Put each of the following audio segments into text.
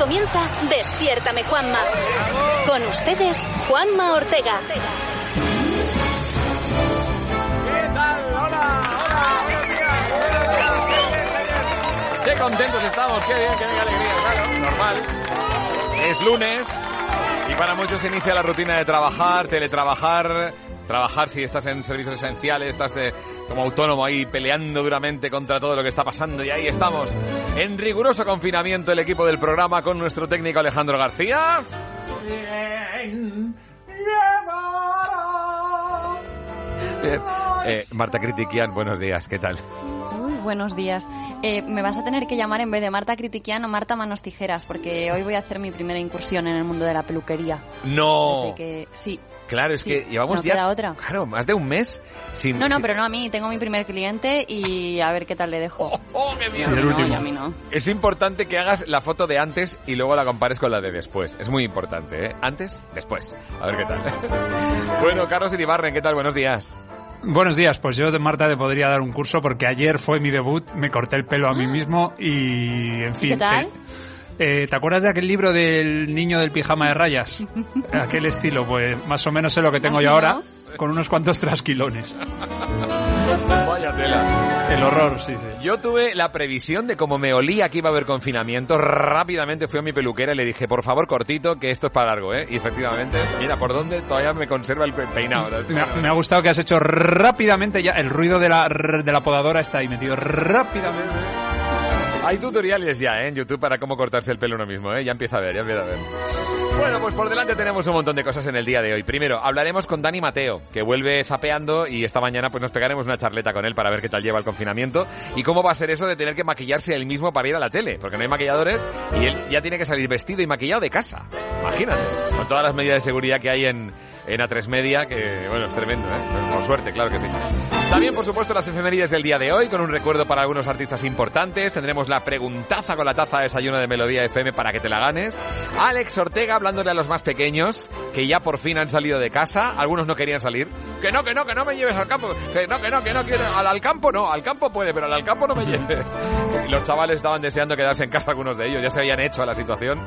comienza Despiértame Juanma. Con ustedes, Juanma Ortega. ¿Qué tal? Hola, hola, buenos días. Qué contentos estamos, qué bien, qué bien, alegría, claro, normal. Es lunes y para muchos se inicia la rutina de trabajar, teletrabajar, trabajar si estás en servicios esenciales, estás de, como autónomo ahí peleando duramente contra todo lo que está pasando y ahí estamos en riguroso confinamiento el equipo del programa con nuestro técnico Alejandro García. Bien. Eh, Marta Critiquian, buenos días, ¿qué tal? Buenos días. Eh, me vas a tener que llamar en vez de Marta Critiquian o Marta Manos Tijeras, porque hoy voy a hacer mi primera incursión en el mundo de la peluquería. No. Desde que, sí. Claro, es Sí, que llevamos no ya queda otra. claro, más de un mes sin No, no, sin- pero no a mí. Tengo mi primer cliente y a ver qué tal le dejo. ¡Oh, qué No, miedo! no, el último. y a mí no. Es importante que hagas la foto de antes y luego la compares con la de después. Es muy importante, ¿eh? Antes, después. A ver qué tal. bueno, Carlos Iribarren, ¿qué tal? Buenos días. Buenos días, pues yo de Marta te podría dar un curso porque ayer fue mi debut, me corté el pelo a mí mismo y en fin. qué tal? te- eh, ¿Te acuerdas de aquel libro del niño del pijama de rayas? Aquel estilo, pues más o menos sé lo que tengo ¿Así, yo ahora, con unos cuantos trasquilones. Vaya tela. El horror, sí, sí. Yo tuve la previsión de cómo me olía que iba a haber confinamiento. Rápidamente fui a mi peluquera y le dije, por favor, cortito, que esto es para largo, ¿eh? Y efectivamente, mira, por dónde todavía me conserva el pe- peinado. Me ha, me ha gustado que has hecho rápidamente ya, el ruido de la, de la podadora está ahí metido rápidamente. Hay tutoriales ya ¿eh? en YouTube para cómo cortarse el pelo uno mismo, ¿eh? Ya empieza a ver, ya empieza a ver. Bueno, pues por delante tenemos un montón de cosas en el día de hoy. Primero, hablaremos con Dani Mateo, que vuelve zapeando y esta mañana pues nos pegaremos una charleta con él para ver qué tal lleva el confinamiento y cómo va a ser eso de tener que maquillarse él mismo para ir a la tele, porque no hay maquilladores y él ya tiene que salir vestido y maquillado de casa. Imagínate, con todas las medidas de seguridad que hay en, en A3 Media, que bueno, es tremendo, ¿eh? Por suerte, claro que sí. También, por supuesto, las efemérides del día de hoy, con un recuerdo para algunos artistas importantes. Tendremos la preguntaza con la taza de desayuno de Melodía FM para que te la ganes. Alex Ortega hablándole a los más pequeños, que ya por fin han salido de casa. Algunos no querían salir. Que no, que no, que no me lleves al campo. Que no, que no, que no quiero. Al, al campo no, al campo puede, pero al, campo no me lleves. Los chavales estaban deseando quedarse en casa, algunos de ellos. Ya se habían hecho a la situación.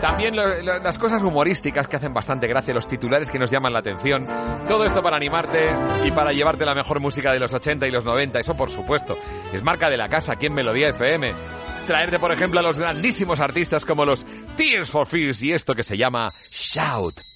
También lo- lo- las cosas humorísticas que hacen bastante gracia, los titulares que nos llaman la atención. Todo esto para animarte y para llevarte la mejor música de los 80 y los 90. Eso, por supuesto, es marca de la casa aquí en Melodía FM. Traerte, por ejemplo, a los grandísimos artistas como los Tears for Fears y esto que se llama Shout.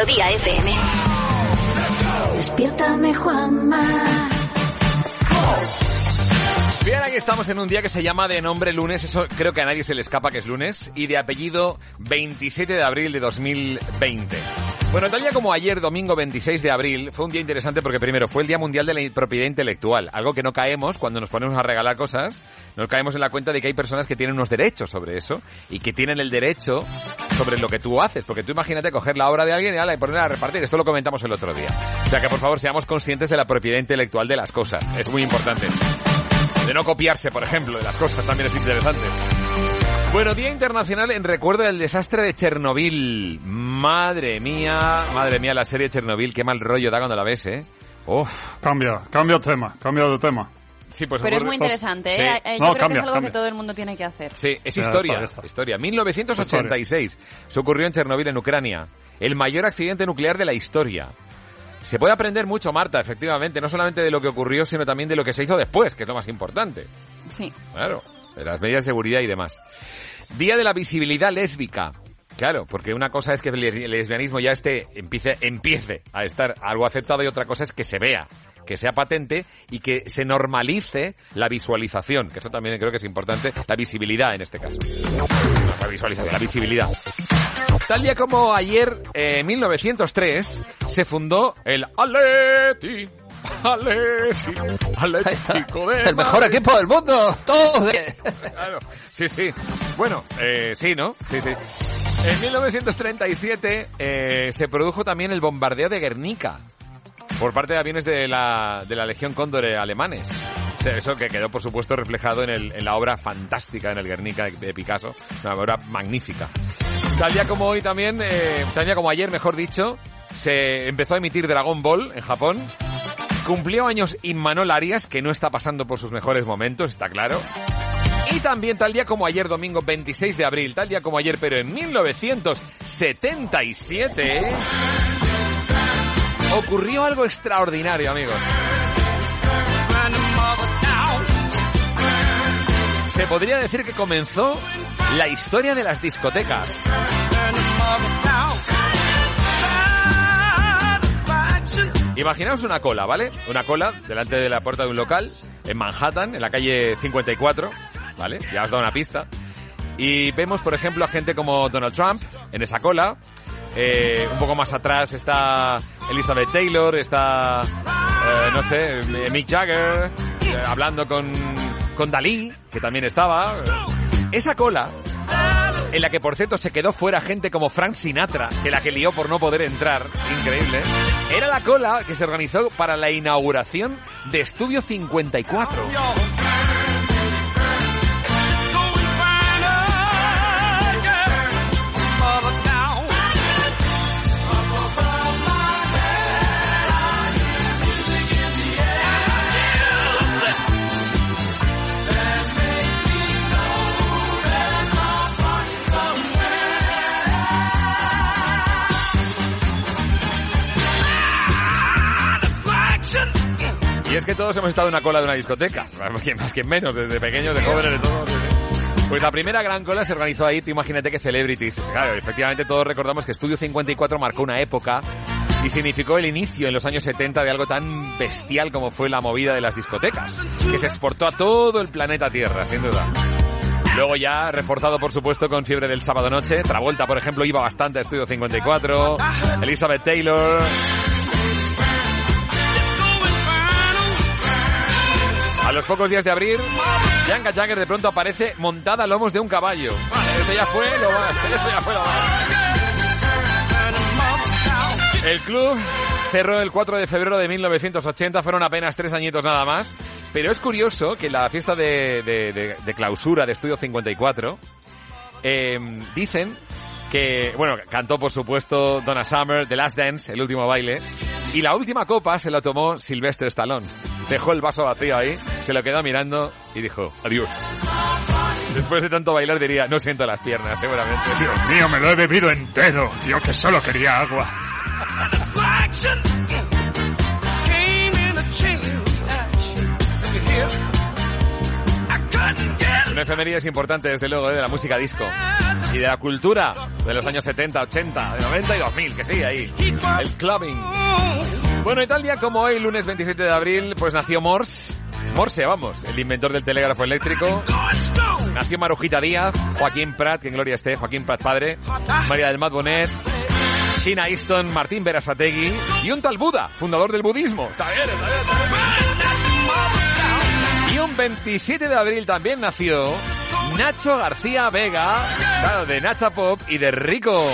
Melodía FM. Despiértame Juanma. Bien, aquí estamos en un día que se llama de nombre lunes, eso creo que a nadie se le escapa que es lunes, y de apellido 27 de abril de 2020. Bueno, tal día como ayer, domingo 26 de abril, fue un día interesante porque primero fue el Día Mundial de la Propiedad Intelectual, algo que no caemos cuando nos ponemos a regalar cosas, nos caemos en la cuenta de que hay personas que tienen unos derechos sobre eso y que tienen el derecho sobre lo que tú haces, porque tú imagínate coger la obra de alguien y, ala, y ponerla a repartir, esto lo comentamos el otro día. O sea que por favor seamos conscientes de la propiedad intelectual de las cosas, es muy importante. De no copiarse, por ejemplo, de las cosas también es interesante. Bueno, Día Internacional en recuerdo del desastre de Chernobyl. Madre mía, madre mía, la serie Chernobyl, qué mal rollo da cuando la ves, ¿eh? Uf. Cambia, cambia tema, cambia de tema. Sí, pues Pero es muy interesante, Sí. ¿eh? Eh, Yo No, creo cambia, que es algo cambia. que todo el mundo tiene que hacer. Sí, es historia. Historia. 1986. Se ocurrió en Chernobyl, en Ucrania. El mayor accidente nuclear de la historia. Se puede aprender mucho, Marta, efectivamente, no solamente de lo que ocurrió, sino también de lo que se hizo después, que es lo más importante. Sí. Claro, de las medidas de seguridad y demás. Día de la visibilidad lésbica. Claro, porque una cosa es que el el lesbianismo ya esté, empiece, empiece a estar algo aceptado y otra cosa es que se vea, que sea patente y que se normalice la visualización, que eso también creo que es importante, la visibilidad en este caso. No, la visualización, la visibilidad. Tal día como ayer, en 1903, se fundó el Atleti. Atleti. Atlético de El mejor equipo del mundo. Todos de... Claro, sí, sí. Bueno, eh, sí, ¿no? Sí, sí. En 1937 eh, se produjo también el bombardeo de Guernica por parte de aviones de la, de la Legión Cóndor alemanes. O sea, Eso que quedó, por supuesto, reflejado en, el- en la obra fantástica en el Guernica de, de Picasso. Una obra magnífica. Tal día como hoy también, eh, tal día como ayer, mejor dicho, se empezó a emitir Dragon Ball en Japón. Cumplió años Inmanol Arias, que no está pasando por sus mejores momentos, está claro. Y también tal día como ayer, domingo 26 de abril, tal día como ayer, pero en 1977, ocurrió algo extraordinario, amigos. Se podría decir que comenzó la historia de las discotecas. Imaginaos una cola, ¿vale? Una cola delante de la puerta de un local en Manhattan, en la calle 54, ¿vale? Ya os da una pista. Y vemos, por ejemplo, a gente como Donald Trump en esa cola. Eh, un poco más atrás está Elizabeth Taylor, está, eh, no sé, Mick Jagger, eh, hablando con, con Dalí, que también estaba. Esa cola en la que por cierto se quedó fuera gente como Frank Sinatra, que la que lió por no poder entrar, increíble, era la cola que se organizó para la inauguración de Estudio 54. Y es que todos hemos estado en una cola de una discoteca, más que, menos, desde pequeños, de jóvenes, de todos. Pues la primera gran cola se organizó ahí, imagínate que celebrities. Claro, efectivamente todos recordamos que Estudio 54 marcó una época y significó el inicio en los años 70 de algo tan bestial como fue la movida de las discotecas, que se exportó a todo el planeta Tierra, sin duda. Luego ya reforzado, por supuesto, con Fiebre del Sábado Noche. Travolta, por ejemplo, iba bastante a Estudio 54. Elizabeth Taylor. A los pocos días de abrir, Bianca Jagger de pronto aparece montada a lomos de un caballo. Eso ya fue lo más. Eso ya fue lo más. El club cerró el 4 de febrero de 1980, fueron apenas tres añitos nada más. Pero es curioso que la fiesta de, clausura de Estudio 54 eh, dicen que, bueno, cantó por supuesto Donna Summer, The Last Dance, el último baile, y la última copa se la tomó Sylvester Stallone. Dejó el vaso vacío ahí, se lo quedó mirando y dijo, adiós. Después de tanto bailar diría, no siento las piernas, seguramente. Dios mío, me lo he bebido entero. Yo que solo quería agua. Una efemería es importante, desde luego, ¿eh? de la música disco. Y de la cultura de los años 70, 80, de 90 y 2000, que sí, ahí. El clubbing. Bueno, y tal día como hoy, lunes 27 de abril, pues nació Morse. Morse, vamos, el inventor del telégrafo eléctrico. Nació Marujita Díaz, Joaquín Prat, que en gloria esté, Joaquín Prat padre, María del Mat Bonet, Shina Easton, Martín Berasategui y un tal Buda, fundador del budismo. Está bien, está bien. Y un 27 de abril también nació Nacho García Vega, claro, de Nacha Pop y de Rico.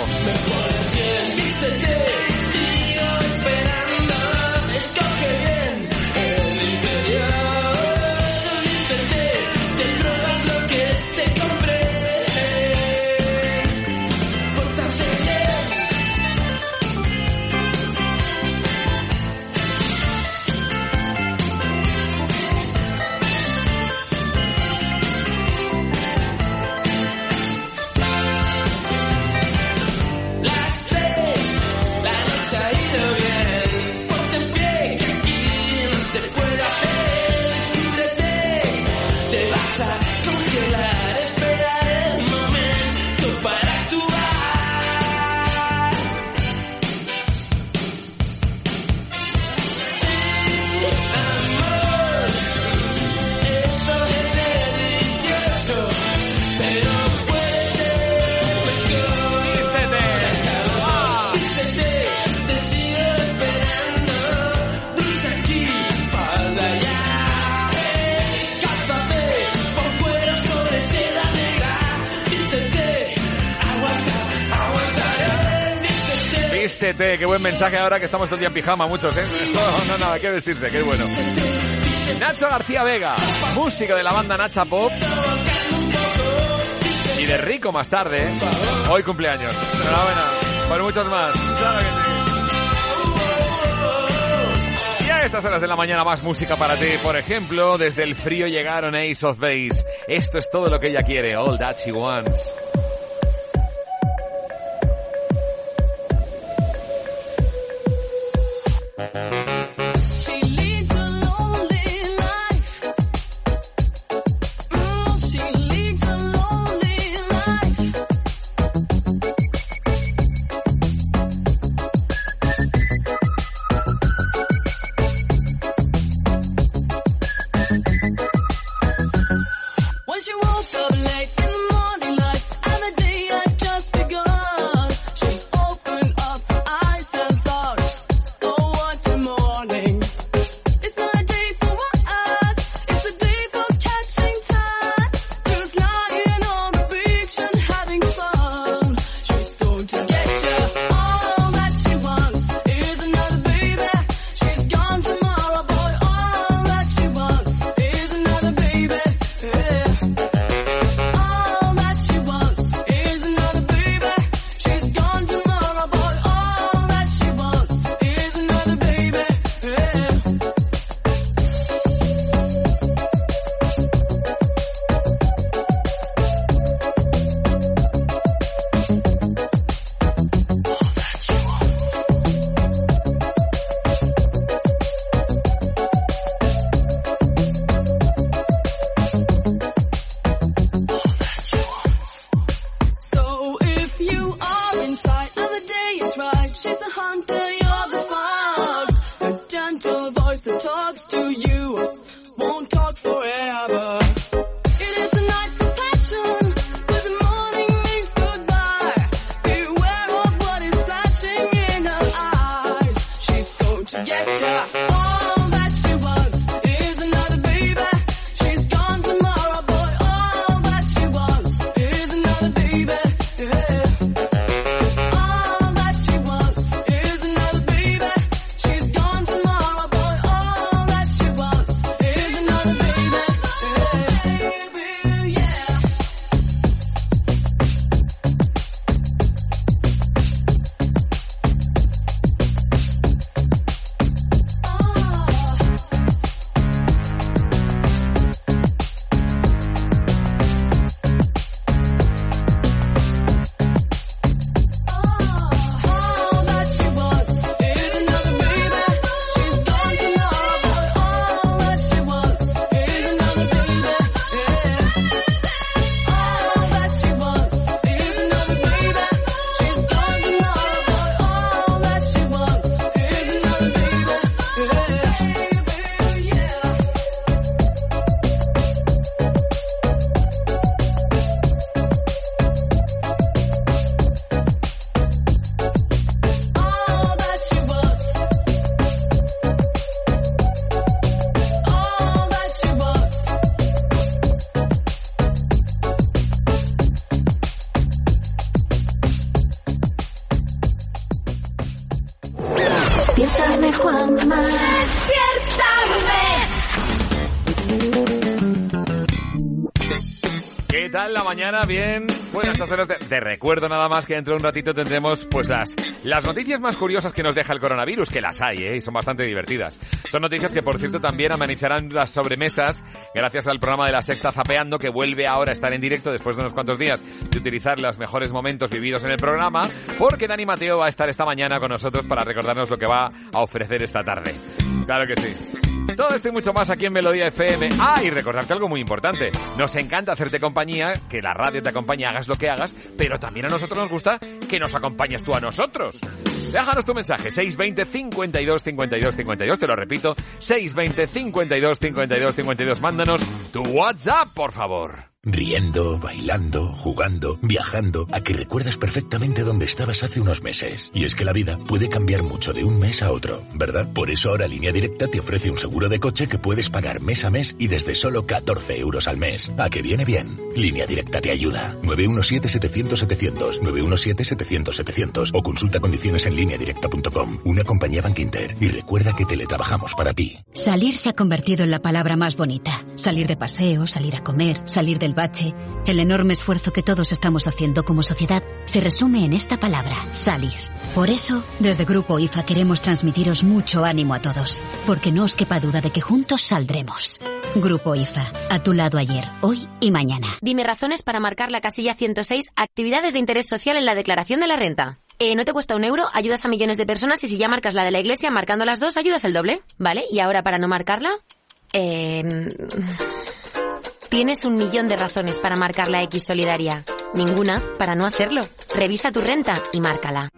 Vístete, qué buen mensaje ahora que estamos todo el día en pijama muchos, ¿eh? No, no, nada, que vestirse, qué bueno. Nacho García Vega, música de la banda Nacha Pop. Y de Rico más tarde, ¿eh? hoy cumpleaños. Enhorabuena, por muchos más. Claro que sí. Y a estas horas de la mañana más música para ti. Por ejemplo, desde el frío llegaron Ace of Base. Esto es todo lo que ella quiere, all that she wants. Uh-huh. Mañana? Bien. Bueno, estas horas de, recuerdo nada más que dentro de un ratito tendremos pues las, las noticias más curiosas que nos deja el coronavirus, que las hay, ¿eh? Y son bastante divertidas. Son noticias que, por cierto, también amenizarán las sobremesas gracias al programa de la Sexta Zapeando, que vuelve ahora a estar en directo después de unos cuantos días de utilizar los mejores momentos vividos en el programa, porque Dani Mateo va a estar esta mañana con nosotros para recordarnos lo que va a ofrecer esta tarde. Claro que sí. Todo esto y mucho más aquí en Melodía FM. Ah, y recordarte algo muy importante. Nos encanta hacerte compañía, que la radio te acompañe, hagas lo que hagas, pero también a nosotros nos gusta que nos acompañes tú a nosotros. Déjanos tu mensaje, 620 52 52 52, te lo repito, 620 52 52 52. Mándanos tu WhatsApp, por favor. Riendo, bailando, jugando, viajando, a que recuerdas perfectamente dónde estabas hace unos meses. Y es que la vida puede cambiar mucho de un mes a otro, ¿verdad? Por eso ahora Línea Directa te ofrece un seguro de coche que puedes pagar mes a mes y desde solo 14 euros al mes. ¿A que viene bien? Línea Directa te ayuda. 917-700-700, 917-700-700 o consulta condiciones en lineadirecta.com. Una compañía Bank Inter. Y recuerda que teletrabajamos para ti. Salir se ha convertido en la palabra más bonita. Salir de paseo, salir a comer, salir del El enorme esfuerzo que todos estamos haciendo como sociedad se resume en esta palabra, salir. Por eso, desde Grupo IFA queremos transmitiros mucho ánimo a todos, porque no os quepa duda de que juntos saldremos. Grupo IFA, a tu lado ayer, hoy y mañana. Dime razones para marcar la casilla 106, actividades de interés social en la declaración de la renta. Eh, no te cuesta un euro, ayudas a millones de personas y si ya marcas la de la iglesia, marcando las dos, ayudas el doble. ¿Vale? Y ahora para no marcarla, eh, tienes un millón de razones para marcar la X solidaria. Ninguna para no hacerlo. Revisa tu renta y márcala.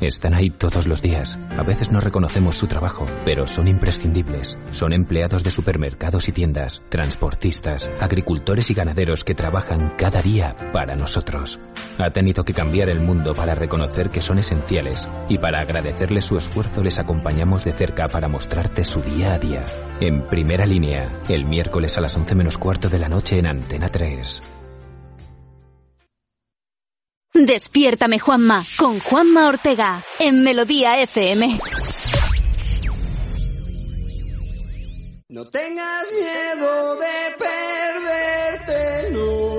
Están ahí todos los días. A veces no reconocemos su trabajo, pero son imprescindibles. Son empleados de supermercados y tiendas, transportistas, agricultores y ganaderos que trabajan cada día para nosotros. Ha tenido que cambiar el mundo para reconocer que son esenciales y para agradecerles su esfuerzo les acompañamos de cerca para mostrarte su día a día. En primera línea, el miércoles a las 11 menos cuarto de la noche en Antena 3. Despiértame Juanma con Juanma Ortega en Melodía FM. No tengas miedo de perderte, no.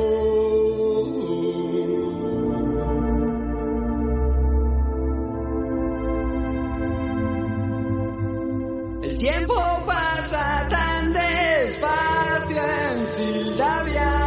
El tiempo pasa tan despacio en Sildavia,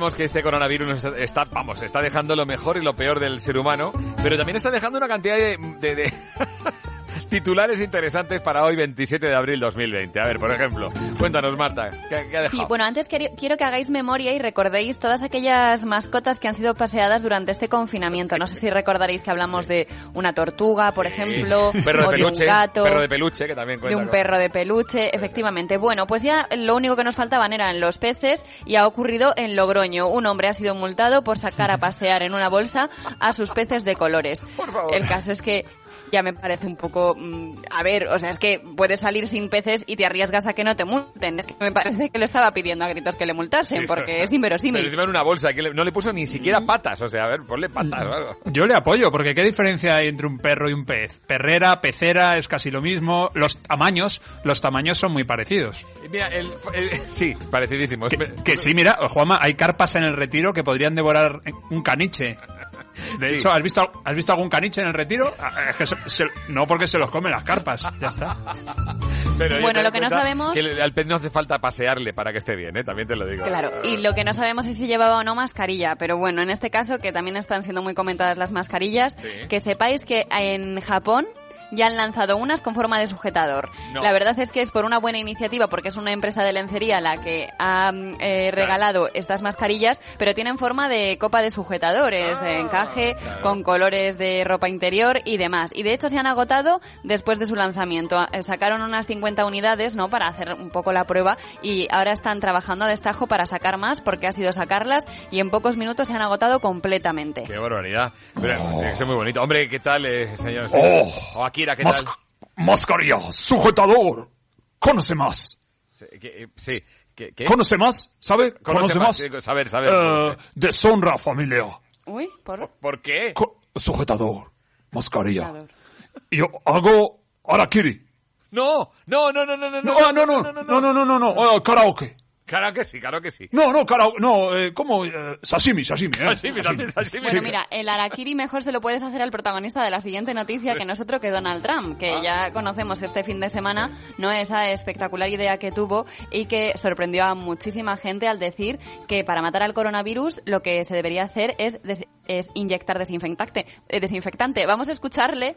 sabemos que este coronavirus está, vamos, está dejando lo mejor y lo peor del ser humano, pero también está dejando una cantidad de, de- de titulares interesantes para hoy, 27 de abril 2020. A ver, por ejemplo, cuéntanos, Marta, ¿qué, qué ha dejado? Sí, bueno, antes quiero que hagáis memoria y recordéis todas aquellas mascotas que han sido paseadas durante este confinamiento. No sé si recordaréis que hablamos de una tortuga, por ejemplo, perro de o de un gato. perro de peluche, que también de cuenta un con- perro de peluche, efectivamente. Bueno, pues ya lo único que nos faltaban eran los peces y ha ocurrido en Logroño. Un hombre ha sido multado por sacar a pasear en una bolsa a sus peces de colores. El caso es que ya me parece un poco... mm, a ver, o sea, es que puedes salir sin peces y te arriesgas a que no te multen. Es que me parece que lo estaba pidiendo a gritos que le multasen, Sí, porque es inverosímil. Pero en una bolsa, que le- no le puso ni siquiera patas, o sea, a ver, ponle patas o algo. Yo le apoyo, porque ¿qué diferencia hay entre un perro y un pez? Perrera, pecera, es casi lo mismo. Los tamaños, los tamaños son muy parecidos. Mira, el, el- sí, parecidísimo. Que sí, mira, Juanma, hay carpas en el retiro que podrían devorar un caniche. De Sí. hecho, ¿has visto, ¿has visto algún caniche en el retiro? Ah, es que se- se- no porque se los comen las carpas, ya está. Pero Bueno, lo que no sabemos- que al pez no hace falta pasearle para que esté bien, ¿eh? También te lo digo. Claro, y lo que no sabemos es si llevaba o no mascarilla, pero bueno, en este caso, que también están siendo muy comentadas las mascarillas, Sí. que sepáis que en Japón ya han lanzado unas con forma de sujetador. No. La verdad es que es por una buena iniciativa, porque es una empresa de lencería la que ha mm, eh, regalado estas mascarillas, pero tienen forma de copa de sujetadores, de encaje, Ah, claro. con colores de ropa interior y demás. Y de hecho se han agotado después de su lanzamiento. Eh, Sacaron unas 50 unidades, ¿no? Para hacer un poco la prueba y ahora están trabajando a destajo para sacar más porque ha sido sacarlas y en pocos minutos se han agotado completamente. Qué barbaridad. Pero, tiene que ser muy bonito. Hombre, ¿qué tal, eh, señor? Oh. O Akira, ¿qué Mas- tal? Mascarilla, sujetador. Conoce más. Sí, que- eh, sí. que- que- ¿Conoce más? ¿Sabe? Conoce ¿Conoce más, más? sí, saber, saber. Eh, deshonra familiar. Uy, por... ¿Por qué? Co- sujetador. Mascarilla. Yo hago harakiri. No, no, no, no, no, no. No, ah, no, no, no, no, no, no, no, no, eh, karaoke. Claro que sí, claro que sí. No, no, karaoke, no, eh, ¿cómo? Eh, sashimi, sashimi, eh. Sashimi, también, sashimi. Bueno, mira, el Arakiri mejor se lo puedes hacer al protagonista de la siguiente noticia, que no es otro que Donald Trump, que Ah. ya conocemos este fin de semana, no esa espectacular idea que tuvo y que sorprendió a muchísima gente al decir que para matar al coronavirus lo que se debería hacer es, des- es inyectar desinfectante. eh, desinfectante. Vamos a escucharle.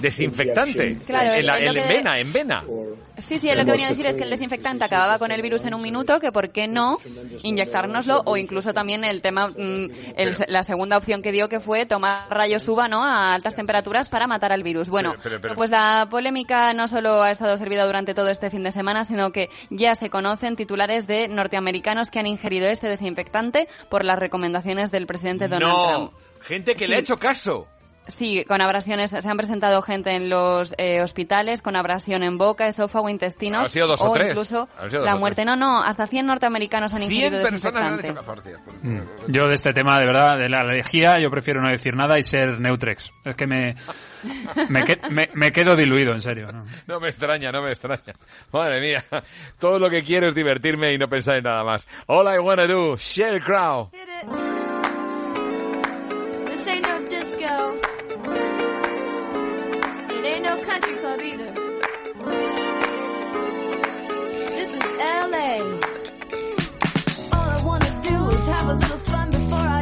desinfectante. Claro, en, la- en vena, en vena. Sí, sí, lo que venía a decir es que el desinfectante acababa con el virus en un minuto, que por qué no inyectárnoslo, o incluso también el tema, mm, el- la segunda opción que dio que fue tomar rayos UVA, ¿no? A altas temperaturas para matar al virus. Bueno, Pero, pero, pero- pues la polémica no solo ha estado servida durante todo este fin de semana, sino que ya se conocen titulares de norteamericanos que han ingerido este desinfectante por las recomendaciones del presidente Donald No, Trump. gente que le ha hecho caso. Sí, con abrasiones. Se han presentado gente en los eh, hospitales con abrasión en boca, esófago, intestinos. Han sido dos o tres. incluso dos la o muerte. No, no, hasta 100 norteamericanos han 100 ingerido personas han hecho. Mm. Yo de este tema, de verdad, de la alergia, yo prefiero no decir nada y ser neutrex. Es que me, me, que- me- me quedo diluido, en serio. ¿no? No me extraña, no me extraña. Madre mía, todo lo que quiero es divertirme y no pensar en nada más. All I wanna do, Shell Crow. This ain't no disco. Ain't no country club either. This is LA. All I wanna do is have a little fun before I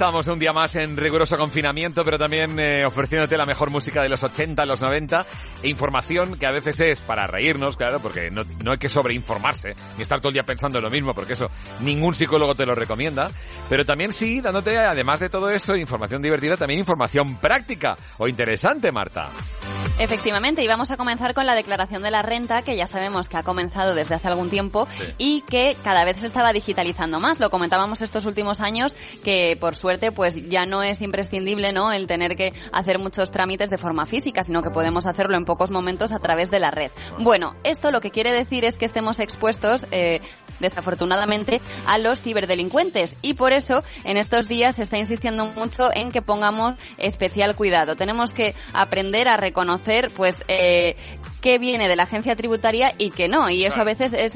estamos un día más en riguroso confinamiento, pero también eh, ofreciéndote la mejor música de los 80, los 90 e información que a veces es para reírnos, claro, porque no, no hay que sobreinformarse ni estar todo el día pensando en lo mismo, porque eso ningún psicólogo te lo recomienda, pero también sí dándote, además de todo eso, información divertida, también información práctica o interesante, Marta. Efectivamente, y vamos a comenzar con la declaración de la renta, que ya sabemos que ha comenzado desde hace algún tiempo y que cada vez se estaba digitalizando más. Lo comentábamos estos últimos años que, por suerte, pues ya no es imprescindible, ¿no? El tener que hacer muchos trámites de forma física, sino que podemos hacerlo en pocos momentos a través de la red. Bueno, esto lo que quiere decir es que estemos expuestos, eh, desafortunadamente, a los ciberdelincuentes y por eso en estos días se está insistiendo mucho en que pongamos especial cuidado. Tenemos que aprender a reconocer, pues, eh, qué viene de la agencia tributaria y qué no. Y eso a veces es,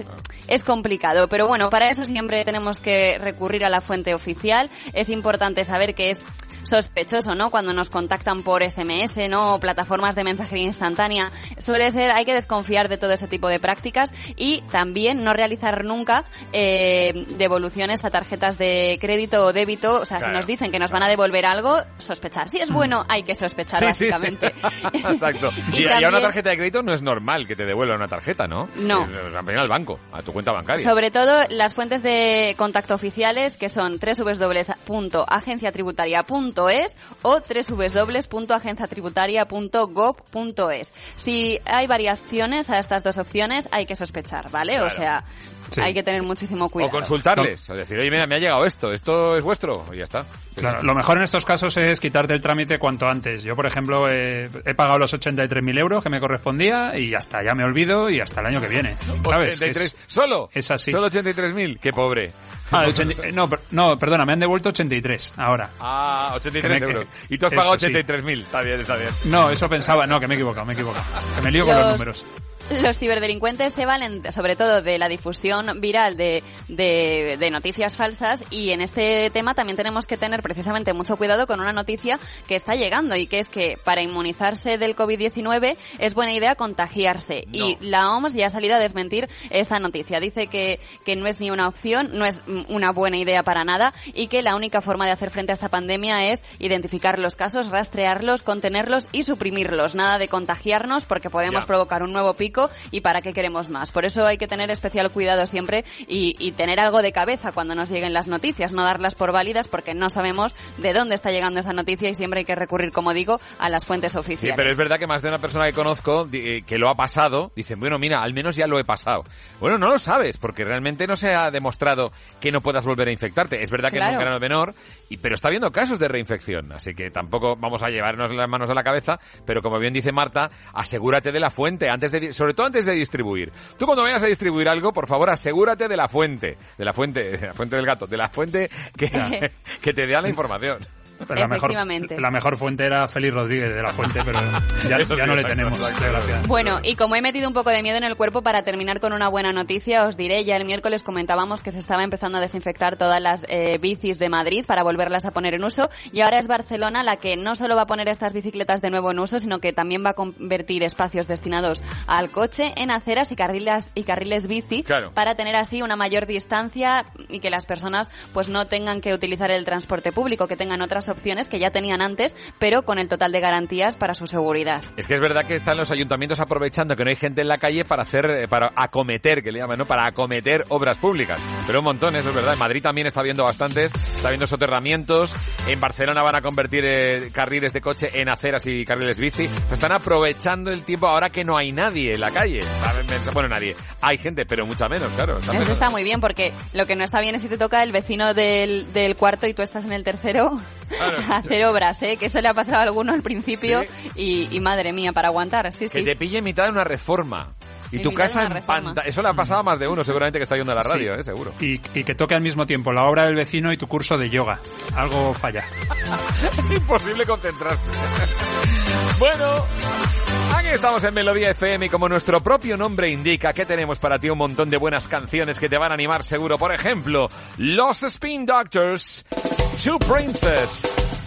es complicado. Pero bueno, para eso siempre tenemos que recurrir a la fuente oficial. Es importante saber que es sospechoso, ¿no? Cuando nos contactan por SMS, ¿no? O plataformas de mensajería instantánea. Suele ser, hay que desconfiar de todo ese tipo de prácticas y también no realizar nunca eh, devoluciones a tarjetas de crédito o débito. O sea, Claro. si nos dicen que nos van a devolver algo, sospechar. Si es bueno, hay que sospechar, Sí, sí, sí. básicamente. Exacto. Y Y, y a una también- tarjeta de crédito no es normal que te devuelva una tarjeta, ¿no? No. También al banco, a tu cuenta bancaria. Sobre todo las fuentes de contacto oficiales que son www.agenciatributaria.es o www.agenciatributaria.gov.es. Si hay variaciones a estas dos opciones, hay que sospechar, ¿vale? O sea, Sí. hay que tener muchísimo O cuidado. consultarles, o decir, oye, mira, me ha llegado esto, esto es vuestro, y ya está. Sí, Claro, sí. lo mejor en estos casos es quitarte el trámite cuanto antes. Yo, por ejemplo, eh, he pagado los 83.000 euros que me correspondía y ya está, ya me olvido y hasta el año que viene. ¿Sabes? 83, Es- ¿Solo? Es así. Solo 83.000, qué pobre. Ah, 80 no, per- no, perdona, me han devuelto 83 ahora. Ah, 83 Que me- euros. Y tú has pagado sí. 83.000, está bien, está bien. No, eso pensaba, no, que me he equivocado, me he equivocado. Que me lío con los Los- números. Los ciberdelincuentes se valen sobre todo de la difusión viral de, de, de noticias falsas y en este tema también tenemos que tener precisamente mucho cuidado con una noticia que está llegando y que es que para inmunizarse del COVID-19 es buena idea contagiarse y la OMS ya ha salido a desmentir esta noticia. Dice que, que no es ni una opción, no es una buena idea para nada y que la única forma de hacer frente a esta pandemia es identificar los casos, rastrearlos, contenerlos y suprimirlos. Nada de contagiarnos porque podemos Ya. provocar un nuevo pico y para qué queremos más. Por eso hay que tener especial cuidado siempre y, y tener algo de cabeza cuando nos lleguen las noticias, no darlas por válidas porque no sabemos de dónde está llegando esa noticia y siempre hay que recurrir, como digo, a las fuentes Sí, oficiales. pero es verdad que más de una persona que conozco eh, que lo ha pasado, dicen, bueno, mira, al menos ya lo he pasado. Bueno, no lo sabes, porque realmente no se ha demostrado que no puedas volver a infectarte. Es verdad que Claro. en un grado menor, y, pero está habiendo casos de reinfección, así que tampoco vamos a llevarnos las manos a la cabeza, pero como bien dice Marta, asegúrate de la fuente, antes de, sobre todo antes de distribuir. Tú cuando vayas a distribuir algo, por favor, asegúrate de la fuente, de la fuente, de la fuente del gato, de la fuente que, que te da la información. Pero la mejor, la mejor fuente era Félix Rodríguez de la Fuente, pero ya, ya no le tenemos. Bueno, y como he metido un poco de miedo en el cuerpo para terminar con una buena noticia, os diré, ya el miércoles comentábamos que se estaba empezando a desinfectar todas las eh, bicis de Madrid para volverlas a poner en uso y ahora es Barcelona la que no solo va a poner estas bicicletas de nuevo en uso, sino que también va a convertir espacios destinados al coche en aceras y carriles, y carriles bici Claro. para tener así una mayor distancia y que las personas pues no tengan que utilizar el transporte público, que tengan otras opciones que ya tenían antes, pero con el total de garantías para su seguridad. Es que es verdad que están los ayuntamientos aprovechando que no hay gente en la calle para hacer, eh, para acometer, que le llaman, ¿no? Para acometer obras públicas. Pero un montón, eso es verdad. En Madrid también está habiendo bastantes, está habiendo soterramientos. En Barcelona van a convertir eh, carriles de coche en aceras y carriles bici. Están aprovechando el tiempo ahora que no hay nadie en la calle. Bueno, nadie. Hay gente, pero mucha menos, claro. Eso menos. está muy bien porque lo que no está bien es si te toca el vecino del, del cuarto y tú estás en el tercero Claro. a hacer obras, ¿eh? Que eso le ha pasado a alguno al principio y, y madre mía, para aguantar, sí, Que sí. te pille en mitad de una reforma. Y tu casa en pantalla. Eso le ha pasado a más de uno, seguramente, que está yendo a la radio, Sí. ¿eh? Seguro. Y, y que toque al mismo tiempo la obra del vecino y tu curso de yoga. Algo falla. Imposible concentrarse. bueno, aquí estamos en Melodía FM y como nuestro propio nombre indica que tenemos para ti un montón de buenas canciones que te van a animar seguro. Por ejemplo, Los Spin Doctors, Two Princess.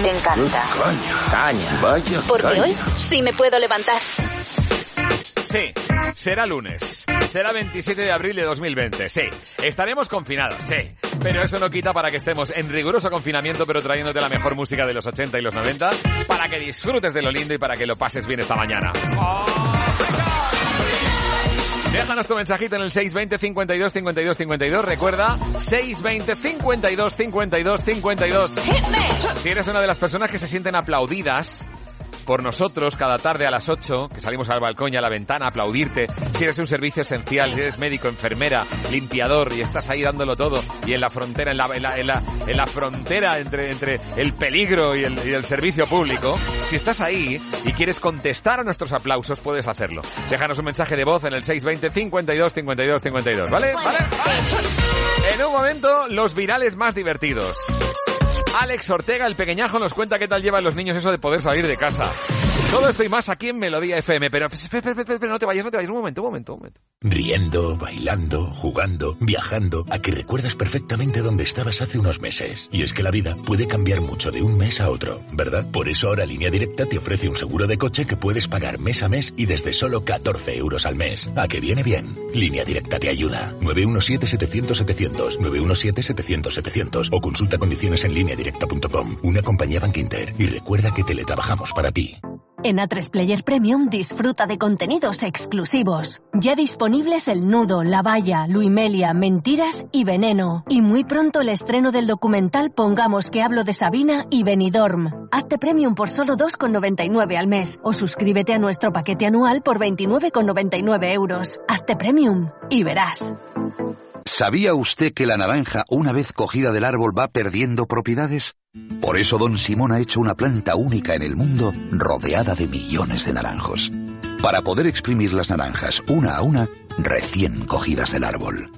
Me encanta. Caña. Caña. Vaya. Porque hoy sí me puedo levantar. Sí, será lunes. Será 27 de abril de 2020. Sí, estaremos confinados. Sí, pero eso no quita para que estemos en riguroso confinamiento, pero trayéndote la mejor música de los 80 y los 90 para que disfrutes de lo lindo y para que lo pases bien esta mañana. Déjanos tu mensajito en el 620 52 52 52. Recuerda, 620 52 52 52. Si eres una de las personas que se sienten aplaudidas por nosotros cada tarde a las 8, que salimos al balcón y a la ventana a aplaudirte, si eres un servicio esencial, si eres médico, enfermera, limpiador y estás ahí dándolo todo y en la frontera, en la, en la, en la, en la frontera entre, entre el peligro y el, y el servicio público, si estás ahí y quieres contestar a nuestros aplausos, puedes hacerlo. Déjanos un mensaje de voz en el 620 52 52 52, ¿vale? ¿Vale? ¿Vale? En un momento, los virales más divertidos. Alex Ortega, el pequeñajo, nos cuenta qué tal llevan los niños eso de poder salir de casa. Todo esto y más aquí en Melodía FM, pero, espera, espera, espera, no te vayas, no te vayas, un momento, un momento, un momento. Riendo, bailando, jugando, viajando, a que recuerdas perfectamente dónde estabas hace unos meses. Y es que la vida puede cambiar mucho de un mes a otro, ¿verdad? Por eso ahora Línea Directa te ofrece un seguro de coche que puedes pagar mes a mes y desde solo 14 euros al mes. ¿A que viene bien? Línea Directa te ayuda. 917-700-700, 917-700-700 o consulta condiciones en lineadirecta.com. Una compañía Bank Inter. Y recuerda que teletrabajamos para ti. En A3 Player Premium disfruta de contenidos exclusivos. Ya disponibles El Nudo, La Valla, Luimelia, Mentiras y Veneno. Y muy pronto el estreno del documental Pongamos que hablo de Sabina y Benidorm. Hazte Premium por solo 2,99 al mes o suscríbete a nuestro paquete anual por 29,99 euros. Hazte Premium y verás. ¿Sabía usted que la naranja, una vez cogida del árbol, va perdiendo propiedades? Por eso Don Simón ha hecho una planta única en el mundo rodeada de millones de naranjos. Para poder exprimir las naranjas una a una, recién cogidas del árbol.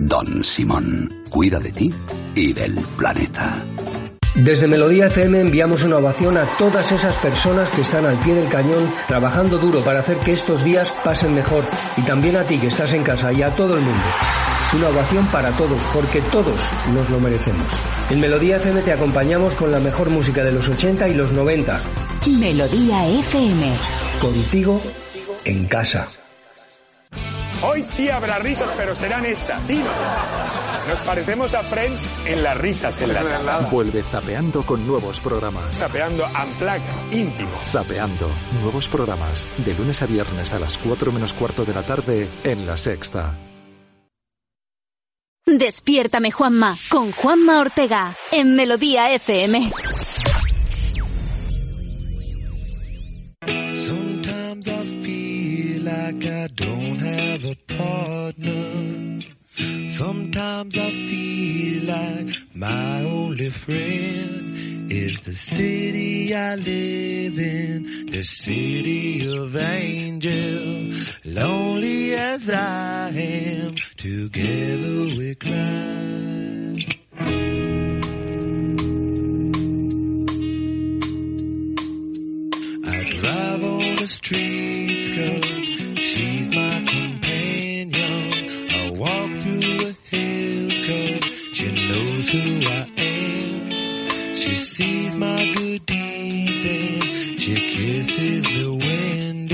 Don Simón, cuida de ti y del planeta. Desde Melodía FM enviamos una ovación a todas esas personas que están al pie del cañón trabajando duro para hacer que estos días pasen mejor y también a ti que estás en casa y a todo el mundo. Una ovación para todos porque todos nos lo merecemos. En Melodía FM te acompañamos con la mejor música de los 80 y los 90. Melodía FM. Contigo en casa. Hoy sí habrá risas, pero serán estas. Sí, nos parecemos a Friends en las risas en la nada. Vuelve Zapeando con nuevos programas. Zapeando Unplugged, íntimo. Zapeando, nuevos programas, de lunes a viernes a las 4 menos cuarto de la tarde en La Sexta. Despiértame Juanma con Juanma Ortega en Melodía FM. Sometimes I feel like I don't have a partner. Sometimes I feel like my only friend is the city I live in, the city of angel. Lonely as I am, together we cry. I drive on the streets cause she's my companion. She knows who I am. She sees my good deeds and she kisses the windy.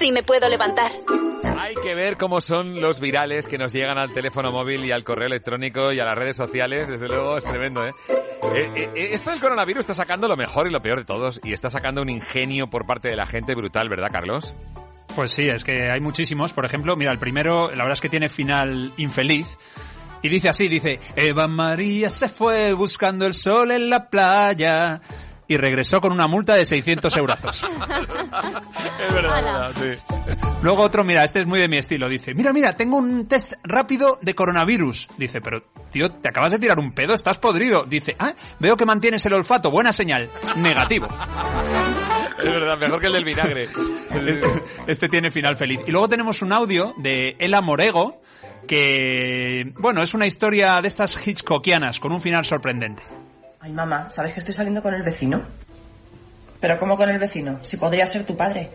Sí me puedo levantar. Hay que ver cómo son los virales que nos llegan al teléfono móvil y al correo electrónico y a las redes sociales. Desde luego es tremendo, ¿eh? Eh, eh, eh, esto del coronavirus está sacando lo mejor y lo peor de todos y está sacando un ingenio por parte de la gente brutal, ¿verdad, Carlos? Pues sí, es que hay muchísimos. Por ejemplo, mira, el primero, la verdad es que tiene final infeliz. Y dice así, dice, Eva María se fue buscando el sol en la playa y regresó con una multa de 600 eurazos. es verdad, es verdad, sí. Luego otro, mira, este es muy de mi estilo, dice, mira, mira, tengo un test rápido de coronavirus. Dice, pero tío, te acabas de tirar un pedo, estás podrido. Dice, ah, veo que mantienes el olfato, buena señal. Negativo. Es verdad, mejor que el del vinagre. Este, este tiene final feliz. Y luego tenemos un audio de Ela Morego, que, bueno, es una historia de estas hitchcockianas, con un final sorprendente. Ay, mamá, ¿sabes que estoy saliendo con el vecino? ¿Pero cómo con el vecino? Si podría ser tu padre.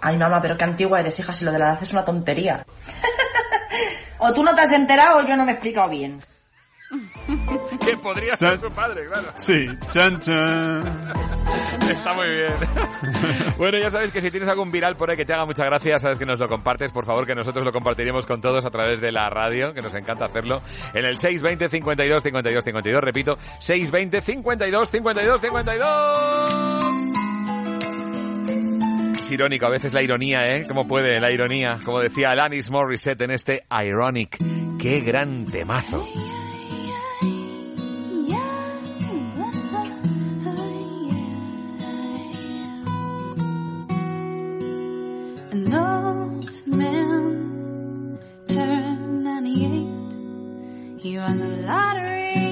Ay, mamá, pero qué antigua eres, hija, si lo de la edad es una tontería. o tú no te has enterado o yo no me he explicado bien. que podría ser su padre, claro. Sí, chan chan. Está muy bien. bueno, ya sabes que si tienes algún viral por ahí que te haga mucha gracia, sabes que nos lo compartes, por favor, que nosotros lo compartiremos con todos a través de la radio, que nos encanta hacerlo, en el 620 52 52 52, repito, 620 52 52 52. Irónico, a veces la ironía, ¿eh? ¿Cómo puede la ironía? Como decía Alanis Morissette en este Ironic. ¡Qué gran temazo! An old man turned 98. He won the lottery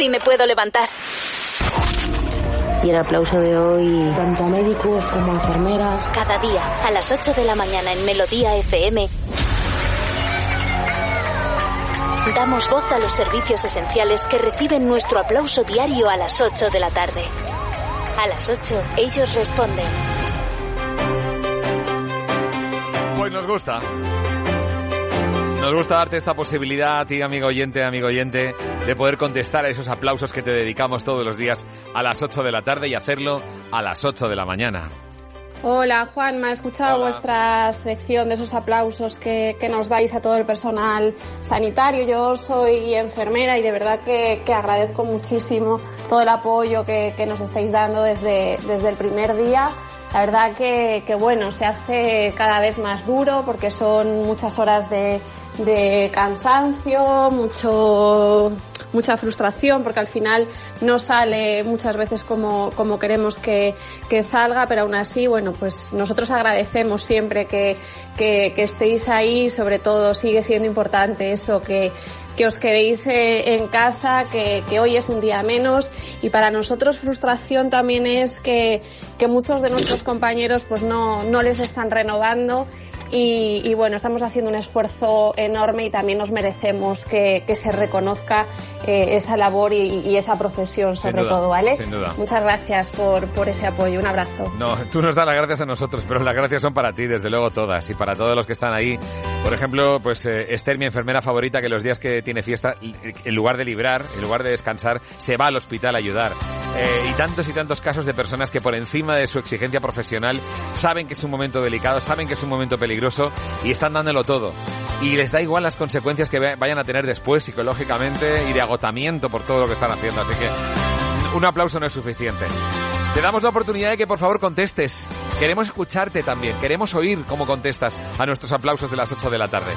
Sí me puedo levantar. Y el aplauso de hoy, tanto a médicos como a enfermeras. Cada día, a las 8 de la mañana en Melodía FM, damos voz a los servicios esenciales que reciben nuestro aplauso diario a las 8 de la tarde. A las 8, ellos responden. Pues nos gusta. Gusta darte esta posibilidad a ti, amigo oyente, amigo oyente, de poder contestar a esos aplausos que te dedicamos todos los días a las 8 de la tarde y hacerlo a las 8 de la mañana. Hola Juan, me ha escuchado Hola. vuestra sección de esos aplausos que, que nos dais a todo el personal sanitario. Yo soy enfermera y de verdad que, que agradezco muchísimo todo el apoyo que, que nos estáis dando desde, desde el primer día. La verdad que, que bueno, se hace cada vez más duro porque son muchas horas de, de cansancio, mucho, mucha frustración porque al final no sale muchas veces como, como queremos que, que salga, pero aún así, bueno, pues nosotros agradecemos siempre que, que, estéis ahí, sobre todo sigue siendo importante eso, que, que os quedéis eh, en casa, que, que hoy es un día menos. Y para nosotros frustración también es que, que muchos de nuestros compañeros pues no, no les están renovando y, y bueno, estamos haciendo un esfuerzo enorme y también nos merecemos que, que se reconozca eh, esa labor y, y esa profesión sobre duda, todo, ¿vale? sin duda. Muchas gracias por, por ese apoyo, un abrazo. No, tú nos das las gracias a nosotros, pero las gracias son para ti, desde luego todas, y para todos los que están ahí. Por ejemplo, pues eh, Esther, mi enfermera favorita, que los días que tiene fiesta, en lugar de librar, en lugar de descansar, se va al hospital a ayudar. Eh, y tantos y tantos casos de personas que por encima de su exigencia profesional saben que es un momento delicado, saben que es un momento peligroso y están dándolo todo. Y les da igual las consecuencias que vayan a tener después psicológicamente y de agotamiento por todo lo que están haciendo. Así que un aplauso no es suficiente. Te damos la oportunidad de que por favor contestes. Queremos escucharte también. Queremos oír cómo contestas a nuestros aplausos de las 8 de la tarde.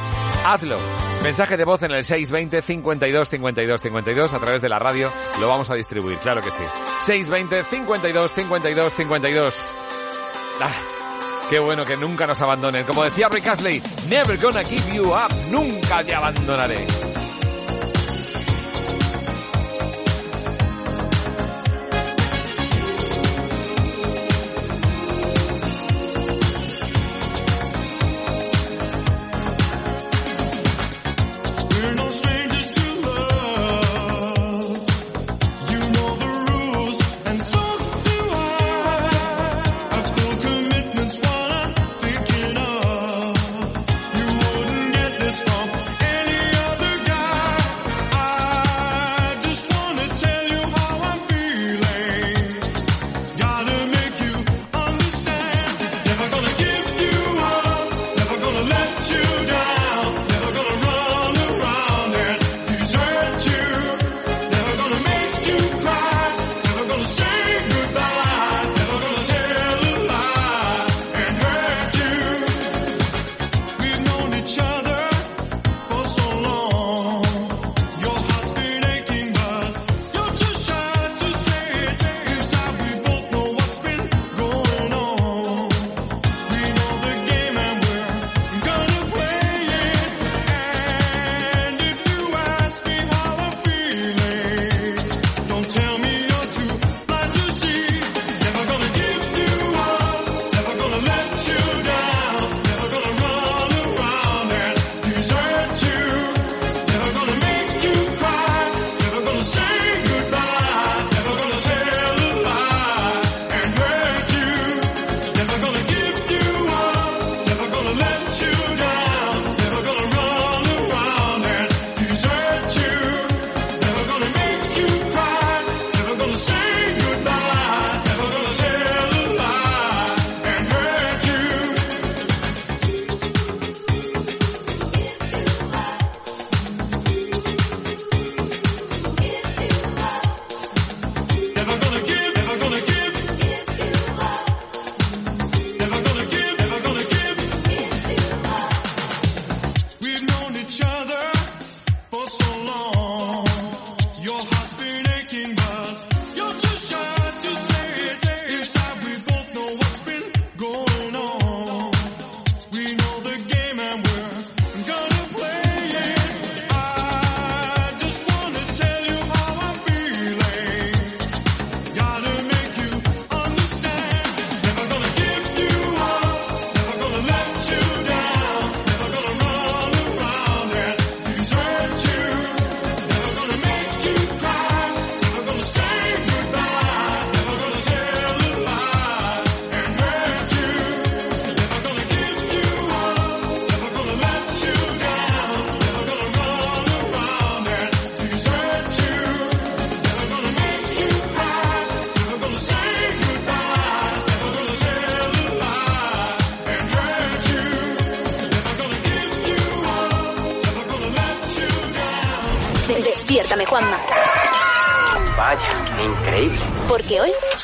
Hazlo. Mensaje de voz en el 620 52 52 52 a través de la radio. Lo vamos a distribuir, claro que sí. 620 52 52 52. Ah, qué bueno que nunca nos abandonen. Como decía Rick Astley, never gonna give you up. Nunca te abandonaré.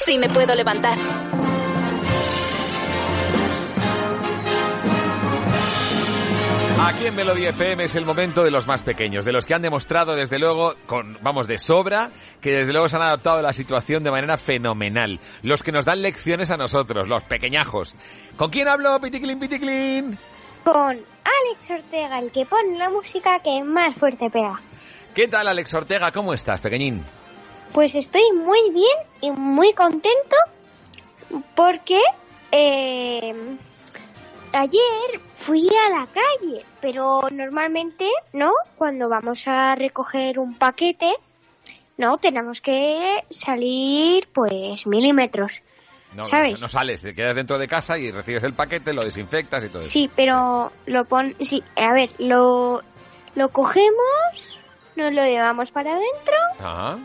Sí me puedo levantar. Aquí en Melody FM es el momento de los más pequeños, de los que han demostrado desde luego, con, vamos, de sobra, que desde luego se han adaptado a la situación de manera fenomenal. Los que nos dan lecciones a nosotros, los pequeñajos. ¿Con quién hablo, Piticlin, Piticlin? Con Alex Ortega, el que pone la música que más fuerte pega. ¿Qué tal, Alex Ortega? ¿Cómo estás, pequeñín? Pues estoy muy bien muy contento porque eh, ayer fui a la calle, pero normalmente, ¿no? Cuando vamos a recoger un paquete, no, tenemos que salir pues milímetros. No, ¿Sabes? no sales, te quedas dentro de casa y recibes el paquete, lo desinfectas y todo eso. Sí, pero lo pon, sí, a ver, lo, lo cogemos, nos lo llevamos para adentro Ajá.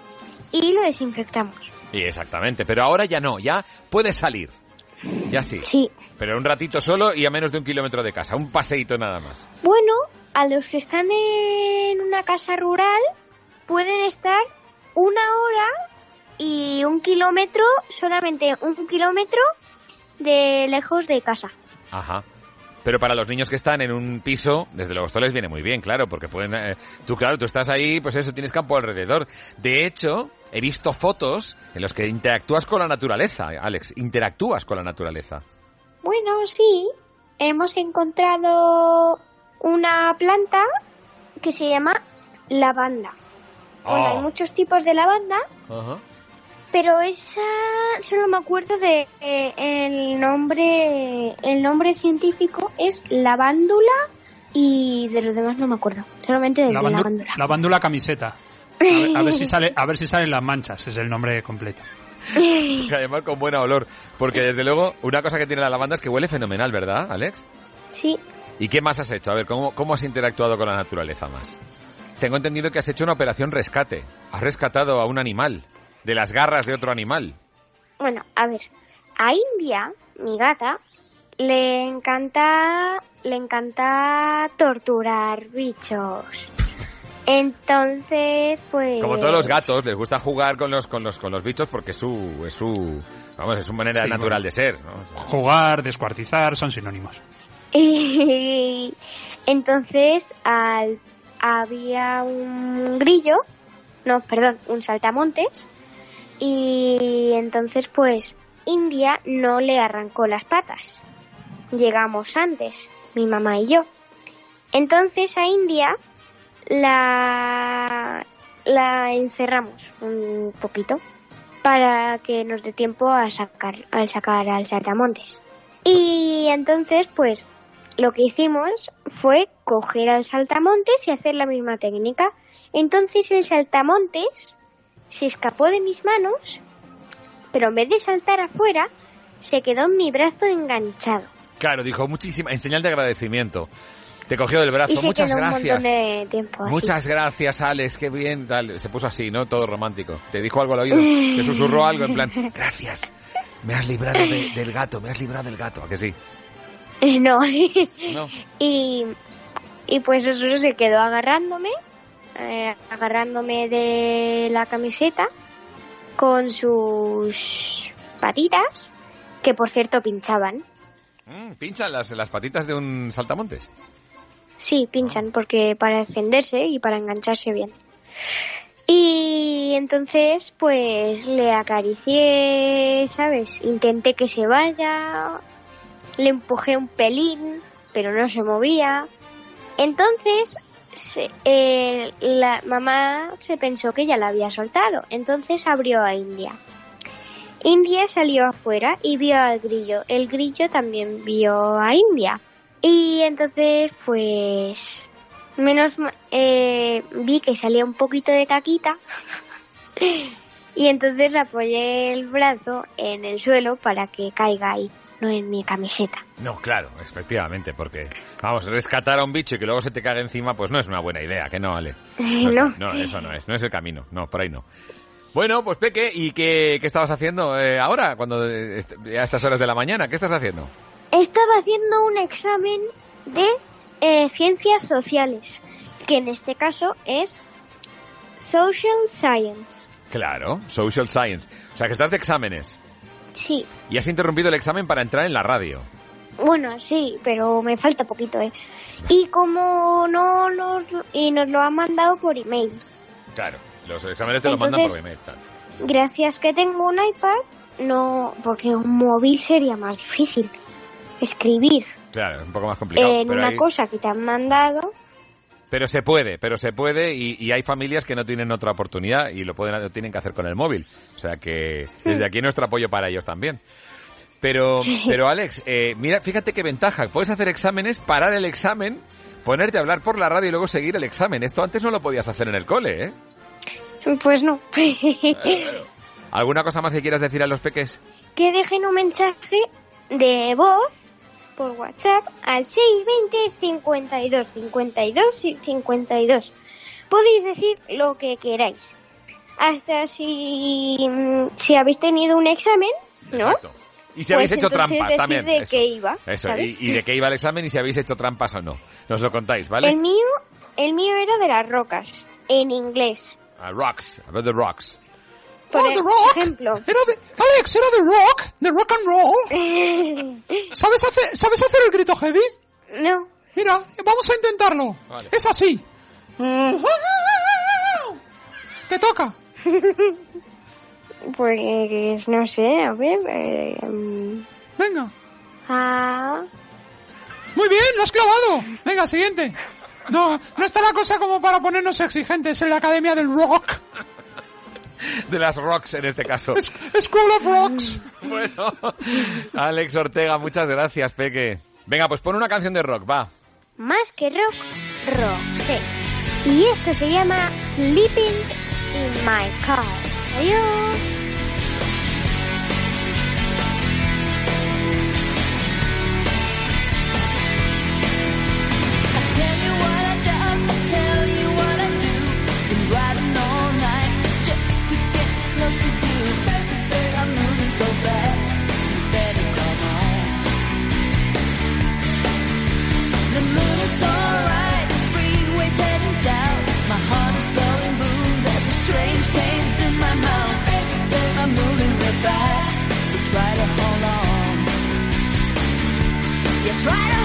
y lo desinfectamos. Y exactamente, pero ahora ya no, ya puedes salir. Ya sí. Sí. Pero un ratito solo y a menos de un kilómetro de casa, un paseíto nada más. Bueno, a los que están en una casa rural pueden estar una hora y un kilómetro, solamente un kilómetro de lejos de casa. Ajá. Pero para los niños que están en un piso, desde luego esto les viene muy bien, claro, porque pueden... eh, tú, claro, tú estás ahí, pues eso, tienes campo alrededor. De hecho, he visto fotos en las que interactúas con la naturaleza, Alex, interactúas con la naturaleza. Bueno, sí, hemos encontrado una planta que se llama lavanda. Bueno, hay Oh. muchos tipos de lavanda, pero esa solo me acuerdo de eh, el nombre el nombre científico es lavándula y de los demás no me acuerdo, solamente de lavándula. Lavándula camiseta. A ver, a ver si sale, a ver si salen las manchas, es el nombre completo. Que además con buena olor, porque desde luego una cosa que tiene la lavanda es que huele fenomenal, ¿verdad, Alex? Sí. ¿Y qué más has hecho? A ver, ¿cómo, cómo has interactuado con la naturaleza más? Tengo entendido que has hecho una operación rescate. Has rescatado a un animal de las garras de otro animal. Bueno, a ver, a India, mi gata, le encanta le encanta torturar bichos. Entonces, pues Como todos los gatos, les gusta jugar con los con los con los bichos porque es su es su vamos, es su manera Sí, natural bueno. de ser, ¿no? Jugar, descuartizar, son sinónimos. Y entonces al, había un grillo, no, perdón, un saltamontes, y entonces pues India no le arrancó las patas. Llegamos antes, mi mamá y yo. Entonces a India la, la encerramos un poquito para que nos dé tiempo a sacar, a sacar al saltamontes. Y entonces, pues, lo que hicimos fue coger al saltamontes y hacer la misma técnica. Entonces el saltamontes se escapó de mis manos, pero en vez de saltar afuera, se quedó en mi brazo enganchado. Claro, dijo muchísima en señal de agradecimiento. Te cogió del brazo, y se muchas quedó gracias. montón de tiempo así. Muchas gracias, Alex, qué bien. Se puso así, ¿no? Todo romántico. Te dijo algo al oído, te susurró algo en plan, gracias, me has librado de- del gato, me has librado del gato, ¿a que sí? No. No. y, y pues eso se quedó agarrándome, eh, agarrándome de la camiseta con sus patitas, que por cierto pinchaban. Mm, pinchan las, las patitas de un saltamontes. Sí, pinchan, porque para defenderse y para engancharse bien. Y entonces, pues le acaricié, ¿sabes? Intenté que se vaya, le empujé un pelín, pero no se movía. Entonces, se- eh, la mamá se pensó que ya la había soltado, entonces abrió a India. India salió afuera y vio al grillo. El grillo también vio a India. Y entonces, pues, menos eh, vi que salía un poquito de caquita. y entonces apoyé el brazo en el suelo para que caiga ahí, no en mi camiseta. No, claro, efectivamente, porque, vamos, rescatar a un bicho y que luego se te cague encima, pues no es una buena idea, que no, Ale. No, es- No. eso no es, no es el camino, no, por ahí no. Bueno, pues Peque, ¿y qué, qué estabas haciendo eh, ahora, cuando eh, a estas horas de la mañana? ¿Qué estás haciendo? Estaba haciendo un examen de eh, ciencias sociales, que en este caso es Social Science. Claro, Social Science. O sea, que estás de exámenes. Sí. Y has interrumpido el examen para entrar en la radio. Bueno, sí, pero me falta poquito, ¿eh? Y como no nos... Y nos lo han mandado por email. Claro, los exámenes te lo mandan por email. claro. Gracias que tengo un iPad, no... Porque un móvil sería más difícil. Escribir Claro, es un poco más complicado. en pero, una hay- cosa que te han mandado... pero se puede, pero se puede y, y hay familias que no tienen otra oportunidad y lo, pueden, lo tienen que hacer con el móvil. O sea que desde aquí nuestro apoyo para ellos también. Pero, pero Alex, eh, mira, fíjate qué ventaja. Puedes hacer exámenes, parar el examen, ponerte a hablar por la radio y luego seguir el examen. Esto antes no lo podías hacer en el cole, ¿eh? Pues no. ¿Alguna cosa más que quieras decir a los peques? que dejen un mensaje de voz por WhatsApp al 620 52 52 y 52. Podéis decir lo que queráis. Hasta si, mm, si habéis tenido un examen, ¿no? Y si habéis Pues hecho entonces trampas también. de eso. qué iba, Eso, ¿sabes? y, y de qué iba el examen y si habéis hecho trampas o no. Nos lo contáis, ¿vale? El mío, el mío era de las rocas, en inglés. Ah, rocks, about the rocks. Por Oh, The Rock. ejemplo. Era de, Alex, era de rock, de rock and roll. ¿Sabes hacer, ¿Sabes hacer el grito heavy? No. Mira, vamos a intentarlo. Vale. Es así. Te toca. Pues no sé, a ver. eh, mm, Venga. ah, Muy bien, lo has clavado. Venga, siguiente. No, no está la cosa como para ponernos exigentes en la Academia del Rock. De las rocks en este caso. School of Rocks. Bueno, Alex Ortega, muchas gracias, Peque. Venga, pues pon una canción de rock, va. más que rock, rock, sí. Y esto se llama Sleeping in My Car. Adiós. Try to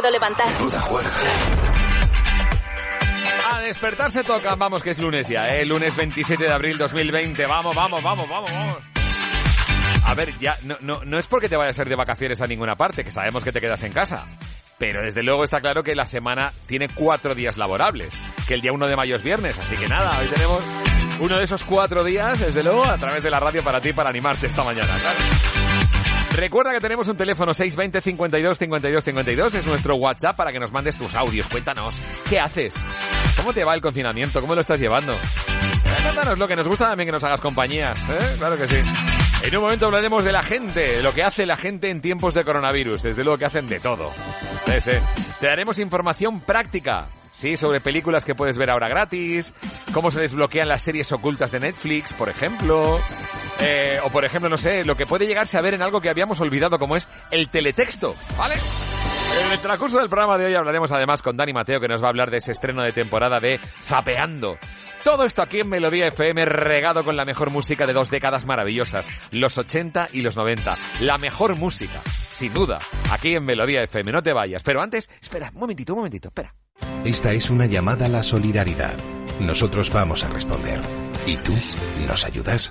puedo levantar. A despertarse toca, vamos que es lunes ya, ¿eh? Lunes 27 de abril 2020. Vamos, vamos, vamos, vamos, vamos. A ver, ya, no, no, no es porque te vayas a ir de vacaciones a ninguna parte, que sabemos que te quedas en casa. Pero desde luego está claro que la semana tiene cuatro días laborables, que el día 1 de mayo es viernes, así que nada, hoy tenemos uno de esos cuatro días, desde luego, a través de la radio para ti, para animarte esta mañana, claro. Recuerda que tenemos un teléfono 620 52 52 52, es nuestro WhatsApp para que nos mandes tus audios. Cuéntanos, ¿qué haces? ¿Cómo te va el confinamiento? ¿Cómo lo estás llevando? Cuéntanos lo que nos gusta también que nos hagas compañía, ¿eh? Claro que sí. En un momento hablaremos de la gente, de lo que hace la gente en tiempos de coronavirus. Desde luego que hacen de todo. Sí. Te daremos información práctica. Sí, sobre películas que puedes ver ahora gratis, cómo se desbloquean las series ocultas de Netflix, por ejemplo, eh, o por ejemplo, no sé, lo que puede llegarse a ver en algo que habíamos olvidado como es el teletexto, ¿vale? En el transcurso del programa de hoy hablaremos además con Dani Mateo que nos va a hablar de ese estreno de temporada de Zapeando. Todo esto aquí en Melodía FM regado con la mejor música de dos décadas maravillosas, los 80 y los 90. La mejor música, sin duda, aquí en Melodía FM. No te vayas, pero antes, espera, un momentito, un momentito, espera. Esta es una llamada a la solidaridad. Nosotros vamos a responder. ¿Y tú? ¿Nos ayudas?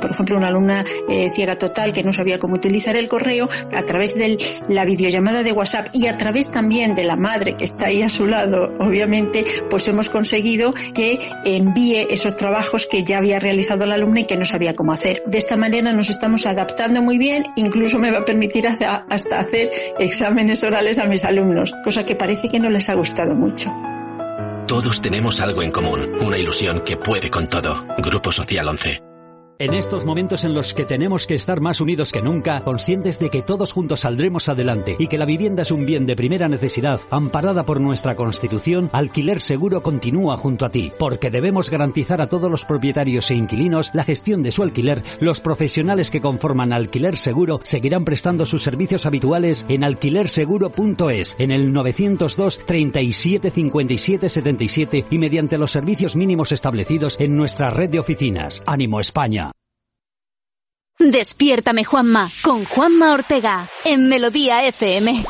Por ejemplo, una alumna eh, ciega total que no sabía cómo utilizar el correo, a través de la videollamada de WhatsApp y a través también de la madre que está ahí a su lado, obviamente, pues hemos conseguido que envíe esos trabajos que ya había realizado la alumna y que no sabía cómo hacer. De esta manera nos estamos adaptando muy bien, incluso me va a permitir hasta hacer exámenes orales a mis alumnos, cosa que parece que no les ha gustado mucho. Todos tenemos algo en común, una ilusión que puede con todo. Grupo Social 11. En estos momentos en los que tenemos que estar más unidos que nunca, conscientes de que todos juntos saldremos adelante y que la vivienda es un bien de primera necesidad, amparada por nuestra Constitución, Alquiler Seguro continúa junto a ti, porque debemos garantizar a todos los propietarios e inquilinos la gestión de su alquiler. Los profesionales que conforman Alquiler Seguro seguirán prestando sus servicios habituales en alquilerseguro.es, en el 902 37 57 77 y mediante los servicios mínimos establecidos en nuestra red de oficinas. Ánimo España. Despiértame, Juanma, con Juanma Ortega, en Melodía FM.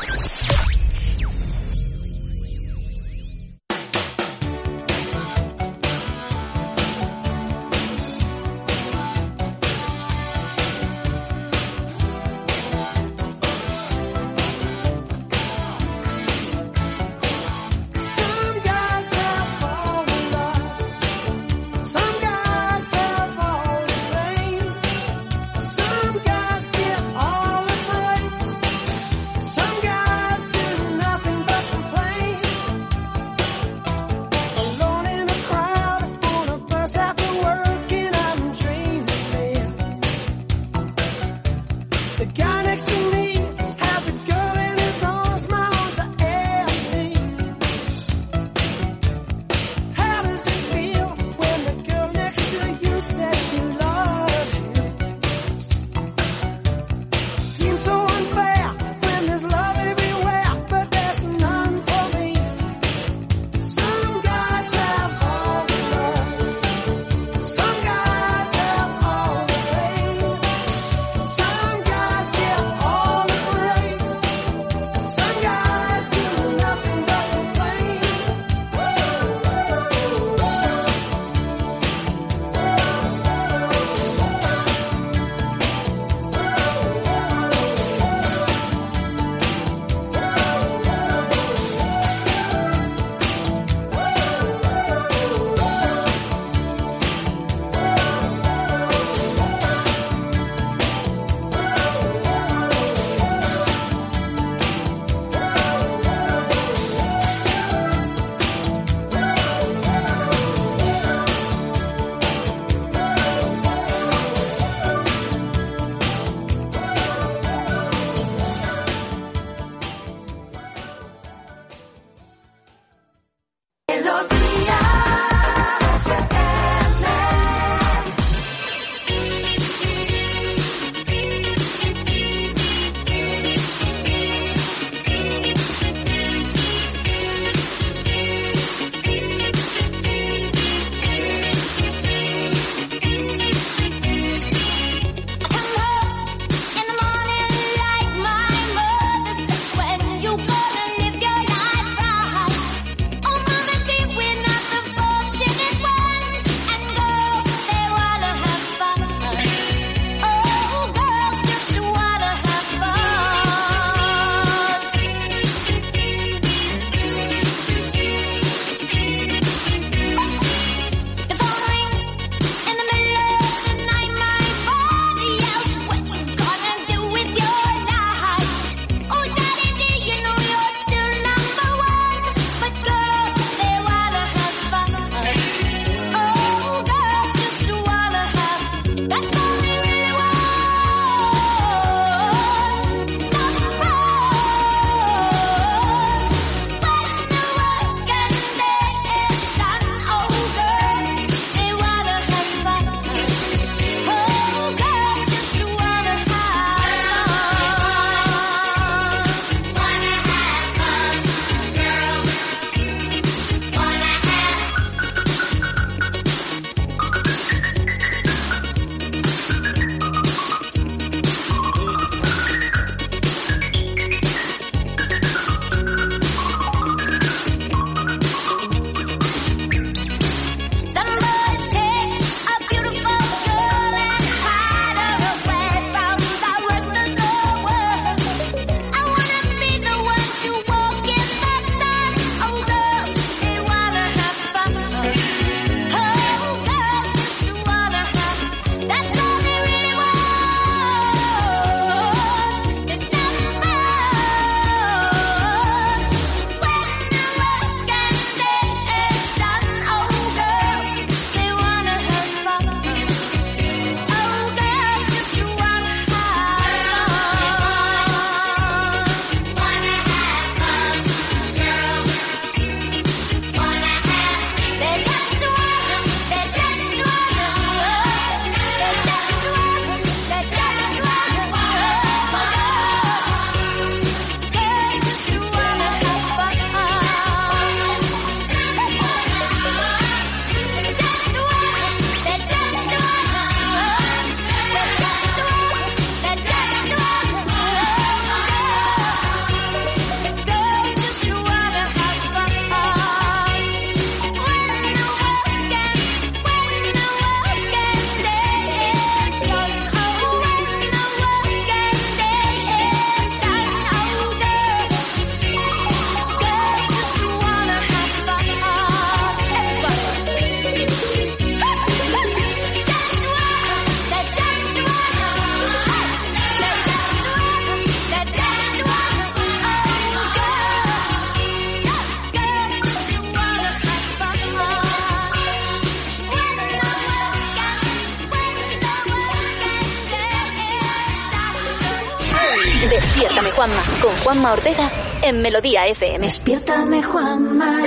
Despiértame Juanma, con Juanma Ortega en Melodía FM. Despiértame, Juanma.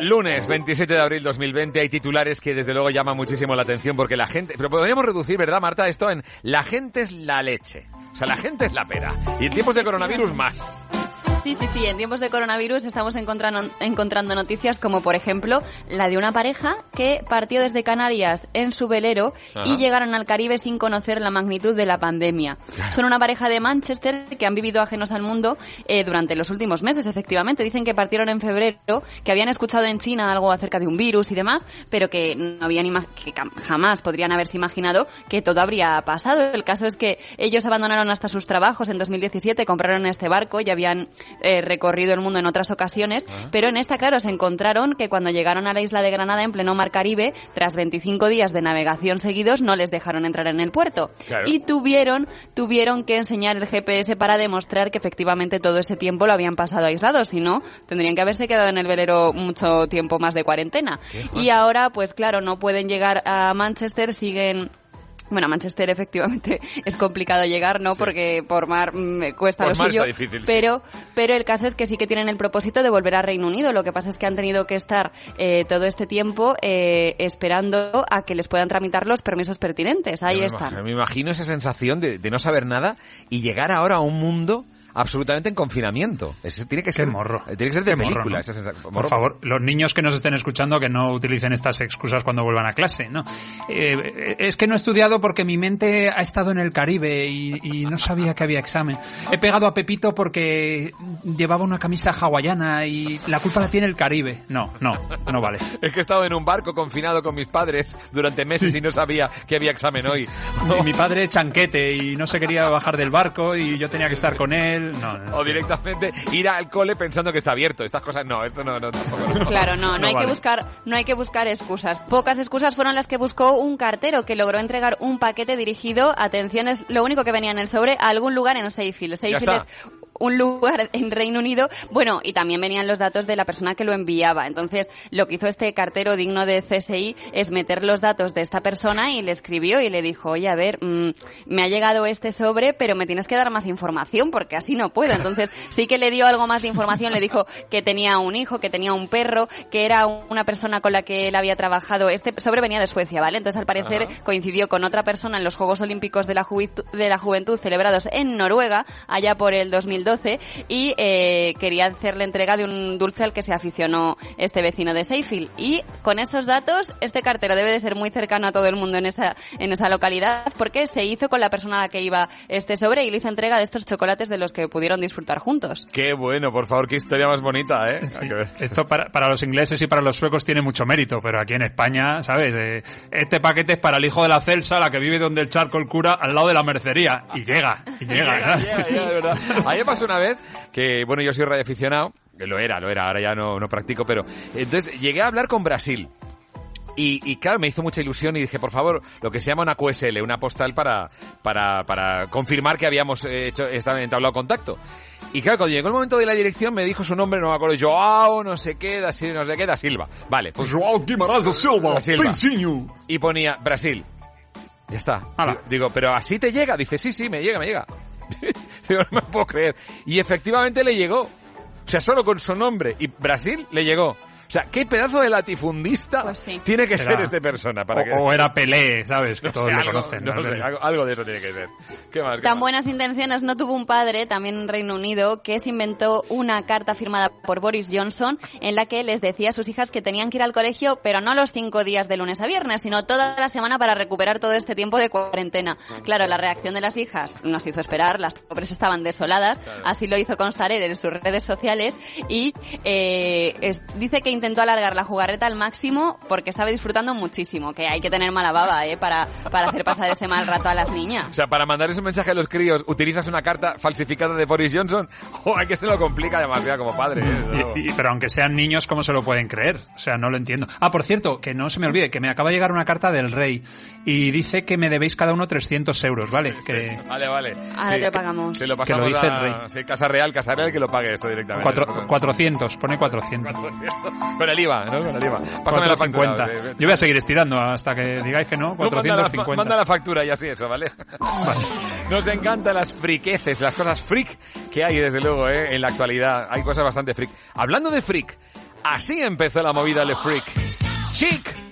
Lunes 27 de abril 2020 hay titulares que desde luego llaman muchísimo la atención porque la gente... Pero podríamos reducir, ¿verdad, Marta? Esto en la gente es la leche. O sea, la gente es la pera. Y en tiempos de coronavirus más. Sí, sí, sí. En tiempos de coronavirus estamos encontrando, encontrando noticias como, por ejemplo, la de una pareja que partió desde Canarias en su velero Ajá. y llegaron al Caribe sin conocer la magnitud de la pandemia. Son una pareja de Manchester que han vivido ajenos al mundo eh, durante los últimos meses, efectivamente. Dicen que partieron en febrero, que habían escuchado en China algo acerca de un virus y demás, pero que no habían que jamás podrían haberse imaginado que todo habría pasado. El caso es que ellos abandonaron hasta sus trabajos en 2017, compraron este barco y habían eh, recorrido el mundo en otras ocasiones, pero en esta, claro, se encontraron que cuando llegaron a la isla de Granada en pleno mar Caribe, tras 25 días de navegación seguidos, no les dejaron entrar en el puerto. Claro. Y tuvieron, tuvieron que enseñar el GPS para demostrar que efectivamente todo ese tiempo lo habían pasado aislados, si no, tendrían que haberse quedado en el velero mucho tiempo más de cuarentena. Y ahora, pues claro, no pueden llegar a Manchester, siguen bueno, a Manchester efectivamente es complicado llegar, ¿no? Porque por mar mm, cuesta Por lo mar suyo. está difícil, sí. pero, pero el caso es que sí que tienen el propósito de volver a Reino Unido. Lo que pasa es que han tenido que estar eh, todo este tiempo eh, esperando a que les puedan tramitar los permisos pertinentes. Ahí me imagino- Me imagino esa sensación de, de no saber nada y llegar ahora a un mundo absolutamente en confinamiento. Eso tiene que ser morro. Tiene que ser de Qué morro, película ¿no? esa sensación. Por Morro. favor, los niños que nos estén escuchando que no utilicen estas excusas cuando vuelvan a clase, ¿no? Eh, es que no he estudiado porque mi mente ha estado en el Caribe y, y no sabía que había examen. He pegado a Pepito porque llevaba una camisa hawaiana y la culpa la tiene el Caribe. No, no, no vale. Es que he estado en un barco confinado con mis padres durante meses y no sabía que había examen hoy. Mi, mi padre chanquete y no se quería bajar del barco y yo tenía que estar con él. No, no. O directamente ir al cole pensando que está abierto. Estas cosas no, esto no, no tampoco. Claro, no, no, hay vale. que buscar, no hay que buscar excusas. Pocas excusas fueron las que buscó un cartero que logró entregar un paquete dirigido, atención, es lo único que venía en el sobre, a algún lugar en Seyfield. Seyfield es. Un lugar en Reino Unido, bueno, y también venían los datos de la persona que lo enviaba. Entonces, lo que hizo este cartero digno de CSI es meter los datos de esta persona y le escribió y le dijo, oye, a ver, mm, me ha llegado este sobre, pero me tienes que dar más información porque así no puedo. Entonces, sí que le dio algo más de información, le dijo que tenía un hijo, que tenía un perro, que era una persona con la que él había trabajado. Este sobre venía de Suecia, ¿vale? Entonces, al parecer, Ajá. coincidió con otra persona en los Juegos Olímpicos de la, Juventud, de la Juventud celebrados en Noruega, allá por el 2012, y eh, quería hacerle entrega de un dulce al que se aficionó este vecino de Seyfield. Y con esos datos, este cartero debe de ser muy cercano a todo el mundo en esa, en esa localidad, porque se hizo con la persona a la que iba este sobre y le hizo entrega de estos chocolates de los que pudieron disfrutar juntos. Qué bueno, por favor, qué historia más bonita, ¿eh? Hay que ver. Esto para, para los ingleses y para los suecos tiene mucho mérito, pero aquí en España, ¿sabes? Eh, este paquete es para el hijo de la Celsa, la que vive donde el charco el cura, al lado de la mercería. Y llega, y llega. Llega, ¿sabes? llega, llega, de verdad. A mí me pasó una vez que, bueno, yo soy radioaficionado, lo era, lo era, ahora ya no, no practico, pero entonces llegué a hablar con Brasil. Y, y claro, me hizo mucha ilusión y dije, por favor, lo que se llama una QSL, una postal para, para, para confirmar que habíamos hecho, estado entablado contacto. Y claro, cuando llegó el momento de la dirección me dijo su nombre, no me acuerdo, Joao, no sé qué, da, no sé qué, da Silva. Vale, pues Joao Guimarães da Silva, Silva. Y ponía Brasil. Ya está. Hala. Digo, pero así te llega. Dice, sí, sí, me llega, me llega. digo, no me puedo creer. Y efectivamente le llegó. O sea, solo con su nombre. Y Brasil le llegó. O sea, qué pedazo de latifundista tiene que Era- ser este persona. Para o, que... o era Pelé, ¿sabes? Que No todos sé, lo algo, conocen. no ¿no? sé, algo, algo de eso tiene que ser. ¿Qué más? qué Tan más? buenas intenciones no tuvo un padre, también en Reino Unido, que se inventó una carta firmada por Boris Johnson en la que les decía a sus hijas que tenían que ir al colegio, pero no los cinco días de lunes a viernes, sino toda la semana para recuperar todo este tiempo de cuarentena. Claro, la reacción de las hijas nos hizo esperar, las pobres estaban desoladas, así lo hizo constar él en sus redes sociales y eh, es- dice que intentó alargar la jugarreta al máximo porque estaba disfrutando muchísimo, que hay que tener mala baba eh, para, para hacer pasar ese mal rato a las niñas. O sea, para mandar ese mensaje a los críos, ¿utilizas una carta falsificada de Boris Johnson? ¡Oh, hay que se lo complica demasiado como padre! ¿eh? Y- y- pero aunque sean niños, ¿cómo se lo pueden creer? O sea, no lo entiendo. Ah, por cierto, que no se me olvide, que me acaba de llegar una carta del rey y dice que me debéis cada uno 300 euros, ¿vale? Que Vale, vale. Ahora te lo pagamos. Se lo Que lo pasamos dice a el rey. sí, Casa Real, Casa Real que lo pague esto directamente. cuatro- 400, pone 400. Con el IVA, ¿no? Con el IVA. Pásame la factura. 450. Ve- ve- Yo voy a seguir estirando hasta que digáis que no. Tú manda la, 450. manda la factura y así eso, ¿vale? Nos encantan las friqueces, las cosas freak que hay, desde luego, ¿eh? en la actualidad. Hay cosas bastante freak. Hablando de freak, así empezó la movida de freak. Chic.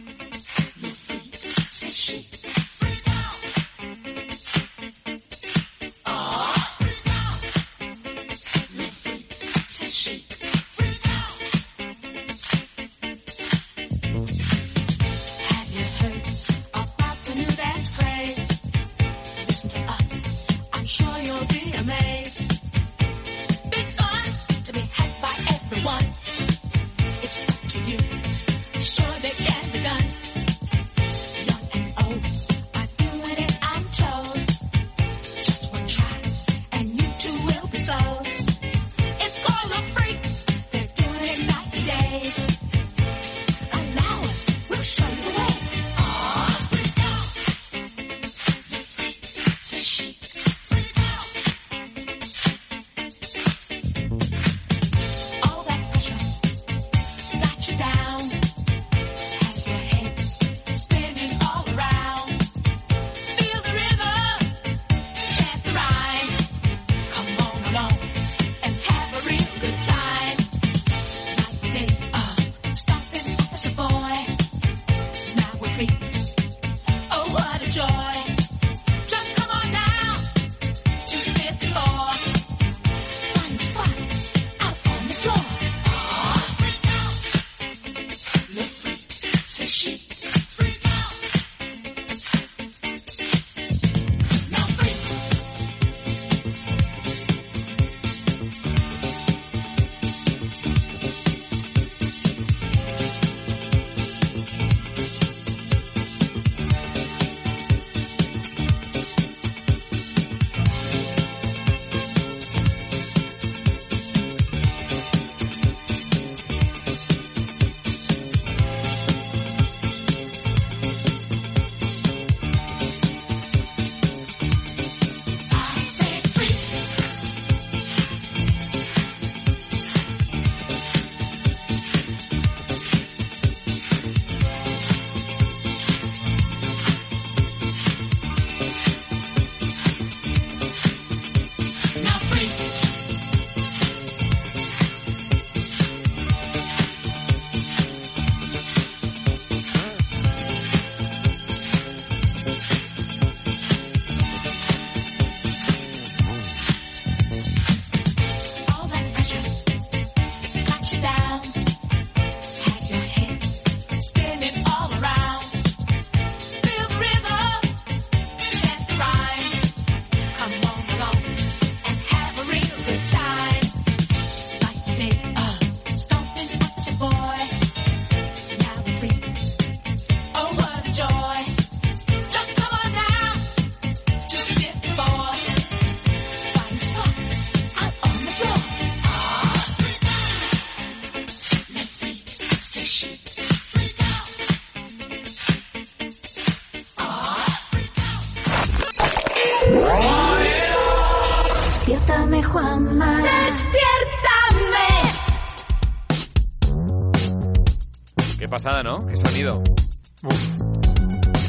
Pasada, ¿no? Qué sonido.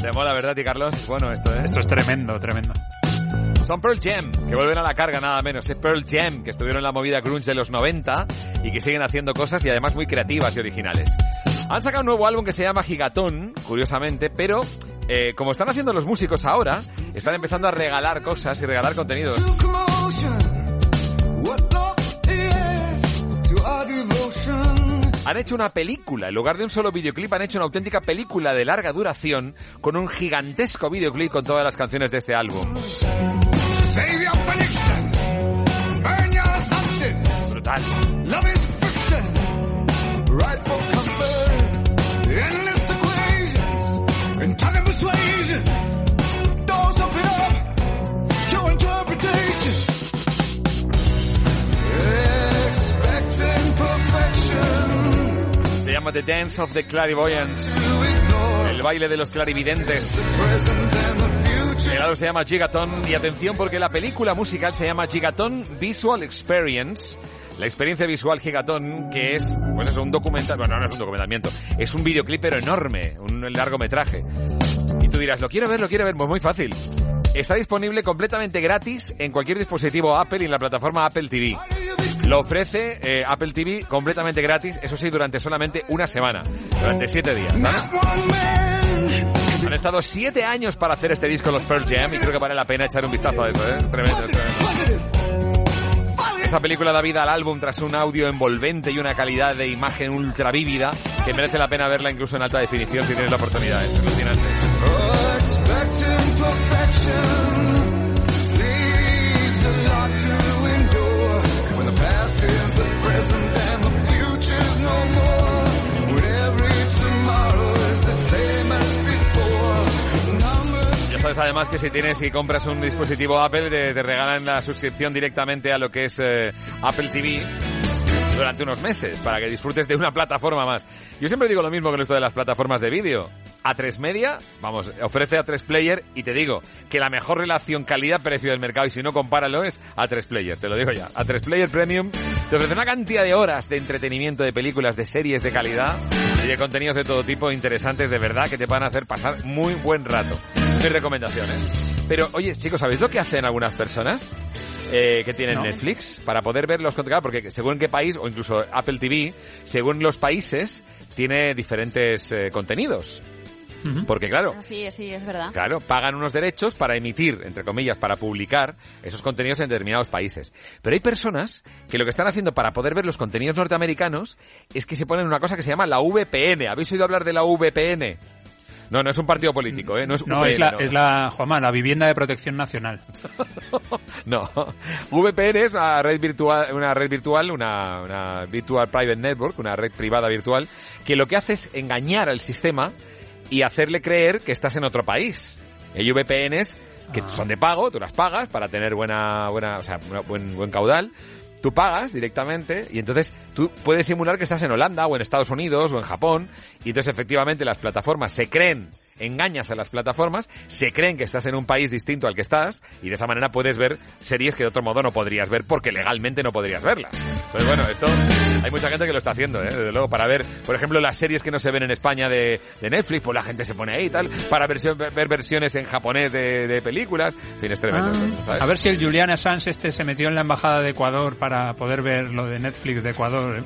Te mola, ¿verdad, ti Carlos? Bueno, esto, ¿eh? Esto es tremendo, tremendo. Son Pearl Jam, que vuelven a la carga nada menos. Es Pearl Jam, que estuvieron en la movida grunge de los 90 y que siguen haciendo cosas y además muy creativas y originales. Han sacado un nuevo álbum que se llama Gigatón, curiosamente, pero eh, como están haciendo los músicos ahora, están empezando a regalar cosas y regalar contenidos. Han hecho una película, en lugar de un solo videoclip, han hecho una auténtica película de larga duración con un gigantesco videoclip con todas las canciones de este álbum. Llama The Dance of the Clairvoyants. El baile de los clarividentes. El álbum se llama Gigaton y atención porque la película musical se llama Gigaton Visual Experience la experiencia visual Gigatón, que es, pues eso, un documental, bueno, no es un documentalmiento, es un videoclip pero enorme, un largometraje. Y tú dirás, lo quiero ver, lo quiero ver, pues muy fácil. Está disponible completamente gratis en cualquier dispositivo Apple y en la plataforma Apple TV. Lo ofrece eh, Apple TV completamente gratis, eso sí, durante solamente una semana, durante siete días, ¿vale? Han estado siete años para hacer este disco los Pearl Jam y creo que vale la pena echar un vistazo a eso, ¿eh? Tremendo, tremendo. Esta película da vida al álbum tras un audio envolvente y una calidad de imagen ultra vívida que merece la pena verla incluso en alta definición si tienes la oportunidad. Es alucinante. Sabes además que si tienes y compras un dispositivo Apple te, te regalan la suscripción directamente a lo que es eh, Apple TV durante unos meses para que disfrutes de una plataforma más. Yo siempre digo lo mismo con esto de las plataformas de vídeo. A3 Media, vamos, ofrece A3 Player y te digo que la mejor relación calidad-precio del mercado y si no compáralo es A3 Player, te lo digo ya. A3 Player Premium te ofrece una cantidad de horas de entretenimiento, de películas, de series de calidad y de contenidos de todo tipo interesantes de verdad que te van a hacer pasar muy buen rato. Mis recomendaciones. Pero oye, chicos, ¿sabéis lo que hacen algunas personas? eh, que tienen No. Netflix para poder ver los contenidos, porque según qué país, o incluso Apple TV, según los países, tiene diferentes eh, contenidos. Porque claro, Sí, sí, es verdad. Claro, pagan unos derechos para emitir, entre comillas, para publicar esos contenidos en determinados países. Pero hay personas que lo que están haciendo para poder ver los contenidos norteamericanos es que se ponen una cosa que se llama la VPN. ¿Habéis oído hablar de la VPN? No, no es un partido político, ¿eh? No es No, VPN, es la, no. es la, Juanma, la vivienda de protección nacional. No, VPN es una red virtual, una red virtual, una, una virtual private network, una red privada virtual, que lo que hace es engañar al sistema y hacerle creer que estás en otro país. Hay VPNs que son de pago, tú las pagas para tener buena, buena, o sea, buen, buen caudal. Tú pagas directamente y entonces tú puedes simular que estás en Holanda o en Estados Unidos o en Japón y entonces efectivamente las plataformas se creen, engañas a las plataformas, se creen que estás en un país distinto al que estás y de esa manera puedes ver series que de otro modo no podrías ver porque legalmente no podrías verlas. Entonces bueno, esto hay mucha gente que lo está haciendo, ¿eh? desde luego, para ver, por ejemplo, las series que no se ven en España de, de Netflix, pues la gente se pone ahí y tal, para versión- ver versiones en japonés de, de películas, en fin, es tremendo. ¿sabes? A ver si el Julian Assange este se metió en la embajada de Ecuador para poder ver lo de Netflix de Ecuador. ¿eh?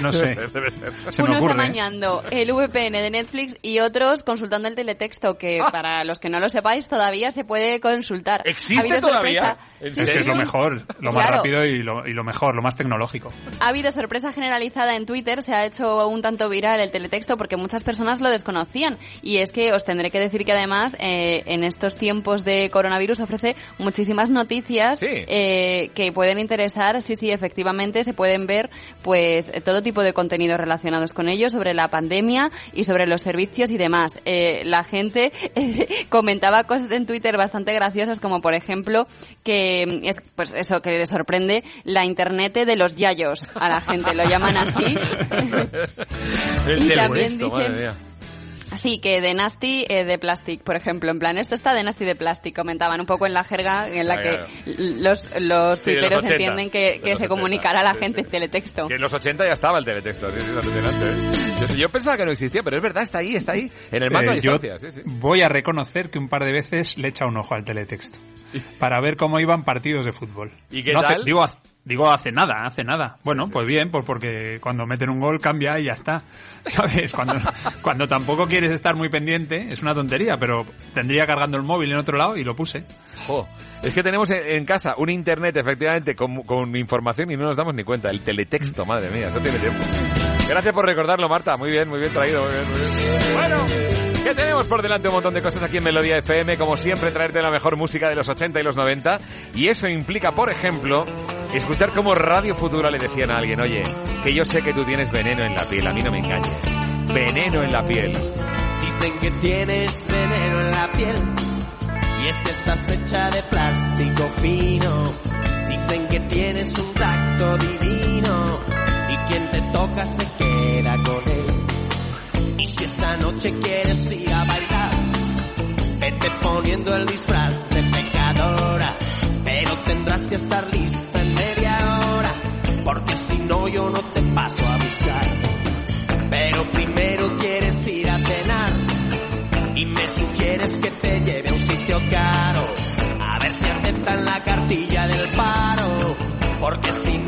No Debe sé. ser, debe ser. Se me Unos ocurre. ¿eh? amañando el VPN de Netflix y otros consultando el teletexto, que para los que no lo sepáis todavía se puede consultar. ¿Existe Ha todavía? sorpresa- ¿En Sí, Es que es lo mejor, lo más rápido y lo, y lo mejor, lo más tecnológico. Ha habido sorpresa generalizada en Twitter, se ha hecho un tanto viral el teletexto porque muchas personas lo desconocían. Y es que os tendré que decir que además eh, en estos tiempos de coronavirus ofrece muchísimas noticias eh, que pueden interesar. Sí, sí, efectivamente se pueden ver pues todo tipo de contenidos relacionados con ello, sobre la pandemia y sobre los servicios y demás. Eh, la gente eh, comentaba cosas en Twitter bastante graciosas como por ejemplo que es pues eso que le sorprende la internet de los yayos a la gente. Lo llaman así. Y también dicen- así que de nasty eh, de plastic por ejemplo en plan esto está de nasty de plastic comentaban un poco en la jerga en la que claro. los los Sí, de los tuiteros 80, entienden que, que se 80, comunicará a la sí, gente en teletexto Que en los 80 ya estaba el teletexto, sí, sí, es alucinante. ¿eh? Yo, yo pensaba que no existía, pero es verdad, está ahí, está ahí, en el mando Eh, yo sí, sí. voy a reconocer que un par de veces le he echado un ojo al teletexto para ver cómo iban partidos de fútbol. ¿Y qué No hace- digo, digo hace nada, hace nada. Bueno, pues bien, pues porque cuando meten un gol cambia y ya está. ¿Sabes? Cuando, cuando tampoco quieres estar muy pendiente, es una tontería, pero tendría cargando el móvil en otro lado y lo puse. Es que tenemos en, en casa un internet, efectivamente, con, con información y no nos damos ni cuenta. El teletexto, madre mía, eso tiene tiempo. Gracias por recordarlo, Marta. Muy bien, muy bien traído. Muy bien, muy bien. Bueno, que tenemos por delante un montón de cosas aquí en Melodía FM. Como siempre, traerte la mejor música de los 80 y los 90. Y eso implica, por ejemplo, escuchar como Radio Futura le decían a alguien, oye, que yo sé que tú tienes veneno en la piel, a mí no me engañes. Veneno en la piel. Dicen que tienes veneno en la piel y es que estás hecha de plástico fino. Dicen que tienes un tacto divino y quien te toca se queda con si esta noche quieres ir a bailar, vete poniendo el disfraz de pecadora. Pero tendrás que estar lista en media hora, porque si no yo no te paso a buscar. Pero primero quieres ir a cenar, y me sugieres que te lleve a un sitio caro. A ver si aceptan la cartilla del paro, porque si no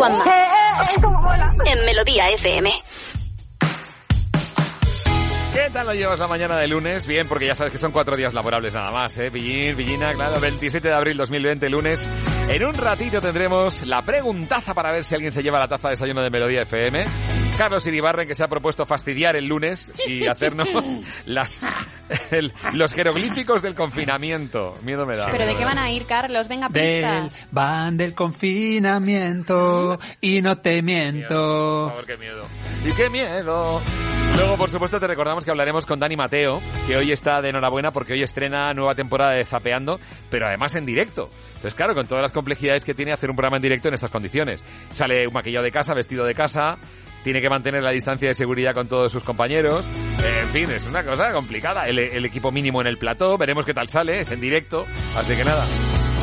Juanma. En Melodía FM. ¿Qué tal lo llevas la mañana de lunes? Bien, porque ya sabes que son cuatro días laborables nada más, ¿eh? Pillín, Pillina, claro, 27 de abril 2020, lunes. En un ratito tendremos la preguntaza para ver si alguien se lleva la taza de desayuno de Melodía FM. Carlos Iribarren, que se ha propuesto fastidiar el lunes y hacernos las, el- los jeroglíficos del confinamiento. Miedo me da. ¿Pero de qué van a ir, Carlos? Venga, Del, pistas. van del confinamiento y no te miento. Por favor, qué miedo. Y qué miedo. Luego, por supuesto, te recordamos que hablaremos con Dani Mateo, que hoy está de enhorabuena porque hoy estrena nueva temporada de Zapeando, pero además en directo. Entonces, claro, con todas las complejidades que tiene hacer un programa en directo en estas condiciones. Sale un maquillado de casa, vestido de casa, tiene que mantener la distancia de seguridad con todos sus compañeros. En fin, es una cosa complicada. El, el equipo mínimo en el plató, veremos qué tal sale, es en directo. Así que nada,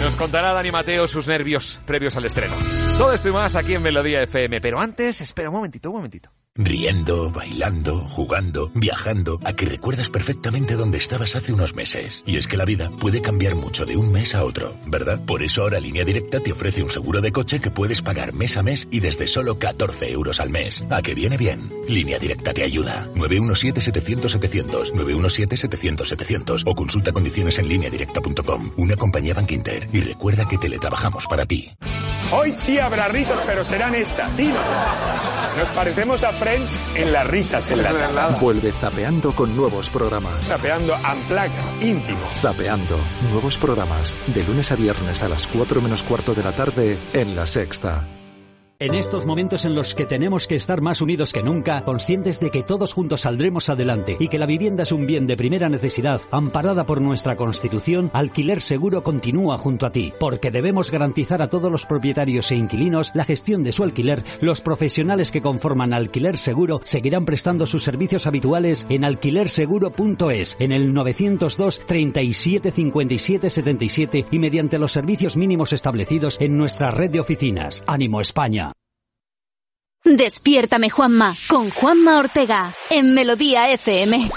nos contará Dani Mateo sus nervios previos al estreno. Todo esto y más aquí en Melodía FM. Pero antes, espera un momentito, un momentito. Riendo, bailando, jugando, viajando, a que recuerdas perfectamente dónde estabas hace unos meses. Y es que la vida puede cambiar mucho de un mes a otro, ¿verdad? Por eso ahora Línea Directa te ofrece un seguro de coche que puedes pagar mes a mes y desde solo 14 euros al mes. ¿A que viene bien? Línea Directa te ayuda. 917-700-700, 917-700-700 o consulta condiciones en lineadirecta.com. Una compañía Bank Inter. Y recuerda que teletrabajamos para ti. Hoy sí habrá risas, pero serán estas. Nos parecemos a Friends en las risas enlatadas. Vuelve Zapeando con nuevos programas. Zapeando Unplugged, íntimo. Zapeando, nuevos programas, de lunes a viernes a las 4 menos cuarto de la tarde en La Sexta. En estos momentos en los que tenemos que estar más unidos que nunca, conscientes de que todos juntos saldremos adelante y que la vivienda es un bien de primera necesidad, amparada por nuestra Constitución, Alquiler Seguro continúa junto a ti, porque debemos garantizar a todos los propietarios e inquilinos la gestión de su alquiler. Los profesionales que conforman Alquiler Seguro seguirán prestando sus servicios habituales en alquilerseguro.es, en el 902 37 57 77 y mediante los servicios mínimos establecidos en nuestra red de oficinas. Ánimo España. Despiértame, Juanma, con Juanma Ortega, en Melodía FM.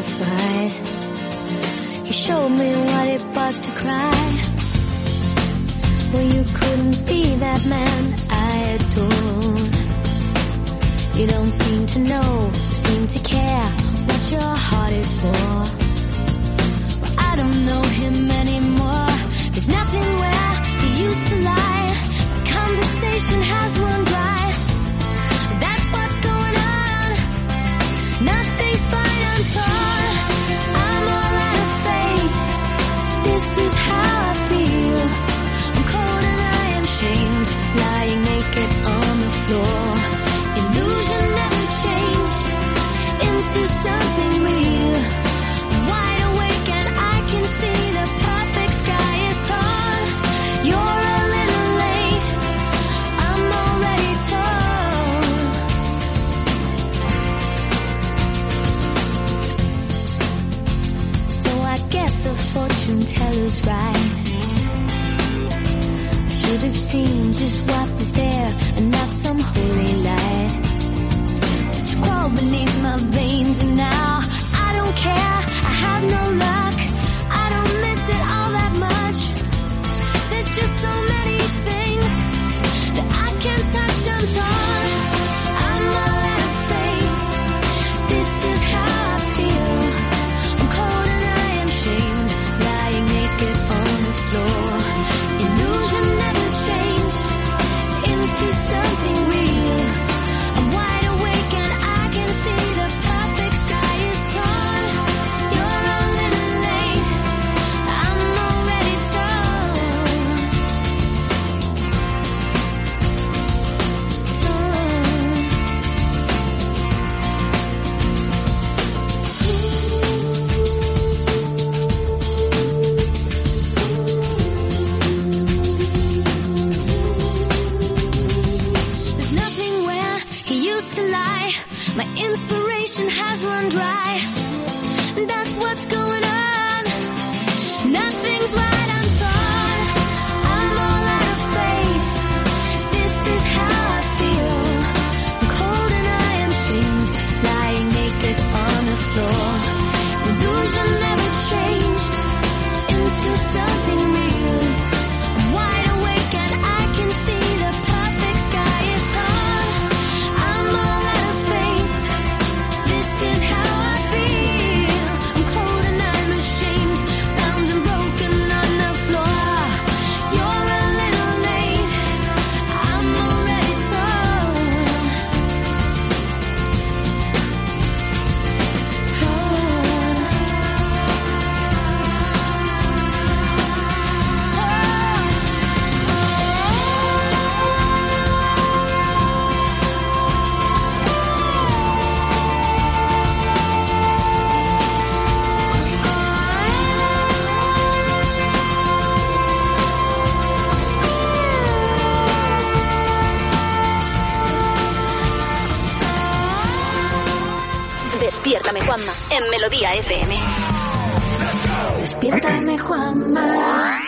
if I Melodía FM. Despiértame, Juanma.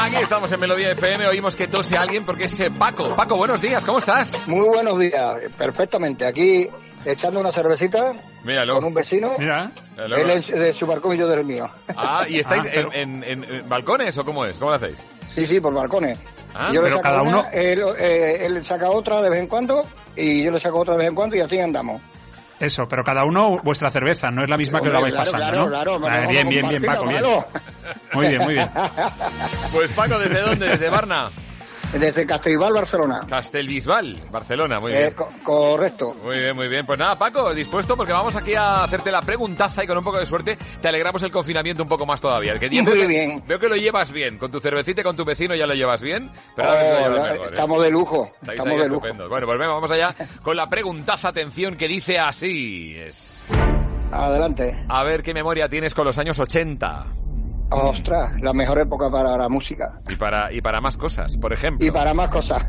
Aquí estamos en Melodía FM, oímos que tose alguien porque es eh, Paco. Paco, buenos días, ¿cómo estás? Muy buenos días, perfectamente. Aquí echando una cervecita Míralo. con un vecino. Mira. Él es de su balcón y yo del mío. Ah, ¿y estáis Ah, en, pero- en- en- en balcones o cómo es? ¿Cómo lo hacéis? Sí, sí, por balcones. Ah, yo le saco cada una, uno- Él, eh, él saca otra de vez en cuando y yo le saco otra de vez en cuando y así andamos. Eso, pero cada uno vuestra cerveza, no es la misma que os la vais claro, pasando, claro, ¿no? claro, Ah, vamos bien, bien, bien, Paco, bien. Muy bien, muy bien. Pues Paco, ¿desde dónde? ¿Desde Barna? Desde Castellbal, Barcelona. Castelbisbal, Barcelona, muy Eh, bien. co- correcto. Muy bien, muy bien. Pues nada, Paco, dispuesto porque vamos aquí a hacerte la preguntaza y con un poco de suerte te alegramos el confinamiento un poco más todavía. Que Muy veo que- bien. Veo que lo llevas bien. Con tu cervecita y con tu vecino ya lo llevas bien. Pero Oh, lo llevas ¿eh? estamos de lujo. Estáis Estamos de lujo. Bueno, pues venga, vamos allá con la preguntaza, atención, que dice así. Es... Adelante. A ver qué memoria tienes con los años 80. Ostras, la mejor época para la música. Y para, y para más cosas, por ejemplo. Y para más cosas.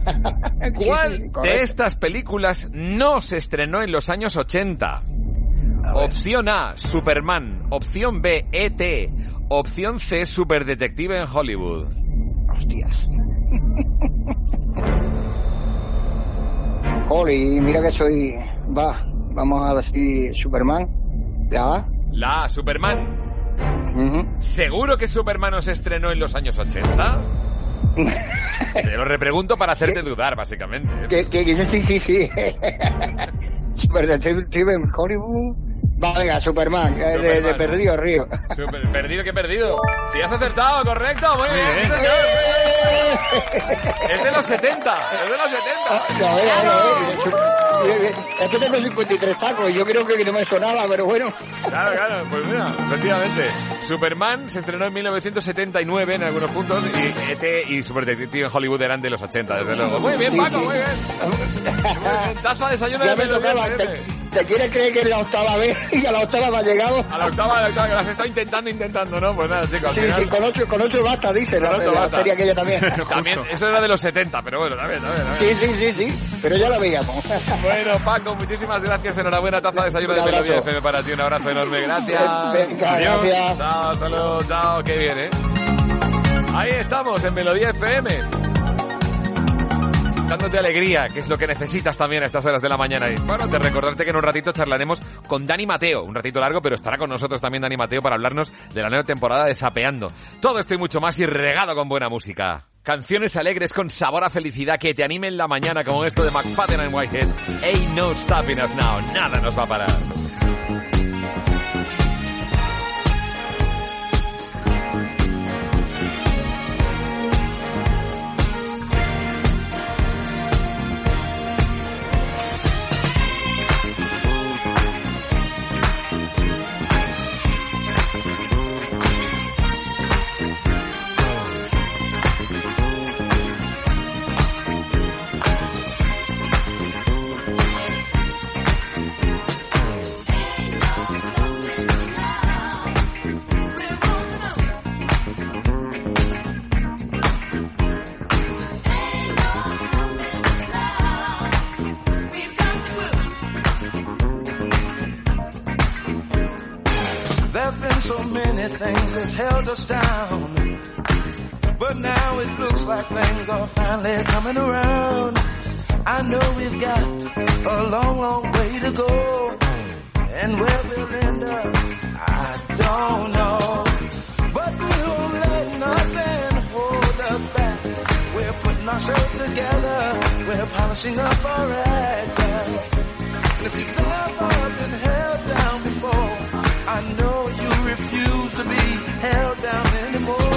¿Cuál Sí, sí, de estas películas no se estrenó en los años 80? Opción A, Superman. Opción B, E.T. Opción C, Superdetective en Hollywood. Hostias. Y mira que soy, va, vamos a decir Superman, ya, La Superman. ¿Seguro que Superman no se estrenó en los años 80? Te lo repregunto para hacerte dudar, básicamente. que, que sí, sí, sí. Super Detective Hollywood. Va, venga, Superman, eh, de, de Superman. Perdido Río. Super- perdido que perdido. Si has acertado, correcto, muy bien, sí, señor. Es de los 70, es de los 70. Ya, ya, ya, ya. Bien, bien. Es que tengo 53 tacos, yo creo que no me sonaba, pero bueno. Claro, claro, pues mira, efectivamente. Superman se estrenó en 1979 en algunos puntos y ET y Super Detective en Hollywood eran de los 80, desde luego. Muy bien, Paco, muy bien. Muy bien. Taza de desayuno Ya de me Melodía tocaba. FM. ¿Te, te quieres creer que es la octava vez y a la octava me ha llegado? A la octava, a la octava, que las está intentando, intentando, ¿no? Pues nada, chicos, Sí, final... sí, con ocho, con ocho basta, dice la, Con ocho la basta. serie aquella también. También, eso era de los 70, pero bueno, también, también, también. Sí, sí, sí, sí, pero ya la veíamos. Bueno, Paco, muchísimas gracias. Enhorabuena, taza de desayuno de. Melodía FM para ti. Un abrazo enorme. Gracias. Venga, Adiós. gracias. Chao, hasta luego. Chao, qué bien, ¿eh? Ahí estamos, en Melodía FM. Dándote alegría, que es lo que necesitas también a estas horas de la mañana. Y bueno, te recordarte que en un ratito charlaremos con Dani Mateo. Un ratito largo, pero estará con nosotros también Dani Mateo para hablarnos de la nueva temporada de Zapeando. Todo esto y mucho más y regado con buena música. Canciones alegres con sabor a felicidad que te animen la mañana como esto de McFadden and Whitehead. Ain't no stopping us now. Nada nos va a parar. So many things that's held us down. But now it looks like things are finally coming around. I know we've got a long, long way to go. And where we'll end up, I don't know. But we won't let nothing hold us back. We're putting our show together. We're polishing up our act. And if you've never been held down before, I know refuse to be held down anymore.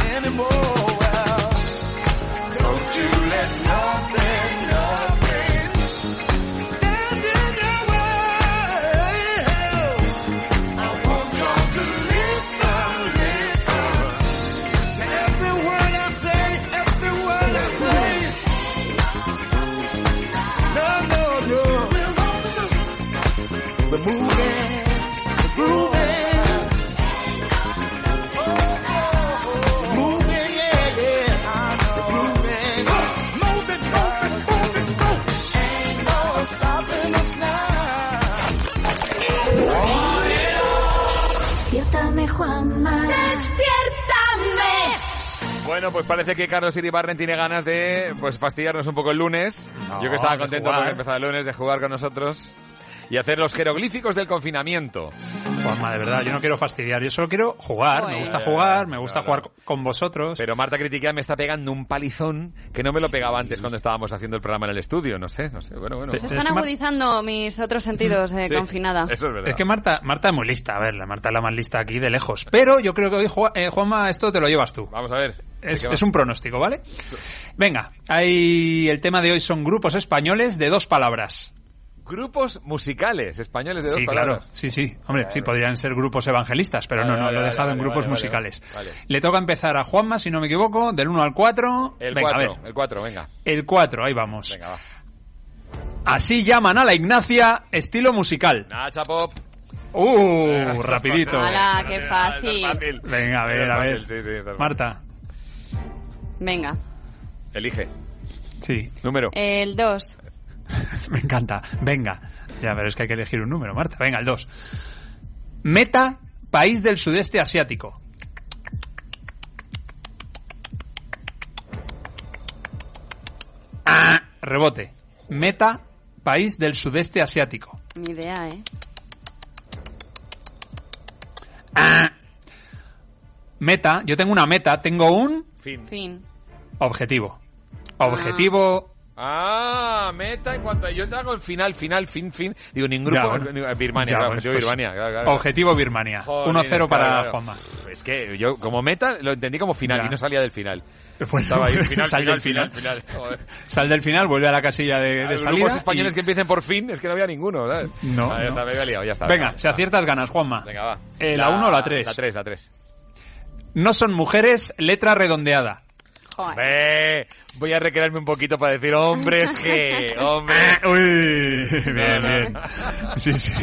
anymore. Bueno, pues parece que Carlos Iribarren tiene ganas de pues fastidiarnos un poco el lunes. No, Yo que estaba contento porque empezaba el lunes de jugar con nosotros y hacer los jeroglíficos del confinamiento. Juanma, de verdad, yo no quiero fastidiar, yo solo quiero jugar. Me gusta jugar, me gusta jugar con vosotros. Pero Marta Critica me está pegando un palizón que no me lo pegaba antes cuando estábamos haciendo el programa en el estudio. No sé, no sé. Bueno, bueno. Se están agudizando mis otros sentidos de Sí, confinada. Eso es verdad. Es que Marta, Marta es muy lista, a ver, la Marta es la más lista aquí de lejos. Pero yo creo que hoy, eh, Juanma, esto te lo llevas tú. Vamos a ver. Es, es un pronóstico, ¿vale? Venga, hay, el tema de hoy son grupos españoles de dos palabras. Grupos musicales españoles de dos Sí, palabras. claro, sí, sí. Hombre, sí, podrían ser grupos evangelistas, pero Vale, no, no, vale, lo he vale, dejado en vale, grupos vale, vale, musicales. vale. Le toca empezar a Juanma, si no me equivoco, del 1 al 4. El venga, a 4, ver. el 4, venga. El 4, ahí vamos. Venga, va. Así llaman a la Ignacia, estilo musical. Nacha Pop. Uh, rapidito. ¡Hala, qué fácil! Venga, a ver, a ver. Sí, sí, fácil. Marta. Venga, Elige. Sí. Número. el 2. Me encanta. Venga. Ya, pero es que hay que elegir un número, Marta. Venga, el 2. Meta, país del sudeste asiático. Ah, rebote. Meta, país del sudeste asiático. Ni idea, ¿eh? Meta, yo tengo una meta, tengo un Fin. Fin. objetivo. Objetivo. Ah, meta en cuanto a yo te hago el final, final, fin, fin. Digo, ningún Ya, grupo. bueno. ni- Birmania, Ya, claro, pues, objetivo pues, Birmania. claro, claro. Objetivo Birmania. Jolín, 1-0 para. Juanma. Es que yo, como meta, lo entendí como final Ya. y no salía del final. Bueno, Estaba ahí, final, sal final, del final, final. final. Joder. Sal del final, vuelve a la casilla de, de Los salida. grupos españoles y- que empiecen por fin, es que no había ninguno, ¿sabes? No, Ah, ya no. está, me había liado, ya está. Venga, si aciertas ganas, Juanma. Venga, va. Eh, ¿la uno o la tres? La 3, la 3. No son mujeres, letra redondeada. Eh, voy a recrearme un poquito para decir hombres que... Hombre. Uy, bien, bien. Sí, sí.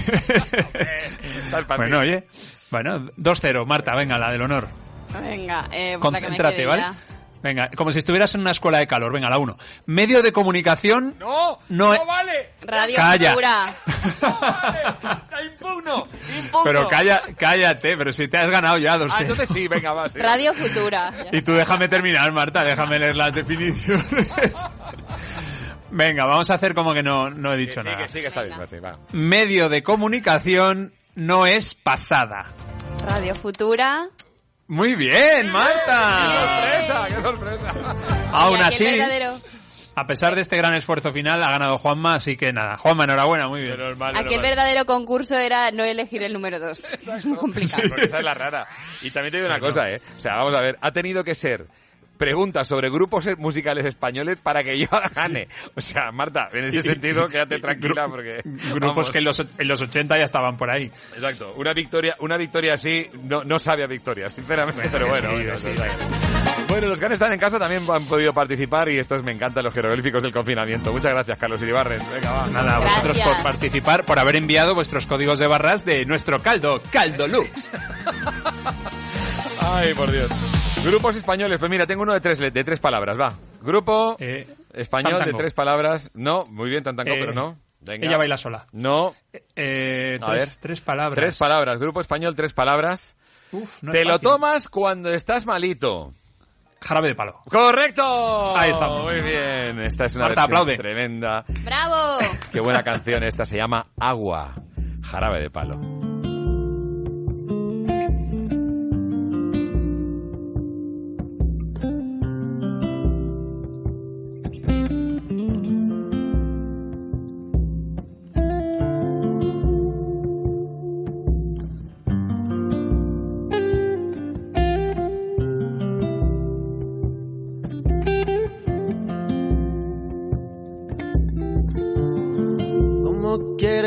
Bueno, oye. Bueno, 2-0. Marta, venga, la del honor. Venga, eh, la que me Concéntrate, ¿vale? Venga, como si estuvieras en una escuela de calor. Venga, la 1. Medio de comunicación. ¡No! No, ¡No vale! Radio Calla. Futura. ¡La impugno! ¡Impugno! Pero calla, cállate, pero si te has ganado ya dos Ah, entonces sí, venga, va. sí. Radio Futura. Y tú déjame terminar, Marta, déjame leer las definiciones. Venga, vamos a hacer como que no, no he Que dicho sí, nada. que sí, que está bien. va, sí, va. Medio de comunicación no es pasada. Radio Futura. Muy bien, Marta. ¡Qué sorpresa! ¡Qué sorpresa! Aún así, a pesar de este gran esfuerzo final, ha ganado Juanma, así que nada. Juanma, enhorabuena, muy bien. Menos mal, Aquí el verdadero concurso era no elegir el número 2. Es muy complicado. Porque esa es la rara. Y también te digo una cosa, ¿eh? O sea, vamos a ver, ha tenido que ser preguntas sobre grupos musicales españoles para que yo gane. O sea, Marta, en ese sentido, quédate tranquila porque... Grupos vamos. que en los, en los 80 ya estaban por ahí. Exacto. Una victoria, una victoria así no, no sabe a victoria, sinceramente, pero bueno. sí, bueno, sí. Bueno, los que han estado en casa también han podido participar y estos me encantan los jeroglíficos del confinamiento. Muchas gracias, Carlos Iribarren. Venga, va. Nada, a vosotros Gracias. por participar, por haber enviado vuestros códigos de barras de nuestro caldo, Caldo Lux. Ay, por Dios. Grupos españoles, pues mira, tengo uno de tres, de tres palabras, va. Grupo español de tres palabras. No, muy bien, Tantango, Eh, pero no. Venga. Ella baila sola. No. Eh, A tres, ver. tres palabras. Tres palabras. Grupo español, tres palabras. Uf, no Te es lo fácil. tomas cuando estás malito. Jarabe de palo. ¡Correcto! Ahí estamos. Muy bien. Esta es una Marta, versión aplaude. tremenda. ¡Bravo! Qué buena canción esta. Se llama Agua. Jarabe de palo.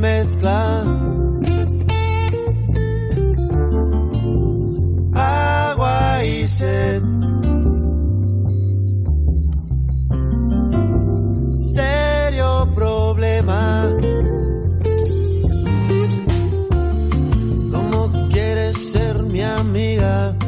mezcla. Agua y sed. Serio problema. ¿Cómo quieres ser mi amiga?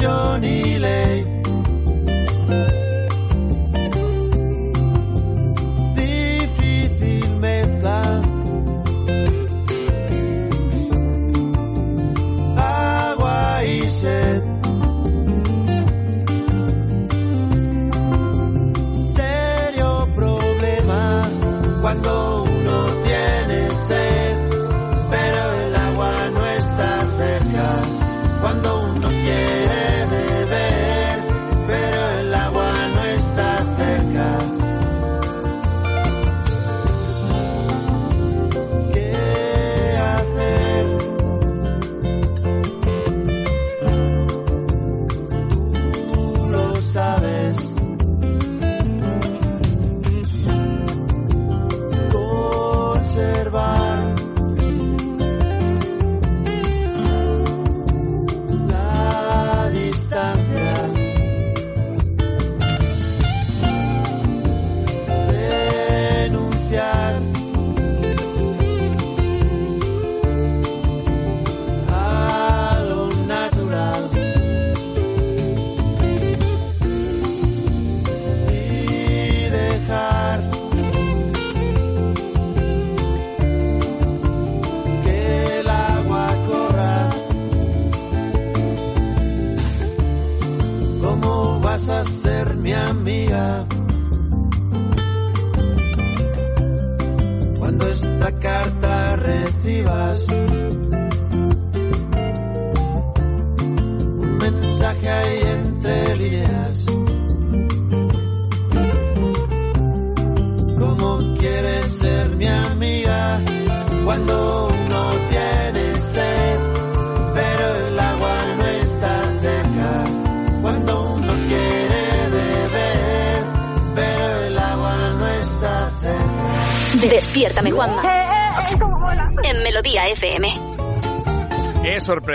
Pasión y ley. Difícil mezcla. Agua y sed. Serio problema cuando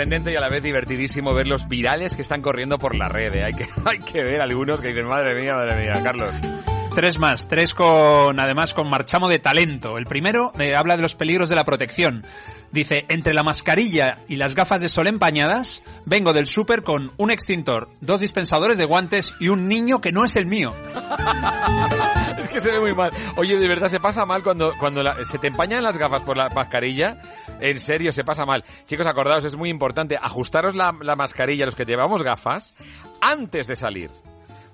sorprendente y a la vez divertidísimo ver los virales que están corriendo por la red. ¿eh? Hay, que, hay que ver algunos que dicen, madre mía, madre mía, Carlos. Tres más, tres con, además, con marchamo de talento. El primero eh, habla de los peligros de la protección. Dice, entre la mascarilla y las gafas de sol empañadas, vengo del súper con un extintor, dos dispensadores de guantes y un niño que no es el mío. es que se ve muy mal. Oye, de verdad se pasa mal cuando, cuando se te empañan las gafas por la mascarilla. En serio, se pasa mal. Chicos, acordaos, es muy importante ajustaros la, la mascarilla, los que llevamos gafas, antes de salir.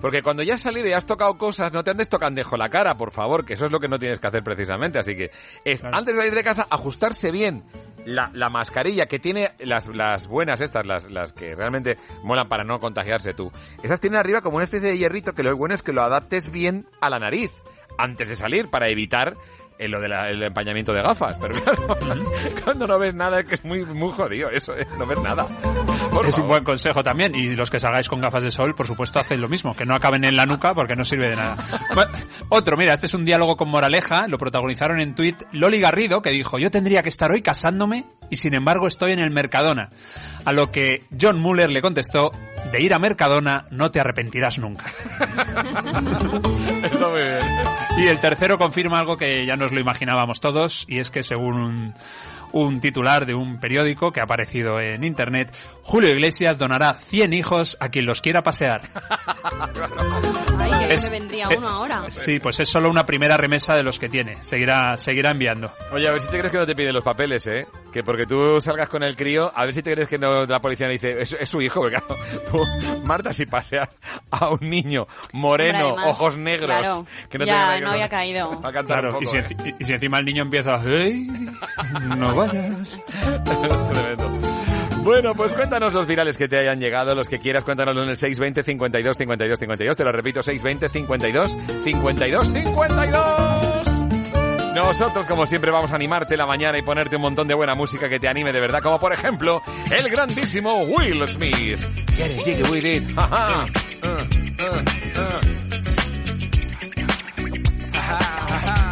Porque cuando ya has salido y has tocado cosas, no te andes tocandejo la cara, por favor, que eso es lo que no tienes que hacer precisamente. Así que es antes de salir de casa, ajustarse bien la, la mascarilla que tiene las, las buenas estas, las, las que realmente molan para no contagiarse tú. Esas tienen arriba como una especie de hierrito que lo bueno es que lo adaptes bien a la nariz antes de salir para evitar eh, lo del empañamiento de gafas. Pero claro, cuando no ves nada es que es muy, muy jodido eso, ¿eh? no ves nada. Por es un buen consejo también. Y los que salgáis con gafas de sol, por supuesto, haced lo mismo. Que no acaben en la nuca porque no sirve de nada. Bueno, otro, mira, este es un diálogo con moraleja. Lo protagonizaron en tweet Loli Garrido, que dijo, yo tendría que estar hoy casándome y sin embargo estoy en el Mercadona. A lo que John Muller le contestó, de ir a Mercadona no te arrepentirás nunca. Está muy bien. Y el tercero confirma algo que ya nos lo imaginábamos todos, y es que según un, titular de un periódico que ha aparecido en internet, Julio Iglesias donará 100 hijos a quien los quiera pasear. Ay, que Es- me vendría eh, uno ahora. Sí, pues es solo una primera remesa de los que tiene. Seguirá, seguirá enviando. Oye, a ver si te crees que no te piden los papeles, ¿eh? Que porque tú salgas con el crío, a ver si te crees que no, la policía no dice, es, es su hijo, porque claro, tú, Marta, si paseas a un niño moreno, Hombre, además, ojos negros, claro, que no ya, que no había caído. Va a cantar Claro, un y, poco, si, ¿eh? y si encima el niño empieza, "Hey, no vayas. Tremendo. Bueno, pues cuéntanos los virales que te hayan llegado, los que quieras, cuéntanoslo en el 620 52 52 52. Te lo repito, 620 52 52 52. Nosotros, como siempre, vamos a animarte la mañana y ponerte un montón de buena música que te anime de verdad, como por ejemplo el grandísimo Will Smith. Get it, with it. Ja, ja. Uh, uh, uh. What,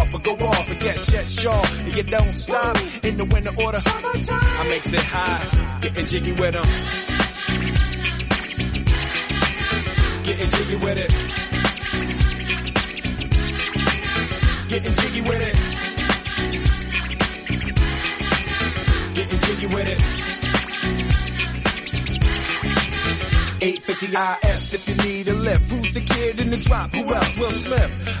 but go off and get shit sure. And you don't stop in the winter order. I makes it high, getting jiggy with them. Getting jiggy with it. Getting jiggy with it. Getting jiggy with it. 850 IS if you need a lift. Who's the kid in the drop? Who else? Will Smith.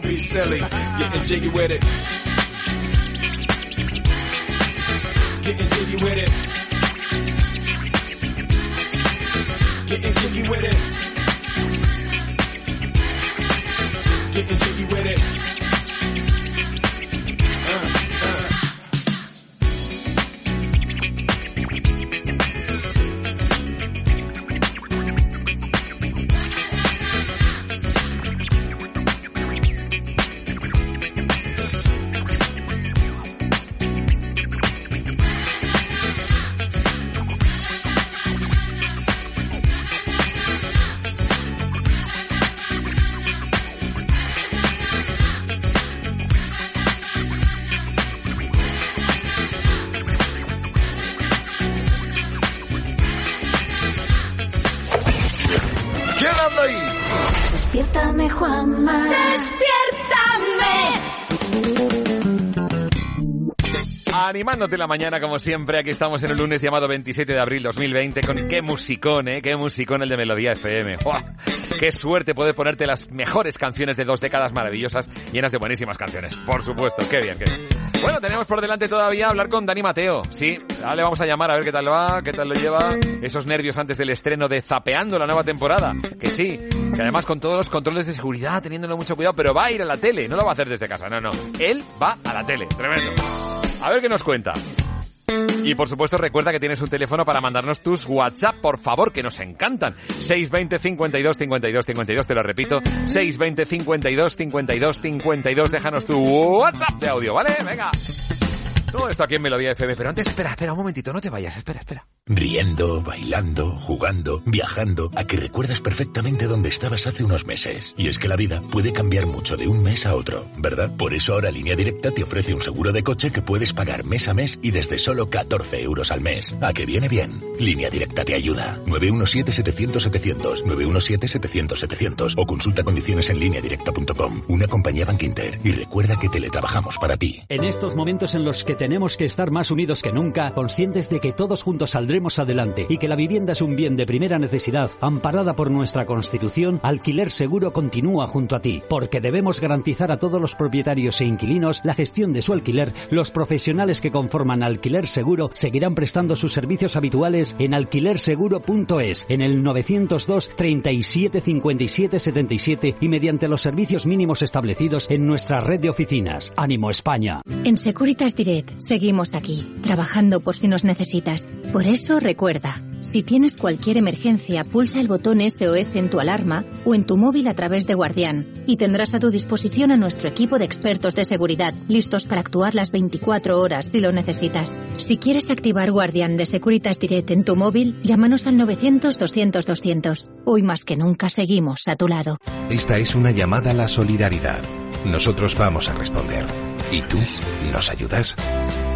be silly. Getting jiggy with it. Getting jiggy with it. Getting jiggy with it. Getting jiggy with it. Animándote la mañana como siempre, aquí estamos en el lunes llamado 27 de abril 2020 con qué musicón, ¿eh? Qué musicón el de Melodía FM. Qué suerte poder ponerte las mejores canciones de dos décadas maravillosas, llenas de buenísimas canciones. Por supuesto, qué bien, qué bien. Bueno, tenemos por delante todavía hablar con Dani Mateo. Sí, le vamos a llamar a ver qué tal va, qué tal lo lleva. Esos nervios antes del estreno de Zapeando la nueva temporada. Que sí, que además con todos los controles de seguridad, teniéndolo mucho cuidado, pero va a ir a la tele, no lo va a hacer desde casa, no, no. Él va a la tele, tremendo. A ver qué nos cuenta. Y por supuesto recuerda que tienes un teléfono para mandarnos tus WhatsApp, por favor, que nos encantan. 620 52 52 52, te lo repito. 620 52 52 52, déjanos tu WhatsApp de audio, ¿vale? Venga. Todo esto aquí en Melodía FM, pero antes espera, espera un momentito, no te vayas, espera, espera. Riendo, bailando, jugando, viajando, a que recuerdas perfectamente dónde estabas hace unos meses. Y es que la vida puede cambiar mucho de un mes a otro, ¿verdad? Por eso ahora Línea Directa te ofrece un seguro de coche que puedes pagar mes a mes y desde solo 14 euros al mes. ¿A que viene bien? Línea Directa te ayuda. 917-700-700, 917-700-700 o consulta condiciones en lineadirecta.com. Una compañía Bank Inter. Y recuerda que teletrabajamos para ti. En estos momentos en los que tenemos que estar más unidos que nunca, conscientes de que todos juntos saldremos adelante y que la vivienda es un bien de primera necesidad, amparada por nuestra Constitución, Alquiler Seguro continúa junto a ti, porque debemos garantizar a todos los propietarios e inquilinos la gestión de su alquiler. Los profesionales que conforman Alquiler Seguro seguirán prestando sus servicios habituales en alquilerseguro.es, en el 902 37 57 77 y mediante los servicios mínimos establecidos en nuestra red de oficinas. Ánimo España. En Securitas Direct seguimos aquí, trabajando por si nos necesitas. Por recuerda, si tienes cualquier emergencia, pulsa el botón SOS en tu alarma o en tu móvil a través de Guardián y tendrás a tu disposición a nuestro equipo de expertos de seguridad, listos para actuar las 24 horas si lo necesitas. Si quieres activar Guardián de Securitas Direct en tu móvil, llámanos al 900-200-200. Hoy más que nunca seguimos a tu lado. Esta es una llamada a la solidaridad. Nosotros vamos a responder. ¿Y tú nos ayudas?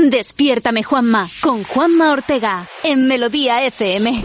Despiértame Juanma con Juanma Ortega en Melodía FM.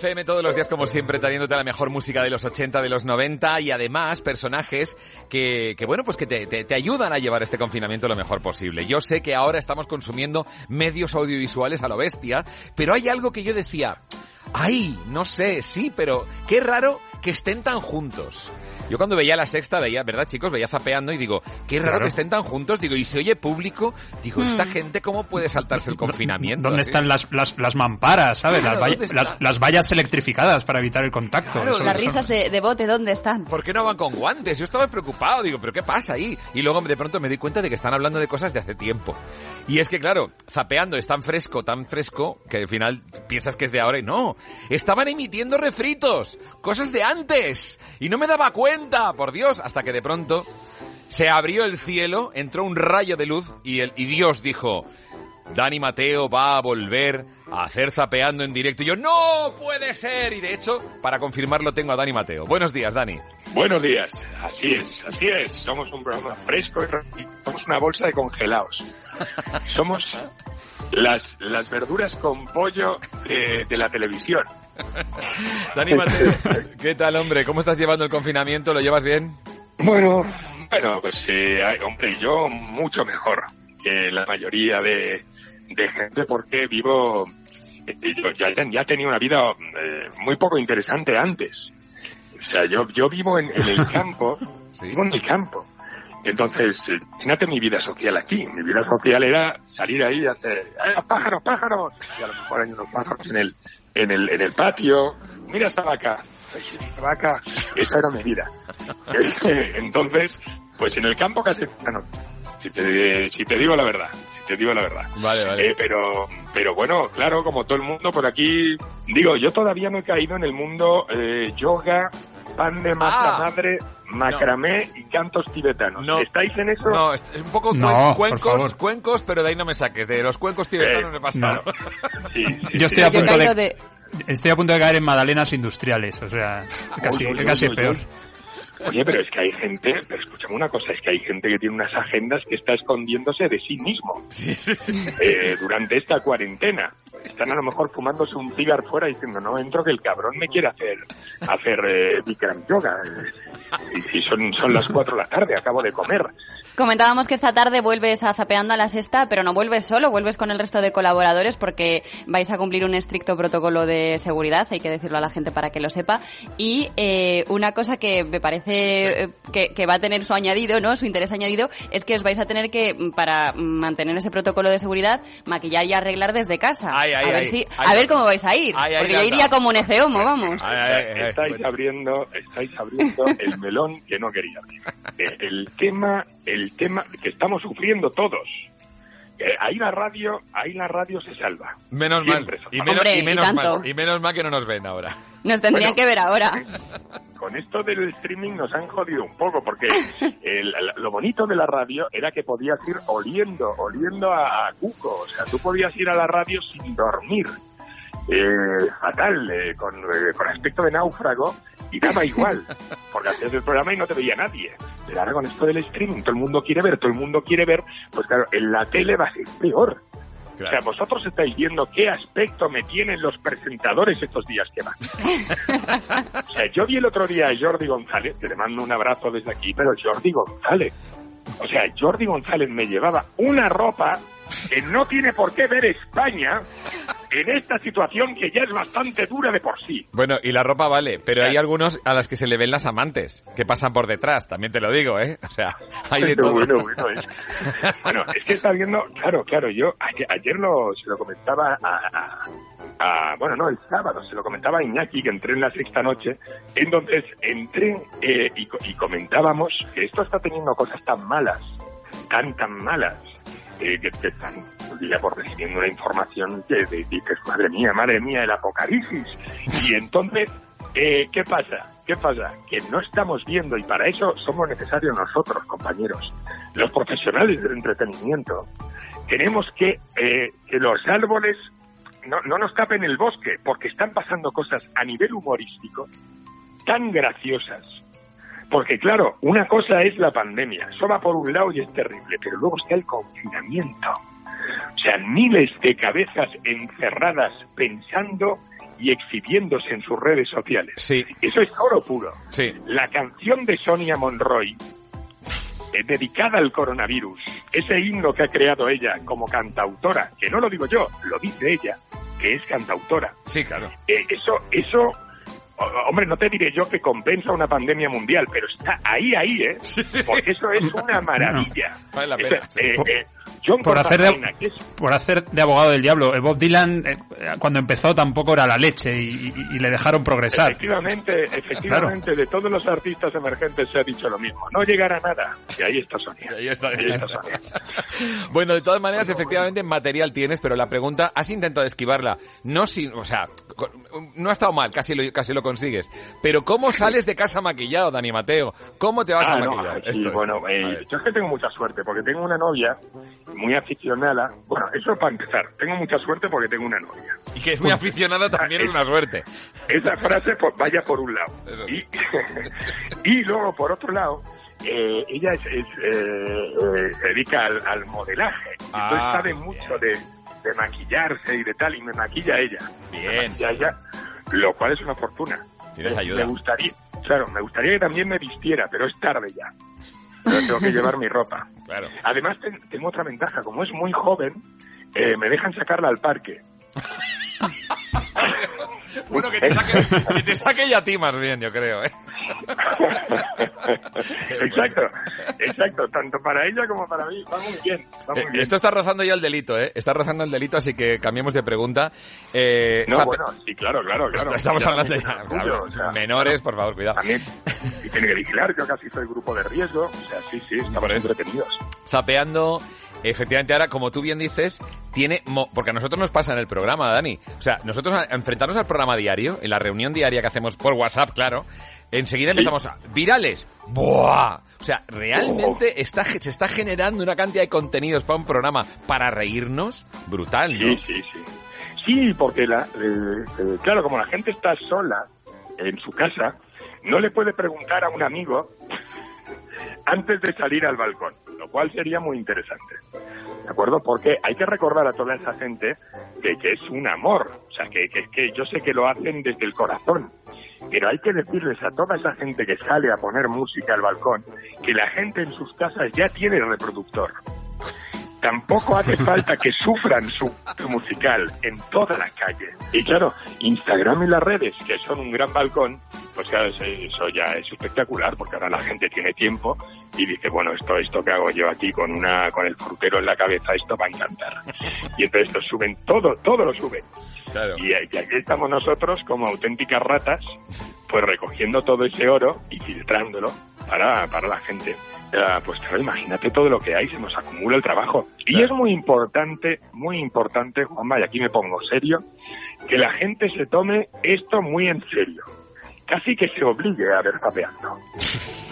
FM todos los días como siempre trayéndote la mejor música de los 80, de los 90 y además personajes que, que bueno, pues que te, te- te ayudan a llevar este confinamiento lo mejor posible. Yo sé que ahora estamos consumiendo medios audiovisuales a lo bestia, pero hay algo que yo decía, ay, no sé, sí, pero qué raro que estén tan juntos. Yo cuando veía la sexta veía, ¿verdad chicos? Veía zapeando y digo, qué raro Claro. que estén tan juntos. Digo, y se oye público, digo, esta Hmm. gente cómo puede saltarse el confinamiento. ¿Dónde así? están las, las, las mamparas, sabes? Claro, las, las, las vallas electrificadas para evitar el contacto. Eso- Las risas de, de bote, ¿dónde están? ¿Por qué no van con guantes? Yo estaba preocupado, digo, ¿pero qué pasa ahí? Y luego de pronto me di cuenta de que están hablando de cosas de hace tiempo. Y es que, claro, zapeando es tan fresco, tan fresco, que al final piensas que es de ahora y no. Estaban emitiendo refritos, cosas de antes. Y no me daba cuenta, por Dios, hasta que de pronto se abrió el cielo, entró un rayo de luz y, el, y Dios dijo, Dani Mateo va a volver a hacer zapeando en directo. Y yo, no puede ser. Y de hecho, para confirmarlo tengo a Dani Mateo. Buenos días, Dani. Buenos días, así es, así es. Somos un programa fresco y somos una bolsa de congelados. Somos las, las verduras con pollo de, de la televisión. Dani Mateo, ¿qué tal, hombre? ¿Cómo estás llevando el confinamiento? ¿Lo llevas bien? Bueno, bueno, pues eh, hombre, yo mucho mejor que la mayoría de, de gente porque vivo, eh, yo ya, ya tenía una vida eh, muy poco interesante antes. O sea, yo, yo vivo en, en el campo, vivo en el campo. Entonces, eh, imagínate mi vida social aquí. Mi vida social era salir ahí y hacer, ¡eh, pájaros, pájaros! Y a lo mejor hay unos pájaros en el, en el, en el patio. Mira esa vaca. Esa vaca. Esa era mi vida. Entonces, pues en el campo casi, si te, si te digo la verdad, si te digo la verdad. Vale, vale. Eh, pero, pero bueno, claro, como todo el mundo por aquí, digo, yo todavía no he caído en el mundo eh, yoga, pan de masa Ah. madre, macramé y cantos tibetanos. No. ¿Estáis en eso? No, es un poco No, cuen- por cuencos, favor. cuencos, pero de ahí no me saques. De los cuencos tibetanos me he pasado. Yo estoy a punto de, de- estoy a punto de caer en magdalenas industriales, o sea, casi, casi oye, peor. Oye. Pero es que hay gente, pero escúchame una cosa, es que hay gente que tiene unas agendas que está escondiéndose de sí mismo eh, durante esta cuarentena. Están a lo mejor fumándose un cigar fuera diciendo, no entro que el cabrón me quiere hacer hacer eh, Bikram yoga. Y, y son, son las cuatro de la tarde, acabo de comer. Comentábamos que esta tarde vuelves a Zapeando a la Sexta, pero no vuelves solo, vuelves con el resto de colaboradores porque vais a cumplir un estricto protocolo de seguridad, hay que decirlo a la gente para que lo sepa. Y eh, una cosa que me parece eh, que, que va a tener su añadido, ¿no? Su interés añadido, es que os vais a tener que, mm, para mantener ese protocolo de seguridad, maquillar y arreglar desde casa. Ay, ay, a ver, ay. si, Ay, a ver cómo vais a ir. Ay, ay, porque yo iría como neceomo, vamos. estáis abriendo, estáis abriendo el melón que no quería abrir. Eh, El tema, el tema que estamos sufriendo todos. Eh, ahí la radio, ahí la radio se salva. Menos Siempre mal. Y menos, y, menos tanto. mal. y menos mal que no nos ven ahora. Nos tendrían Bueno. que ver ahora. Con esto del streaming nos han jodido un poco, porque el- lo bonito de la radio era que podías ir oliendo, oliendo a, a cuco. O sea, tú podías ir a la radio sin dormir. Eh, fatal, eh, con, eh, con aspecto de náufrago, y daba igual, porque hacías el programa y no te veía nadie. Pero ahora con esto del streaming, todo el mundo quiere ver, todo el mundo quiere ver, pues claro, en la tele va a ser peor. O sea, vosotros estáis viendo qué aspecto me tienen los presentadores estos días que van. O sea, yo vi el otro día a Jordi González, que le mando un abrazo desde aquí, pero Jordi González. O sea, Jordi González me llevaba una ropa que no tiene por qué ver España en esta situación que ya es bastante dura de por sí. Bueno, y la ropa vale, pero hay algunos a las que se le ven las amantes, que pasan por detrás, también te lo digo, ¿eh? O sea, hay de todo. bueno, bueno, es, bueno, es que está viendo, claro, claro, yo ayer, ayer lo, se lo comentaba a, a- a- bueno, no, el sábado, se lo comentaba a Iñaki, que entré en la sexta noche, entonces entré eh, y comentábamos que esto está teniendo cosas tan malas, tan, tan malas, eh, que, que están ya por recibiendo una información que de- madre mía, madre mía, el apocalipsis. Y entonces, eh, ¿qué pasa? ¿qué pasa? Que no estamos viendo y para eso somos necesarios nosotros, compañeros, los profesionales del entretenimiento. Tenemos que eh, que los árboles no, no nos tapen el bosque, porque están pasando cosas a nivel humorístico tan graciosas. Porque claro, una cosa es la pandemia, eso va por un lado y es terrible, pero luego está el confinamiento. O sea, miles de cabezas encerradas pensando y exhibiéndose en sus redes sociales. Sí. Eso es oro puro. Sí. La canción de Sonia Monroy, eh, dedicada al coronavirus, ese himno que ha creado ella como cantautora, que no lo digo yo, lo dice ella, que es cantautora. Sí, claro. Eh, eso, eso, hombre, no te diré yo que compensa una pandemia mundial, pero está ahí, ahí, ¿eh? Porque eso es una maravilla. Vale la pena, eh, eh, John por hacer, de, es por hacer de abogado del diablo. El Bob Dylan, eh, cuando empezó, tampoco era la leche y, y- y le dejaron progresar. Efectivamente, efectivamente, de todos los artistas emergentes se ha dicho lo mismo. No llegará a nada. Y ahí está Sonia. Ahí está, Ahí está Sonia. Bueno, de todas maneras, efectivamente, material tienes, pero la pregunta, has intentado esquivarla. No sin, o sea, no ha estado mal, casi lo, casi lo consigues. Pero ¿cómo sales de casa maquillado, Dani Mateo? ¿Cómo te vas Ah, a no, maquillar? sí, Esto es- bueno, a eh, yo es que tengo mucha suerte porque tengo una novia muy aficionada. Bueno, eso para empezar. Tengo mucha suerte porque tengo una novia. Y que es muy aficionada también es una suerte. Esa frase pues, vaya por un lado. Y, y luego, por otro lado, eh, ella es, es, eh, eh, se dedica al, al modelaje. Ah, Entonces sabe mucho de, de maquillarse y de tal, y me maquilla ella. Bien. Ya, ya, lo cual es una fortuna. Tienes Me- ayuda. Me gustaría, claro, me gustaría que también me vistiera, pero es tarde ya. Yo tengo que llevar mi ropa. Claro. Además, ten- tengo otra ventaja. Como es muy joven, eh, me dejan sacarla al parque. Bueno, que te saque, que te saque ya a ti más bien, yo creo. ¿eh? exacto, exacto. Tanto para ella como para mí. Va muy bien. Va muy Eh, bien. Esto está rozando ya el delito, ¿eh? Está rozando el delito, así que cambiemos de pregunta. Eh, No, bueno, sí, claro, claro, claro. Estamos Ya, hablando ya. claro, o sea, menores, por favor, cuidado. También, y tiene que vigilar, yo casi soy grupo de riesgo. O sea, sí, sí, estamos entretenidos. Zapeando, efectivamente, ahora, como tú bien dices, tiene. mo- porque a nosotros nos pasa en el programa, Dani. O sea, nosotros a- enfrentarnos al programa diario, en la reunión diaria que hacemos por WhatsApp, claro, enseguida empezamos a. ¡Virales! ¡Buah! O sea, realmente está, ge- se está generando una cantidad de contenidos para un programa para reírnos brutal, ¿no? Sí, sí, sí. Sí, porque la, eh, eh, claro, como la gente está sola en su casa, no le puede preguntar a un amigo antes de salir al balcón, lo cual sería muy interesante. ¿De acuerdo? Porque hay que recordar a toda esa gente de que es un amor. O sea, que, que, que yo sé que lo hacen desde el corazón. Pero hay que decirles a toda esa gente que sale a poner música al balcón que la gente en sus casas ya tiene reproductor. Tampoco hace falta que sufran su musical en toda la calle. Y claro, Instagram y las redes, que son un gran balcón, pues claro, eso ya es espectacular, porque ahora la gente tiene tiempo y dice, bueno, esto, esto que hago yo aquí con una, con el frutero en la cabeza, esto va a encantar. Y entonces lo suben todo, todo lo suben. Y, y aquí estamos nosotros como auténticas ratas, pues recogiendo todo ese oro y filtrándolo para, para la gente. Pues claro, imagínate todo lo que hay, se nos acumula el trabajo. Y es muy importante, muy importante, Juanma, y aquí me pongo serio, que la gente se tome esto muy en serio. Casi que se obligue a ver zapeando.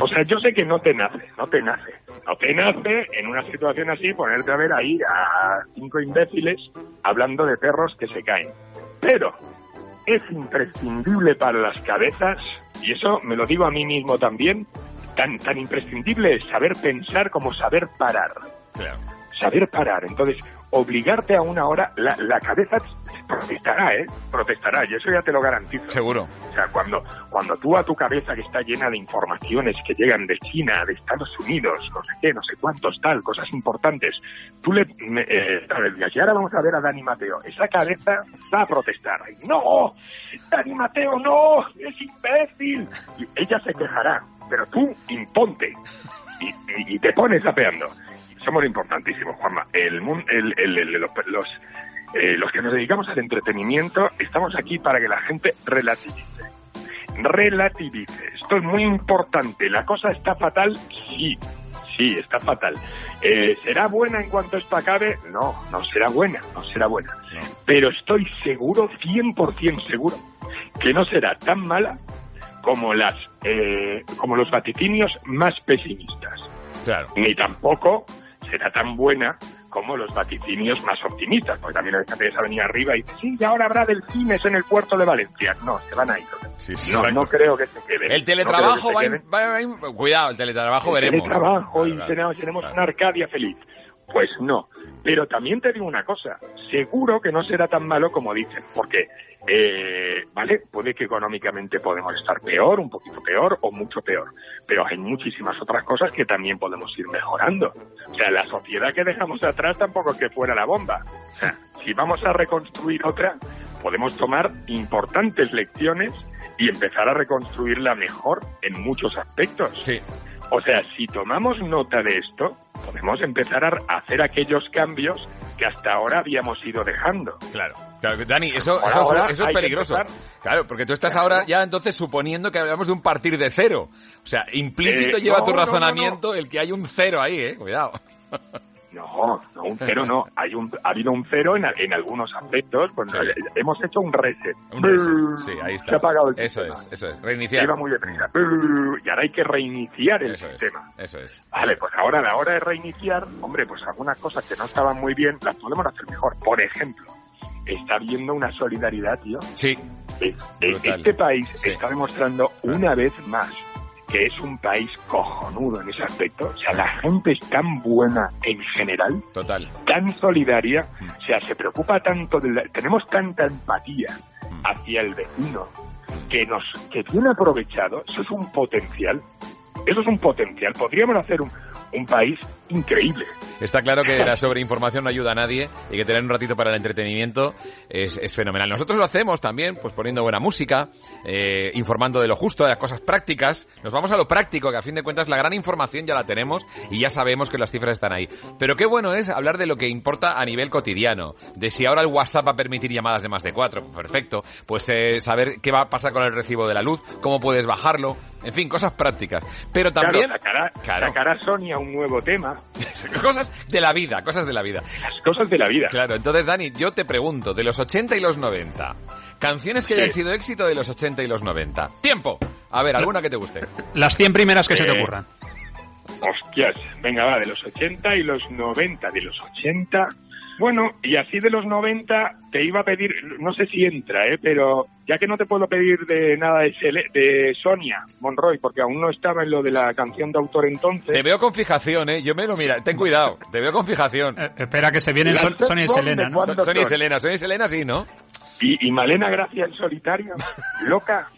O sea, yo sé que no te nace, no te nace. No te nace en una situación así ponerte a ver ahí a cinco imbéciles hablando de perros que se caen. Pero es imprescindible para las cabezas, y eso me lo digo a mí mismo también, tan, tan imprescindible es saber pensar como saber parar. Saber parar. Entonces, obligarte a una hora, la, la cabeza protestará, ¿eh? Protestará, y eso ya te lo garantizo. Seguro. O sea, cuando, cuando tú a tu cabeza que está llena de informaciones que llegan de China, de Estados Unidos, no sé qué, no sé cuántos, tal, cosas importantes, tú le... me- eh, a ver, y ahora vamos a ver a Dani Mateo. Esa cabeza va a protestar. ¡No! ¡Dani Mateo, no! ¡Es imbécil! Y ella se quejará, pero tú imponte y, y- y te pones apeando. Somos importantísimos, Juanma. El, el, el- los, eh, los que nos dedicamos al entretenimiento estamos aquí para que la gente relativice. Relativice. Esto es muy importante. ¿La cosa está fatal? Sí. Sí, está fatal. Eh, ¿Será buena en cuanto esto acabe? No, no será buena, no será buena. Pero estoy seguro, 100% seguro, que no será tan mala como las eh, como los vaticinios más pesimistas. Claro. Ni tampoco será tan buena como los vaticinios más optimistas, porque también hay gente se ha venido arriba y dice, sí, y ahora habrá delfines en el puerto de Valencia. No, se van a ir. Sí, sí, no, no creo que se queden. El teletrabajo No que se va, queden. va- va- Cuidado, el teletrabajo El veremos. teletrabajo y Claro, tenemos, tenemos claro. una Arcadia feliz. Pues no. Pero también te digo una cosa, seguro que no será tan malo como dicen, porque, eh, ¿vale? Puede que económicamente podemos estar peor, un poquito peor o mucho peor, pero hay muchísimas otras cosas que también podemos ir mejorando. O sea, la sociedad que dejamos atrás tampoco es que fuera la bomba. O sea, si vamos a reconstruir otra, podemos tomar importantes lecciones y empezar a reconstruirla mejor en muchos aspectos. Sí. O sea, si tomamos nota de esto, podemos empezar a hacer aquellos cambios que hasta ahora habíamos ido dejando. Claro. Claro, Dani, eso, Ahora- eso, ahora eso es peligroso. Claro, porque tú estás ahora ya entonces suponiendo que hablamos de un partir de cero. O sea, implícito Eh, lleva no, tu no, no, razonamiento el que hay un cero ahí, eh. Cuidado. No, no, un cero no. Hay un, ha habido un cero en, en algunos aspectos. Pues, eh, Hemos hecho un reset. Un reset. Sí, ahí está. Se ha apagado el Eso sistema. es, eso es. Reiniciar. Iba muy deprisa. Y ahora hay que reiniciar el sistema. Eso es. Vale, pues ahora a la hora de reiniciar, hombre, pues algunas cosas que no estaban muy bien las podemos hacer mejor. Por ejemplo, está habiendo una solidaridad, tío. Sí. Es- este país Sí. está demostrando una vez más que es un país cojonudo en ese aspecto. O sea, la gente es tan buena en general, Total. tan solidaria, o sea, se preocupa tanto, de la- tenemos tanta empatía hacia el vecino que nos que tiene aprovechado, eso es un potencial. Eso es un potencial. Podríamos hacer un, un país increíble. Está claro que la sobreinformación no ayuda a nadie y que tener un ratito para el entretenimiento es, es fenomenal. Nosotros lo hacemos también, pues poniendo buena música, eh, informando de lo justo, de las cosas prácticas. Nos vamos a lo práctico, que a fin de cuentas la gran información ya la tenemos y ya sabemos que las cifras están ahí. Pero qué bueno es hablar de lo que importa a nivel cotidiano. De si ahora el WhatsApp va a permitir llamadas de más de cuatro, perfecto. Pues eh, saber qué va a pasar con el recibo de la luz, cómo puedes bajarlo, en fin, cosas prácticas. Pero también... Claro, sacará, Claro. sacará Sonia un nuevo tema. cosas de la vida, cosas de la vida. Las cosas de la vida. Claro, entonces Dani, yo te pregunto, de los 80 y los 90, canciones que Sí. hayan sido éxito de los 80 y los 90. ¡Tiempo! A ver, alguna que te guste. Las 100 primeras que se te Eh, ocurran. Hostias, venga, va, de los 80 y los 90, de los 80. Bueno, y así de los 90 te iba a pedir, no sé si entra, ¿eh? pero ya que no te puedo pedir de nada de, Sele- de Sonia Monroy, porque aún no estaba en lo de la canción de autor entonces. Te veo con fijación, ¿eh? Yo me lo mira, ten cuidado, te veo con fijación. espera que se vienen Son- Sonia y Selena, ¿no? cuándo Sonia y son? Selena, Sonia y Selena sí, ¿no? Y, y Malena Gracia en solitario, loca.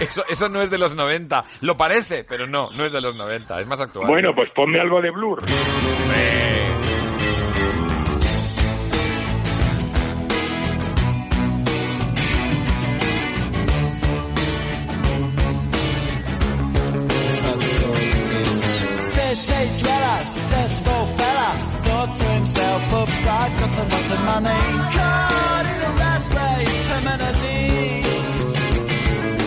Eso, eso no es de los 90. Lo parece, pero no, no es de los 90, es más actual. Bueno, pues ponme algo de Blur. Caught in a rat race, terminally.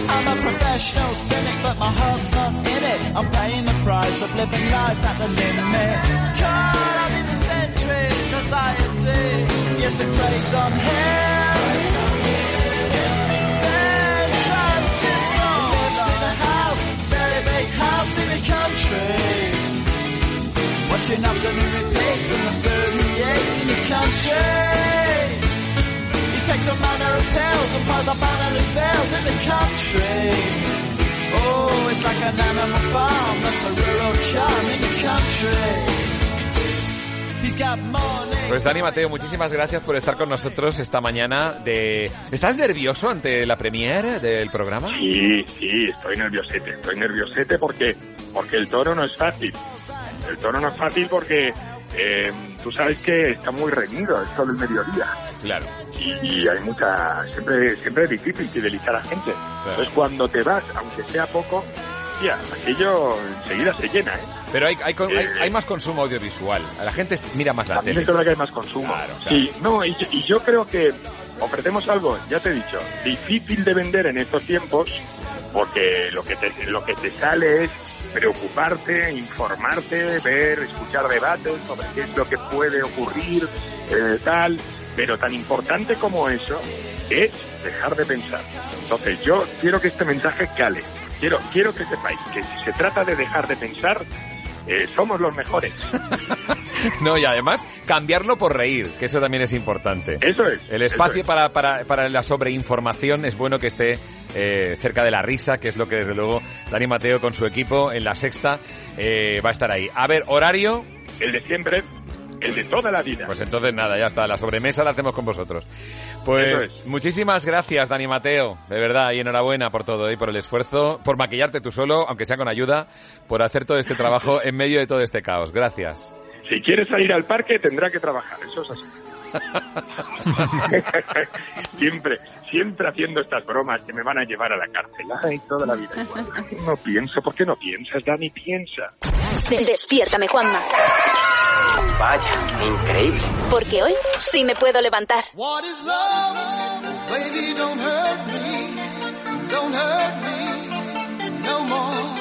I'm a professional cynic, but my heart's not in it. I'm paying the price of living life at the limit. Caught up in anxiety. Yes, on country. Watching afternoon repeats and the in the country. He takes a manner of pills and piles up analyst bills in the country. Oh, it's like an animal farm, that's a rural charm in the country. He's got money. Pues Dani Mateo, muchísimas gracias por estar con nosotros esta mañana de... ¿Estás nervioso ante la premiere del programa? Sí, sí, estoy nerviosete, estoy nerviosete porque, porque el toro no es fácil. El toro no es fácil porque eh, tú sabes que está muy reñido, es solo el mediodía. Claro. Y, y hay mucha, siempre, siempre es difícil fidelizar a gente. Entonces cuando te vas, aunque sea poco, tía, aquello enseguida se llena, ¿eh? Pero hay, hay, con- hay- hay más consumo audiovisual. La gente mira más la tele. es verdad que hay más consumo. Claro, claro. Sí, no, y, y yo creo que ofrecemos algo, ya te he dicho, difícil de vender en estos tiempos, porque lo que te, lo que te sale es preocuparte, informarte, ver, escuchar debates sobre qué es lo que puede ocurrir, eh, tal, pero tan importante como eso es dejar de pensar. Entonces, yo quiero que este mensaje cale. Quiero, quiero que sepáis que si se trata de dejar de pensar, eh, somos los mejores. No, y además cambiarlo por reír, que eso también es importante. Eso es. El espacio es. para, para, para la sobreinformación es bueno que esté eh, cerca de la risa, que es lo que desde luego Dani Mateo con su equipo en la sexta eh, va a estar ahí. A ver, horario. El de siempre, el de toda la vida. Pues entonces nada, ya está, la sobremesa la hacemos con vosotros. Pues muchísimas gracias, Dani Mateo, de verdad, y enhorabuena por todo y por el esfuerzo, por maquillarte tú solo, aunque sea con ayuda, por hacer todo este trabajo en medio de todo este caos. Gracias. Si quiere salir al parque, tendrá que trabajar. Eso es así. siempre, siempre haciendo estas bromas que me van a llevar a la cárcel. Ay, toda la vida igual. No pienso. ¿Por qué no piensas, Dani? Piensa. De- Despiértame, Juanma. Vaya, increíble. Porque hoy sí me puedo levantar. What is love? Baby, don't hurt me. Don't hurt me no more.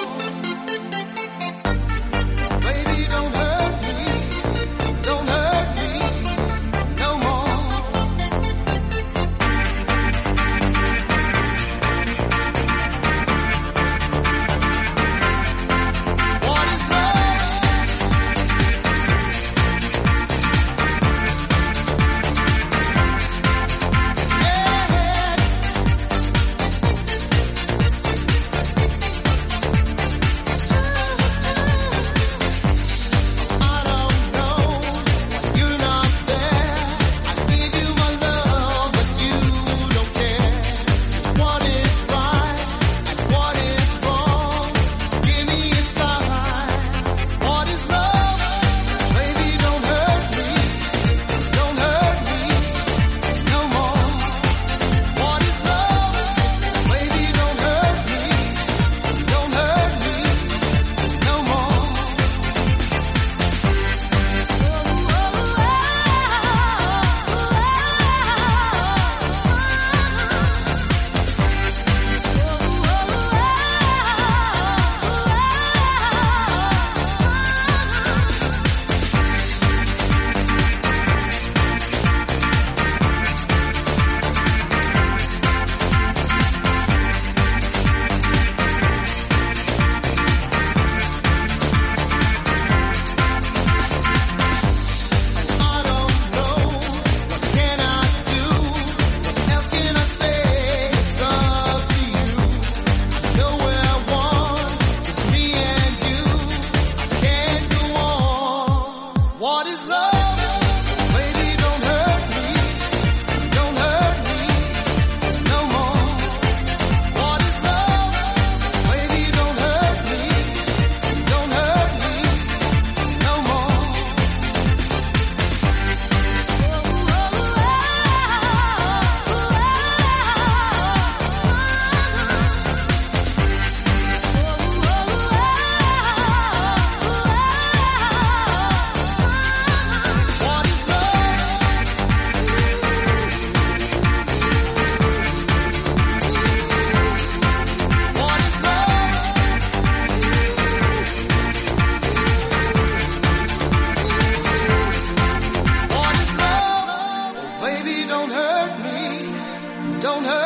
don't hurt.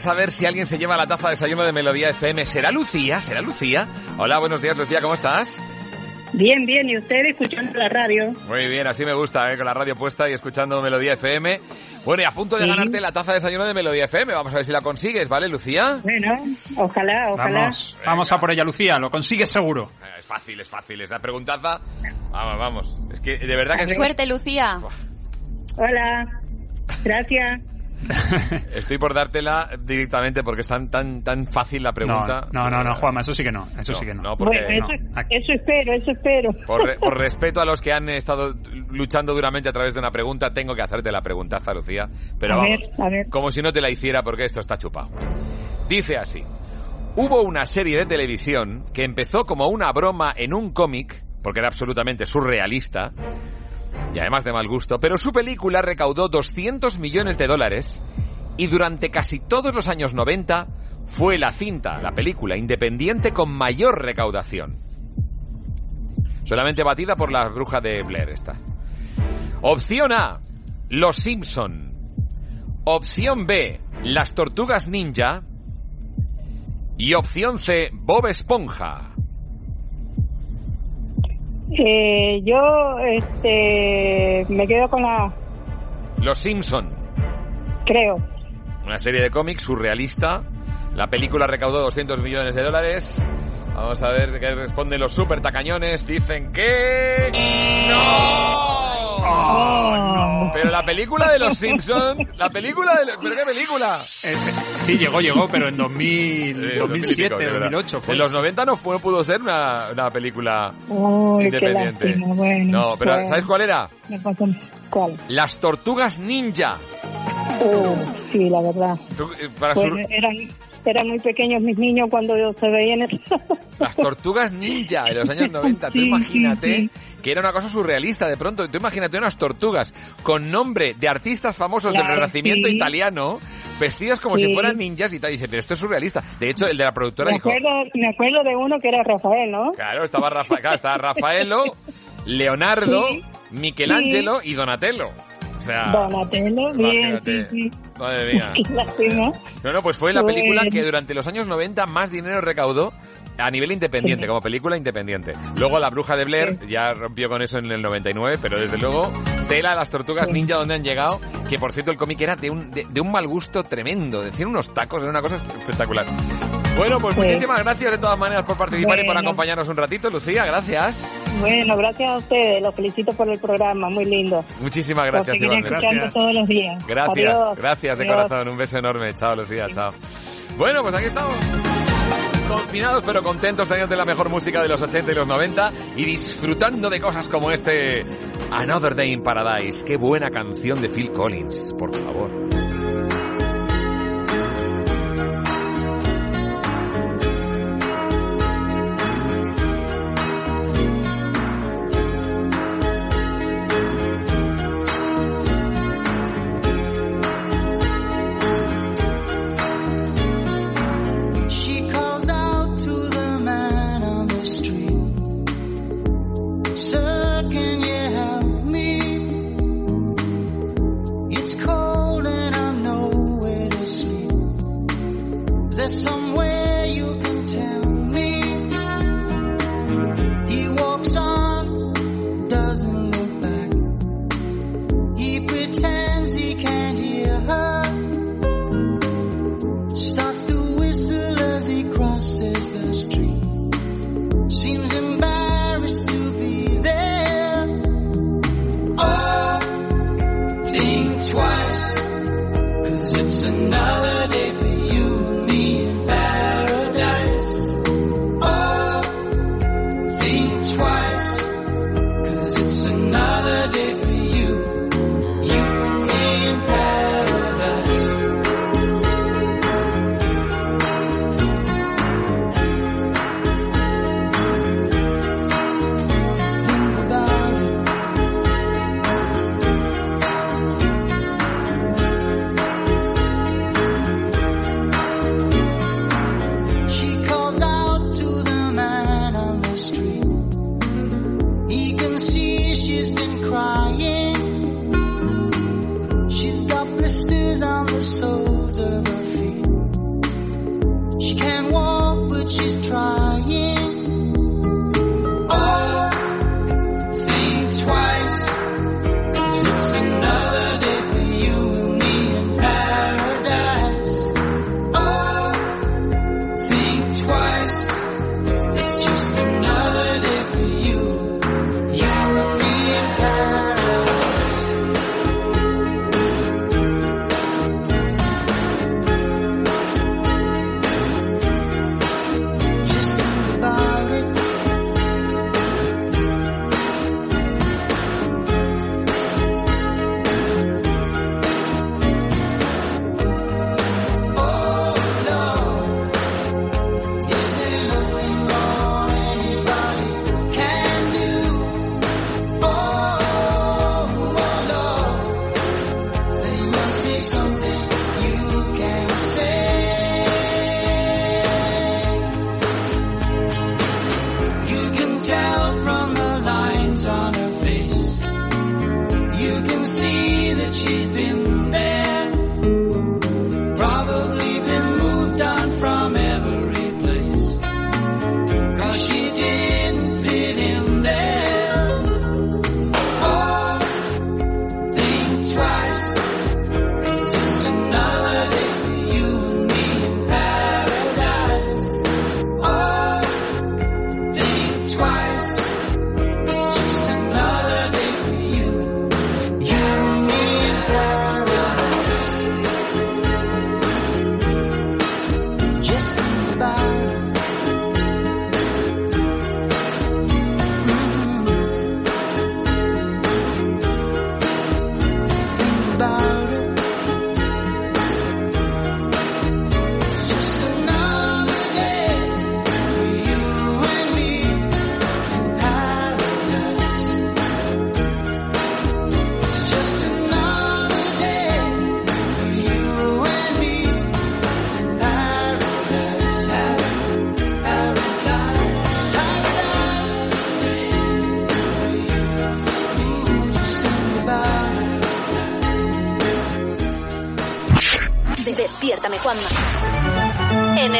Saber si alguien se lleva la taza de desayuno de Melodía FM. ¿Será Lucía? ¿Será Lucía? Hola, buenos días, Lucía, ¿cómo estás? Bien, bien, y usted escuchando la radio. Muy bien, así me gusta, ¿eh? con la radio puesta y escuchando Melodía FM. Bueno, y a punto de Sí. ganarte la taza de desayuno de Melodía FM. Vamos a ver si la consigues, ¿vale, Lucía? Bueno, ojalá, ojalá. Vamos, vamos a por ella, Lucía, lo consigues seguro. Eh, Es fácil, es fácil. Es la preguntaza. Vamos, vamos. Es que de verdad que Suerte, Lucía. Hola, gracias. estoy por dártela directamente porque es tan, tan, tan fácil la pregunta. No, no, no, no, Juanma, eso sí que no, eso sí que no. No, porque Bueno, eso, eso espero, eso espero. por, re- por respeto a los que han estado luchando duramente a través de una pregunta, tengo que hacerte la preguntaza, Lucía. Pero A vamos, ver, a ver. como si no te la hiciera porque esto está chupado. Dice así. Hubo una serie de televisión que empezó como una broma en un cómic, porque era absolutamente surrealista, y además de mal gusto, pero su película recaudó 200 millones de dólares y durante casi todos los años 90 fue la cinta, la película independiente con mayor recaudación. Solamente batida por la bruja de Blair esta. Opción A, Los Simpson. Opción B, Las Tortugas Ninja. Y opción C, Bob Esponja. Eh, yo este, me quedo con la, Los Simpson. creo. Una serie de cómics surrealista. La película recaudó 200 millones de dólares. Vamos a ver qué responden los super tacañones. Dicen que... ¡No! Pero la película de los Simpson, la película de los... ¿Pero qué película? Sí, llegó, llegó, pero en 2000, Eh, 2007, 2000 y pico, de verdad. 2008 fue. En los 90 no fue, pudo ser una, una película Uy, independiente. lástima, bueno, no, pero bueno. ¿sabes cuál era? Me pasó- ¿Cuál? Las Tortugas Ninja. Uh, sí, la verdad. Tú, eh, para Pues, sur- eran, eran muy pequeños mis niños cuando se veían eso. Las tortugas ninja de los años 90. Tú Sí, imagínate sí, que era una cosa surrealista de pronto. Tú imagínate unas tortugas con nombre de artistas famosos del Renacimiento sí. italiano, vestidas como Sí. si fueran ninjas y tal. Y dice, pero esto es surrealista. De hecho, el de la productora Me dijo, acuerdo, me acuerdo de uno que era Rafael, ¿no? claro, estaba, Rafa, claro, estaba Rafaelo, Leonardo, Sí. Michelangelo y Donatello. O sea, Donatello, bien, sí, sí. madre mía. Qué lástima. No, no, pues fue la película Bueno. que durante los años 90 más dinero recaudó a nivel independiente, como película independiente. Luego La Bruja de Blair ya rompió con eso en el 99, pero desde luego Tela, las tortugas ninja, donde han llegado, que por cierto el cómic era de un, de, de un mal gusto tremendo, decir unos tacos, era una cosa espectacular. Bueno, pues Sí. muchísimas gracias de todas maneras por participar y por Bueno. acompañarnos un ratito, Lucía, gracias. Bueno, gracias a ustedes, los felicito por el programa, muy lindo. Muchísimas Los gracias, seguiré igualmente. escuchando todos los días. Gracias, Adiós. gracias de Adiós. corazón. Un beso enorme. Chao, Lucía, chao. Bueno, pues aquí estamos. Confinados pero contentos teniendo la mejor música de los 80 y los 90 y disfrutando de cosas como este Another Day in Paradise. Qué buena canción de Phil Collins, por favor.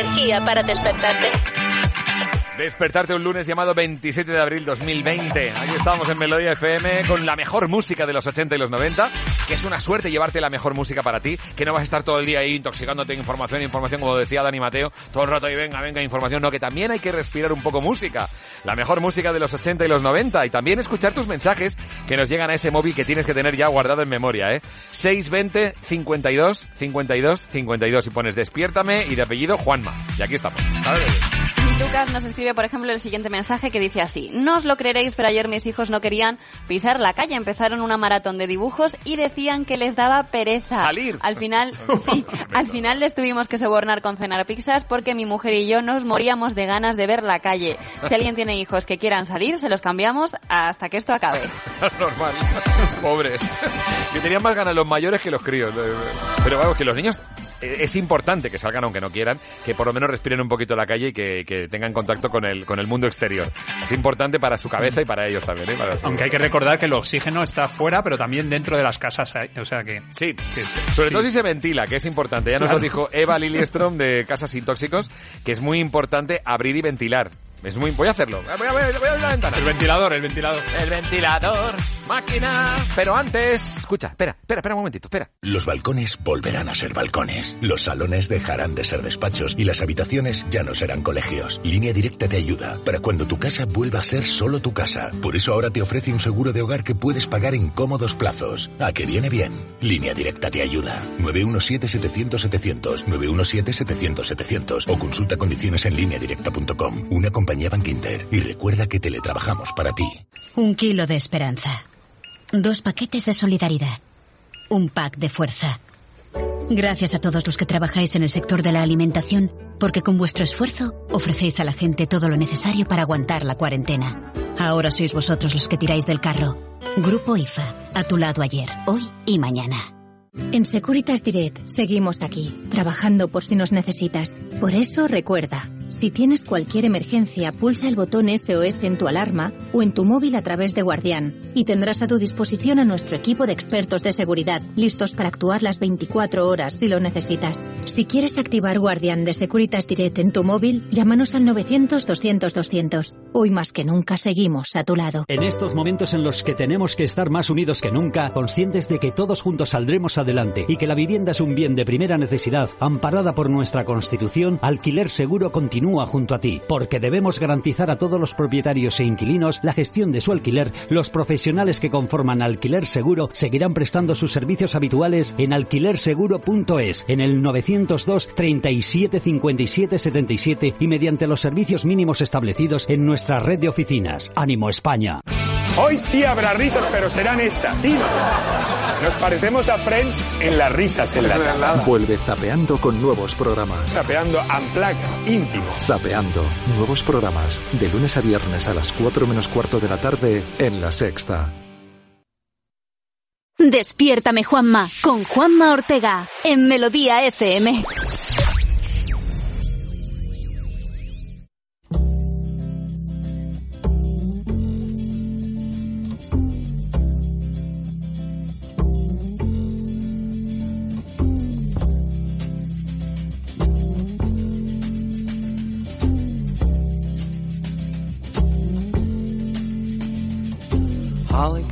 Energía para despertarte. Despertarte un lunes llamado 27 de abril 2020. Aquí estamos en Melodía FM con la mejor música de los 80 y los 90, que es una suerte llevarte la mejor música para ti, que no vas a estar todo el día ahí intoxicándote de información, información, como decía Dani Mateo, todo el rato ahí venga, venga, información, no, que también hay que respirar un poco música. La mejor música de los 80 y los 90 y también escuchar tus mensajes que nos llegan a ese móvil que tienes que tener ya guardado en memoria, ¿eh? 620 52 52 52 y pones despiértame y de apellido Juanma. Y aquí estamos. Lucas nos escribe, por ejemplo, el siguiente mensaje que dice así. No os lo creeréis, pero ayer mis hijos no querían pisar la calle. Empezaron una maratón de dibujos y decían que les daba pereza. Salir. Al final, sí, al final les tuvimos que sobornar con cenar pizzas porque mi mujer y yo nos moríamos de ganas de ver la calle. Si alguien tiene hijos que quieran salir, se los cambiamos hasta que esto acabe. Normal. Pobres. Que tenían más ganas los mayores que los críos. Pero vamos, que los niños es importante que salgan aunque no quieran, que por lo menos respiren un poquito la calle y que, que tengan contacto con el, con el mundo exterior. Es importante para su cabeza y para ellos también. ¿eh? Para su- Aunque hay que recordar que el oxígeno está fuera, pero también dentro de las casas. hay- O sea que. Sí, que Sobre sí. todo si se ventila, que es importante. Ya nos Claro. lo dijo Eva Liliestrom de Casas Sin Tóxicos, que es muy importante abrir y ventilar. Es muy... Voy a hacerlo. Voy a, voy a- voy a abrir la ventana. El ventilador, el ventilador. El ventilador, máquina. Pero antes... Escucha, espera, espera, espera un momentito, espera. Los balcones volverán a ser balcones. Los salones dejarán de ser despachos y las habitaciones ya no serán colegios. Línea Directa te ayuda para cuando tu casa vuelva a ser solo tu casa. Por eso ahora te ofrece un seguro de hogar que puedes pagar en cómodos plazos. ¿A que viene bien? Línea Directa te ayuda. 917-700-700, 917-700-700 o consulta condiciones en lineadirecta.com. Una compañía Bank Inter. Y recuerda que teletrabajamos para ti. Un kilo de esperanza. Dos paquetes de solidaridad. Un pack de fuerza. Gracias a todos los que trabajáis en el sector de la alimentación, porque con vuestro esfuerzo ofrecéis a la gente todo lo necesario para aguantar la cuarentena. Ahora sois vosotros los que tiráis del carro. Grupo IFA, a tu lado ayer, hoy y mañana. En Securitas Direct seguimos aquí, trabajando por si nos necesitas. Por eso recuerda, Si tienes cualquier emergencia, pulsa el botón SOS en tu alarma o en tu móvil a través de Guardián y tendrás a tu disposición a nuestro equipo de expertos de seguridad, listos para actuar las 24 horas si lo necesitas. Si quieres activar Guardián de Securitas Direct en tu móvil, llámanos al 900-200-200. Hoy más que nunca seguimos a tu lado. En estos momentos en los que tenemos que estar más unidos que nunca, conscientes de que todos juntos saldremos adelante y que la vivienda es un bien de primera necesidad, amparada por nuestra Constitución, Alquiler Seguro continúa junto a ti, porque debemos garantizar a todos los propietarios e inquilinos la gestión de su alquiler. Los profesionales que conforman Alquiler Seguro seguirán prestando sus servicios habituales en alquilerseguro.es, en el 902 37 57 77 y mediante los servicios mínimos establecidos en nuestra red de oficinas. Ánimo España. Hoy sí habrá risas, pero serán estas. Sí. Nos parecemos a Friends en las risas en la Vuelve Zapeando con nuevos programas. Zapeando Unplugged, íntimo. Zapeando, nuevos programas, de lunes a viernes a las 4 menos cuarto de la tarde en La Sexta. Despiértame Juanma con Juanma Ortega en Melodía FM.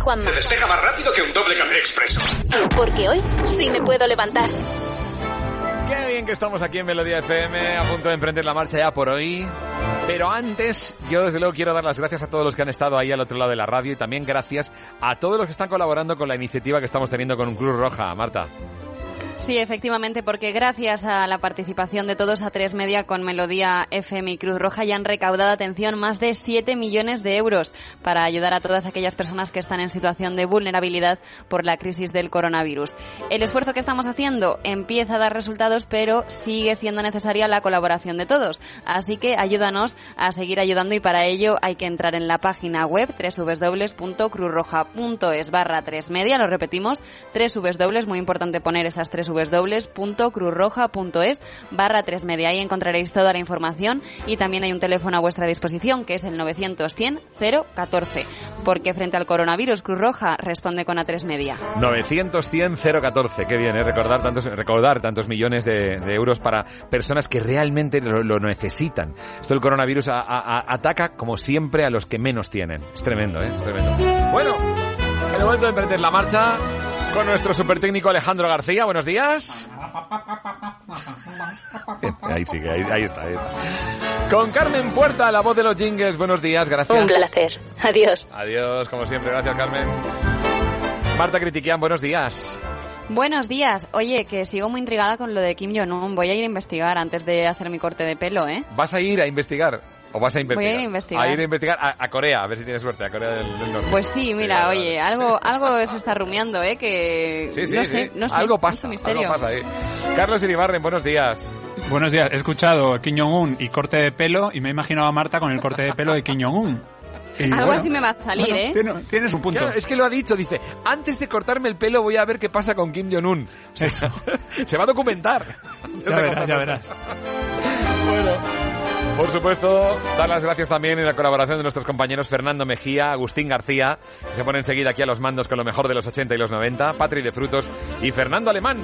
Juanma. Te despeja más rápido que un doble café expreso. Porque hoy sí me puedo levantar. Qué bien que estamos aquí en Melodía FM, a punto de emprender la marcha ya por hoy. Pero antes, yo desde luego quiero dar las gracias a todos los que han estado ahí al otro lado de la radio y también gracias a todos los que están colaborando con la iniciativa que estamos teniendo con un Cruz Roja. Marta. Sí, efectivamente, porque gracias a la participación de todos a tres media con Melodía FM y Cruz Roja ya han recaudado, atención, más de 7 millones de euros para ayudar a todas aquellas personas que están en situación de vulnerabilidad por la crisis del coronavirus. El esfuerzo que estamos haciendo empieza a dar resultados, pero sigue siendo necesaria la colaboración de todos. Así que ayúdanos a seguir ayudando y para ello hay que entrar en la página web www.cruzroja.es barra tres media, lo repetimos, www, muy importante poner esas tres www.cruzroja.es barra 3 media. Ahí encontraréis toda la información y también hay un teléfono a vuestra disposición que es el 900 014 porque frente al coronavirus Cruz Roja responde con A3 media. 900 100 014. Qué bien, ¿eh? recordar tantos, recordar tantos millones de, euros para personas que realmente lo, necesitan. Esto del coronavirus ataca, como siempre, a los que menos tienen. Es tremendo, ¿eh? Bueno, en el momento de emprender la marcha con nuestro super técnico Alejandro García. Buenos días. Ahí sigue, ahí, ahí está, ahí está. Con Carmen Puerta, la voz de los jingles. Buenos días, gracias. Un placer. Adiós. Adiós, como siempre, gracias Carmen. Marta Critiquian, buenos días. Buenos días. Oye, que sigo muy intrigada con lo de Kim Jong-un. Voy a ir a investigar antes de hacer mi corte de pelo, ¿eh? ¿Vas a ir a investigar? ¿O vas a investigar? Voy a ir a investigar. A ir a investigar a, a Corea, a ver si tienes suerte, a Corea del, del Norte. Pues sí, mira, vale, oye, algo algo se está rumiando, ¿eh? Que Sí, sí, no sí. sé, no sé, algo pasa, misterio. algo pasa ahí. Carlos Iribarren, buenos días. Buenos días, he escuchado Kim Jong-un y corte de pelo y me he imaginado a Marta con el corte de pelo de Kim Jong-un. Y Algo bueno, así me va a salir, bueno, ¿eh? tiene- tienes un punto. Claro, es que lo ha dicho, dice, antes de cortarme el pelo voy a ver qué pasa con Kim Jong-un. O sea, se va a documentar. Ya verás, ya verás. Bueno, por supuesto, dar las gracias también en la colaboración de nuestros compañeros Fernando Mejía, Agustín García, que se pone enseguida aquí a los mandos con lo mejor de los 80 y los 90, Patri de Frutos y Fernando Alemán.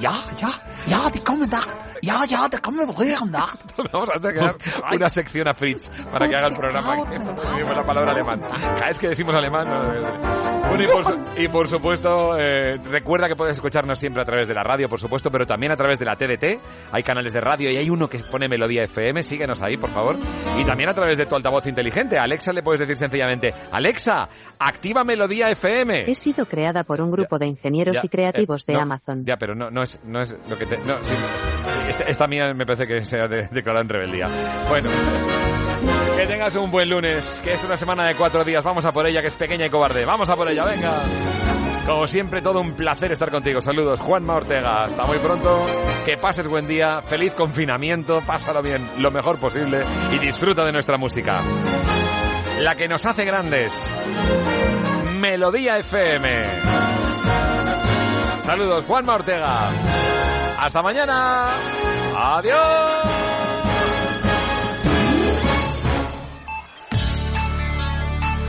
Ja, ja, ja, die kommen da. Ja, ja, da kommen wir nach. Vamos a hacer una sección a Fritz para que haga el programa. que decimos la palabra alemán. Cada vez que decimos alemán. no, Bueno, y por, y por supuesto, eh, recuerda que puedes escucharnos siempre a través de la radio, por supuesto, pero también a través de la TDT. Hay canales de radio y hay uno que pone Melodía FM. Síguenos ahí, por favor. Y también a través de tu altavoz inteligente. A Alexa le puedes decir sencillamente: Alexa, activa Melodía FM. He sido creada por un grupo de ingenieros Ya, y creativos eh, de no, Amazon. Ya, pero no, no, es, no es lo que te... No, sí. Esta, esta mía me parece que sea de, declarada en rebeldía. Bueno, que tengas un buen lunes, que es una semana de cuatro días. Vamos a por ella, que es pequeña y cobarde. Vamos a por ella, venga. Como siempre, todo un placer estar contigo. Saludos, Juanma Ortega. Hasta muy pronto. Que pases buen día. Feliz confinamiento. Pásalo bien lo mejor posible y disfruta de nuestra música. La que nos hace grandes. Melodía FM. Saludos, Juanma Ortega. Hasta mañana. Adiós.